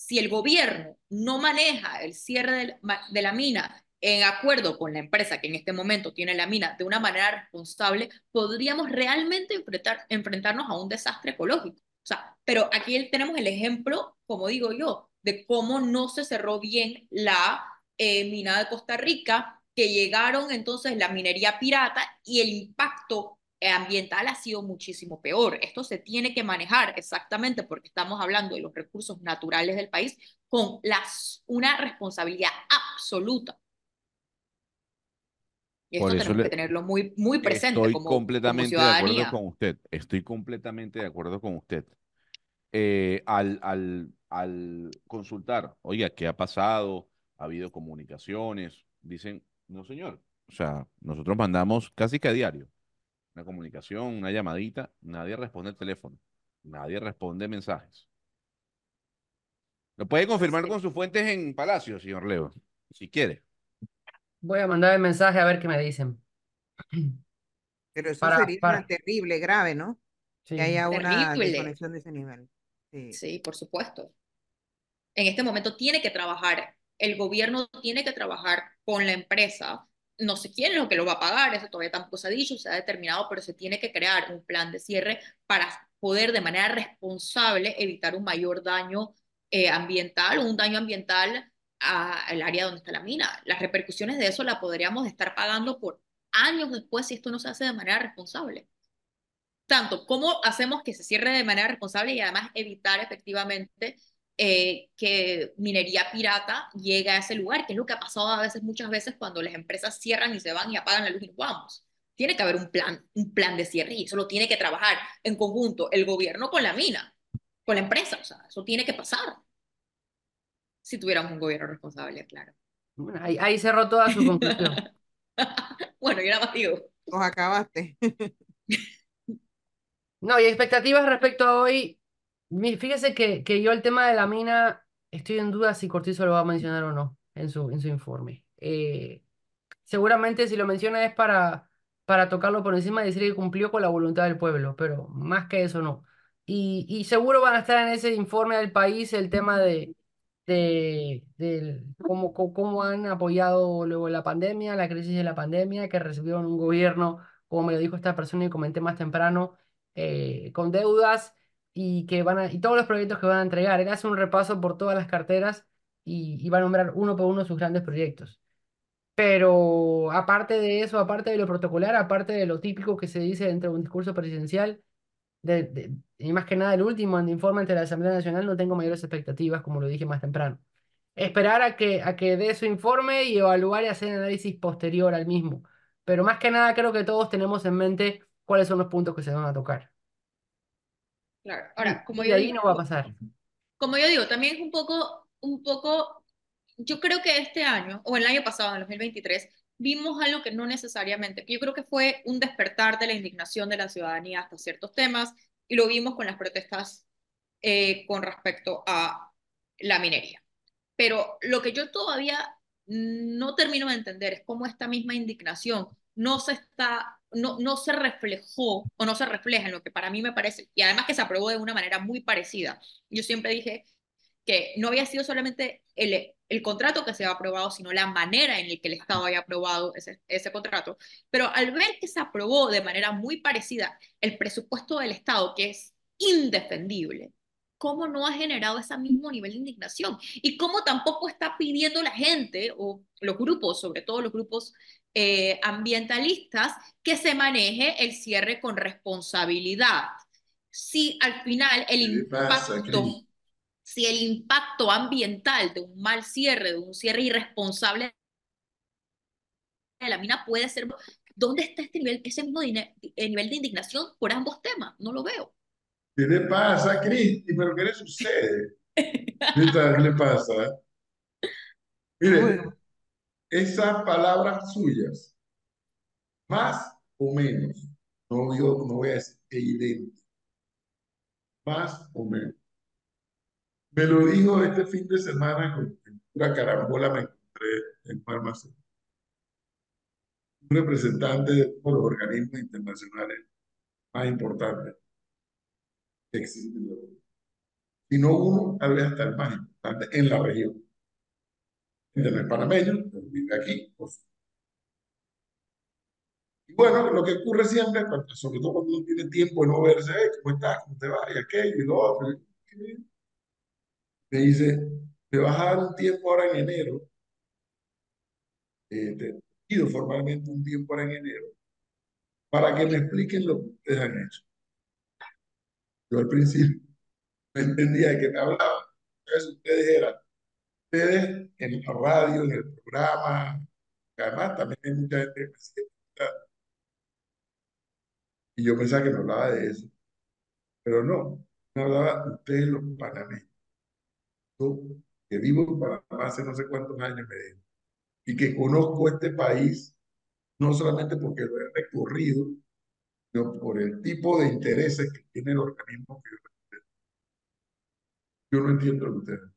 Si el gobierno no maneja el cierre de la, mina en acuerdo con la empresa que en este momento tiene la mina de una manera responsable, podríamos realmente enfrentar, enfrentarnos a un desastre ecológico. O sea, pero aquí tenemos el ejemplo, como digo yo, de cómo no se cerró bien la eh, mina de Costa Rica, que llegaron entonces la minería pirata y el impacto ambiental ha sido muchísimo peor. Esto se tiene que manejar exactamente porque estamos hablando de los recursos naturales del país con las, una responsabilidad absoluta. Y Por esto eso tenemos que tenerlo muy, muy presente Estoy como, como completamente de acuerdo con usted. Estoy completamente de acuerdo con usted. Eh, al, al, al consultar, oiga, ¿qué ha pasado? ¿Ha habido comunicaciones? Dicen, no, señor, O sea, nosotros mandamos casi que a diario una comunicación, una llamadita, nadie responde el teléfono, nadie responde mensajes. Lo puede confirmar con sus fuentes en Palacio, señor Leo, si quiere. Voy a mandar el mensaje a ver qué me dicen. Pero eso sería terrible, grave, ¿no? Que haya una desconexión de ese nivel. Sí. sí, por supuesto. En este momento tiene que trabajar, el gobierno tiene que trabajar con la empresa. No sé quién es lo que lo va a pagar, eso todavía tampoco se ha dicho, se ha determinado, pero se tiene que crear un plan de cierre para poder de manera responsable evitar un mayor daño eh, ambiental o un daño ambiental al área donde está la mina. Las repercusiones de eso la podríamos estar pagando por años después si esto no se hace de manera responsable. Tanto, ¿cómo hacemos que se cierre de manera responsable y además evitar efectivamente eh, que minería pirata llegue a ese lugar, que es lo que ha pasado a veces, muchas veces, cuando las empresas cierran y se van y apagan la luz y vamos. Tiene que haber un plan, un plan de cierre y eso lo tiene que trabajar en conjunto el gobierno con la mina, con la empresa, o sea, eso tiene que pasar. Si tuviéramos un gobierno responsable, claro. Bueno, ahí, ahí cerró toda su conclusión. bueno, yo nada más digo. Os acabaste. no, y expectativas respecto a hoy. Fíjese que, que yo el tema de la mina estoy en duda si Cortizo lo va a mencionar o no en su, en su informe. Eh, seguramente si lo menciona es para, para tocarlo por encima y decir que cumplió con la voluntad del pueblo, pero más que eso no. Y, y seguro van a estar en ese informe del país el tema de, de, de cómo, cómo han apoyado luego la pandemia, la crisis de la pandemia, que recibieron un gobierno, como me lo dijo esta persona y comenté más temprano, eh, con deudas y que van a, y todos los proyectos que van a entregar. Él hace un repaso por todas las carteras y, y va a nombrar uno por uno sus grandes proyectos. Pero aparte de eso, aparte de lo protocolar, aparte de lo típico que se dice dentro de un discurso presidencial, y más que nada el último en informe ante la Asamblea Nacional, no tengo mayores expectativas, como lo dije más temprano. Esperar a que, a que dé su informe y evaluar y hacer análisis posterior al mismo. Pero más que nada creo que todos tenemos en mente cuáles son los puntos que se van a tocar. Claro, ahora, como y yo ahí digo, no va a pasar. Como yo digo, también es un poco, un poco, yo creo que este año, o el año pasado, en 2023, vimos algo que no necesariamente, que yo creo que fue un despertar de la indignación de la ciudadanía hasta ciertos temas, y lo vimos con las protestas eh, con respecto a la minería. Pero lo que yo todavía no termino de entender es cómo esta misma indignación no se está, no, no se reflejó o no se refleja en lo que para mí me parece, y además que se aprobó de una manera muy parecida. Yo siempre dije que no había sido solamente el, el contrato que se había aprobado, sino la manera en la que el Estado había aprobado ese, ese contrato. Pero al ver que se aprobó de manera muy parecida el presupuesto del Estado, que es indefendible, ¿cómo no ha generado ese mismo nivel de indignación? Y cómo tampoco está pidiendo la gente, o los grupos, sobre todo los grupos eh, ambientalistas, que se maneje el cierre con responsabilidad. Si al final el impacto si el impacto ambiental de un mal cierre, de un cierre irresponsable de la mina puede ser... ¿Dónde está este nivel, ese mismo eh, nivel de indignación por ambos temas? No lo veo. ¿Qué le pasa, Cristi? ¿Pero qué le sucede? ¿Qué le pasa? Mire, esas palabras suyas, más o menos, no, yo no decir evidente, más o menos, me lo dijo este fin de semana con una carambola me encontré en farmacia. Un representante de los organismos internacionales más importantes que existen. Si no uno, tal vez hasta el más importante en la región. Entre el panameño, vive aquí. Pues. Y bueno, lo que ocurre siempre, sobre todo cuando uno tiene tiempo de no verse, ¿cómo estás? ¿Cómo te va? Y aquello y lo otro me dice, me vas a dar un tiempo ahora en enero, eh, te pido formalmente un tiempo ahora en enero, para que me expliquen lo que ustedes han hecho. Yo al principio no entendía de qué me hablaban. Entonces ustedes eran, ustedes en la radio, en el programa, además también hay mucha gente que y yo pensaba que me hablaba de eso, pero no, me hablaba de ustedes los panameños que vivo en Panamá hace no sé cuántos años me y que conozco este país no solamente porque lo he recorrido, sino por el tipo de intereses que tiene el organismo que yo Yo no entiendo lo que ustedes.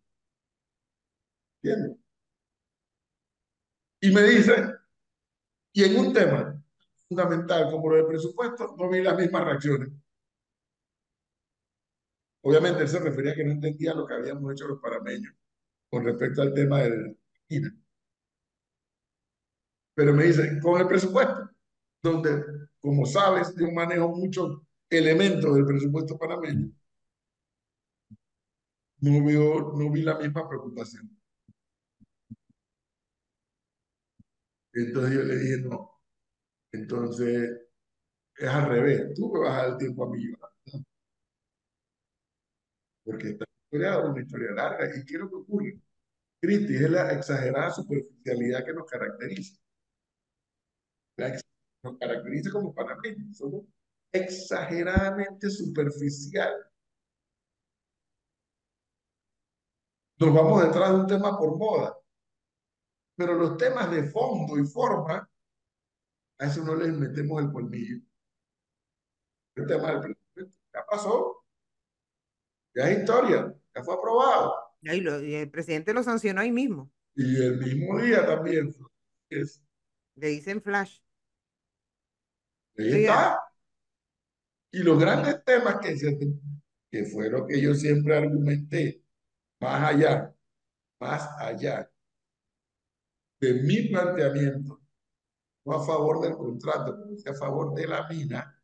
¿Entienden? Y me dice, y en un tema fundamental como lo del presupuesto, no vi las mismas reacciones. Obviamente él se refería a que no entendía lo que habíamos hecho los parameños con respecto al tema del INA. Pero me dice, con el presupuesto, donde, como sabes, yo manejo muchos elementos del presupuesto panameño, no, veo, no vi la misma preocupación. Entonces yo le dije, no. Entonces, es al revés. Tú me vas a dar tiempo a mí, Porque esta historia es una historia larga. ¿Y qué es lo que ocurre? Cristi es la exagerada superficialidad que nos caracteriza. nos caracteriza como panameños. Somos exageradamente superficial. Nos vamos detrás de un tema por moda. Pero los temas de fondo y forma, a eso no les metemos el colmillo. El tema del presupuesto ya pasó. Ya es historia. Ya fue aprobado. Y, el presidente lo sancionó ahí mismo. Y el mismo día también. Le dicen flash. Ahí está. Y los grandes temas que, que fue lo que yo siempre argumenté, más allá, más allá de mi planteamiento, no a favor del contrato, sino a favor de la mina,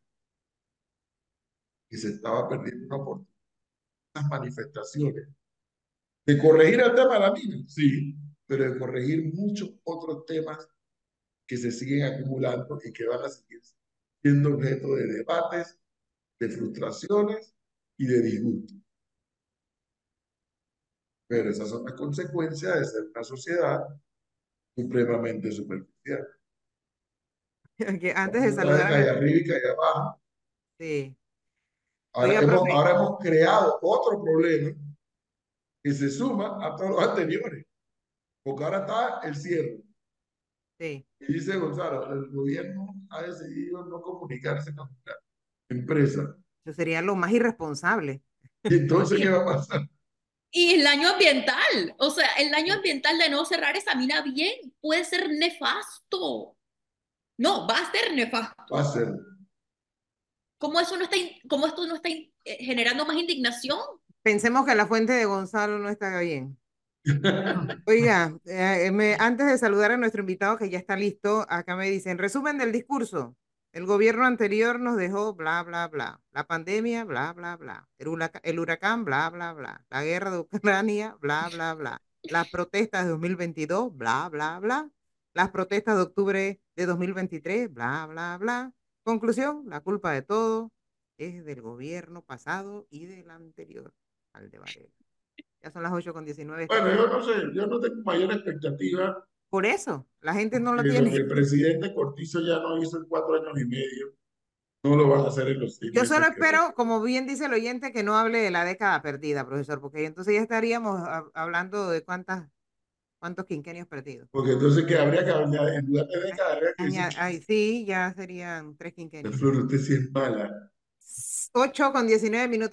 que se estaba perdiendo una oportunidad, las manifestaciones de corregir el tema de la mina, sí, pero de corregir muchos otros temas que se siguen acumulando y que van a seguir siendo objeto de debates, de frustraciones y de disgustos. Pero esas son las consecuencias de ser una sociedad supremamente superficial. antes de saludar. Allá arriba y allá abajo. Sí. Ahora hemos, ahora hemos creado otro problema que se suma a todos los anteriores. Porque ahora está el cierre. Sí. Y dice Gonzalo, el gobierno ha decidido no comunicarse con la empresa. Eso sería lo más irresponsable. ¿Y entonces qué va a pasar? Y el daño ambiental, o sea, el daño ambiental de no cerrar esa mina bien puede ser nefasto. No, va a ser nefasto. Va a ser. ¿Cómo, eso no está, cómo esto no está eh, generando más indignación? Pensemos que la fuente de Gonzalo no está bien. Oiga, eh, antes de saludar a nuestro invitado que ya está listo, acá me dicen, resumen del discurso. El gobierno anterior nos dejó bla, bla, bla. La pandemia, bla, bla, bla. El, huracán, el huracán, bla, bla, bla. La guerra de Ucrania, bla, bla, bla. Las protestas de 2022, bla, bla, bla. Las protestas de octubre de 2023, bla, bla, bla. Conclusión, la culpa de todo es del gobierno pasado y del anterior al de Varela. Ya son las 8 con 19. Bueno, yo no sé, yo no tengo mayor expectativa. Por eso, la gente no lo tiene. el presidente Cortizo ya no hizo en cuatro años y medio. No lo van a hacer en los Yo solo espero, como bien dice el oyente, que no hable de la década perdida, profesor, porque entonces ya estaríamos hablando de cuántas cuántos quinquenios perdidos. Porque entonces que habría que hablar en lugar de década, habría que Ay, sí, ya serían tres quinquenios. Flor, usted sí es mala. 8 con 19 minutos.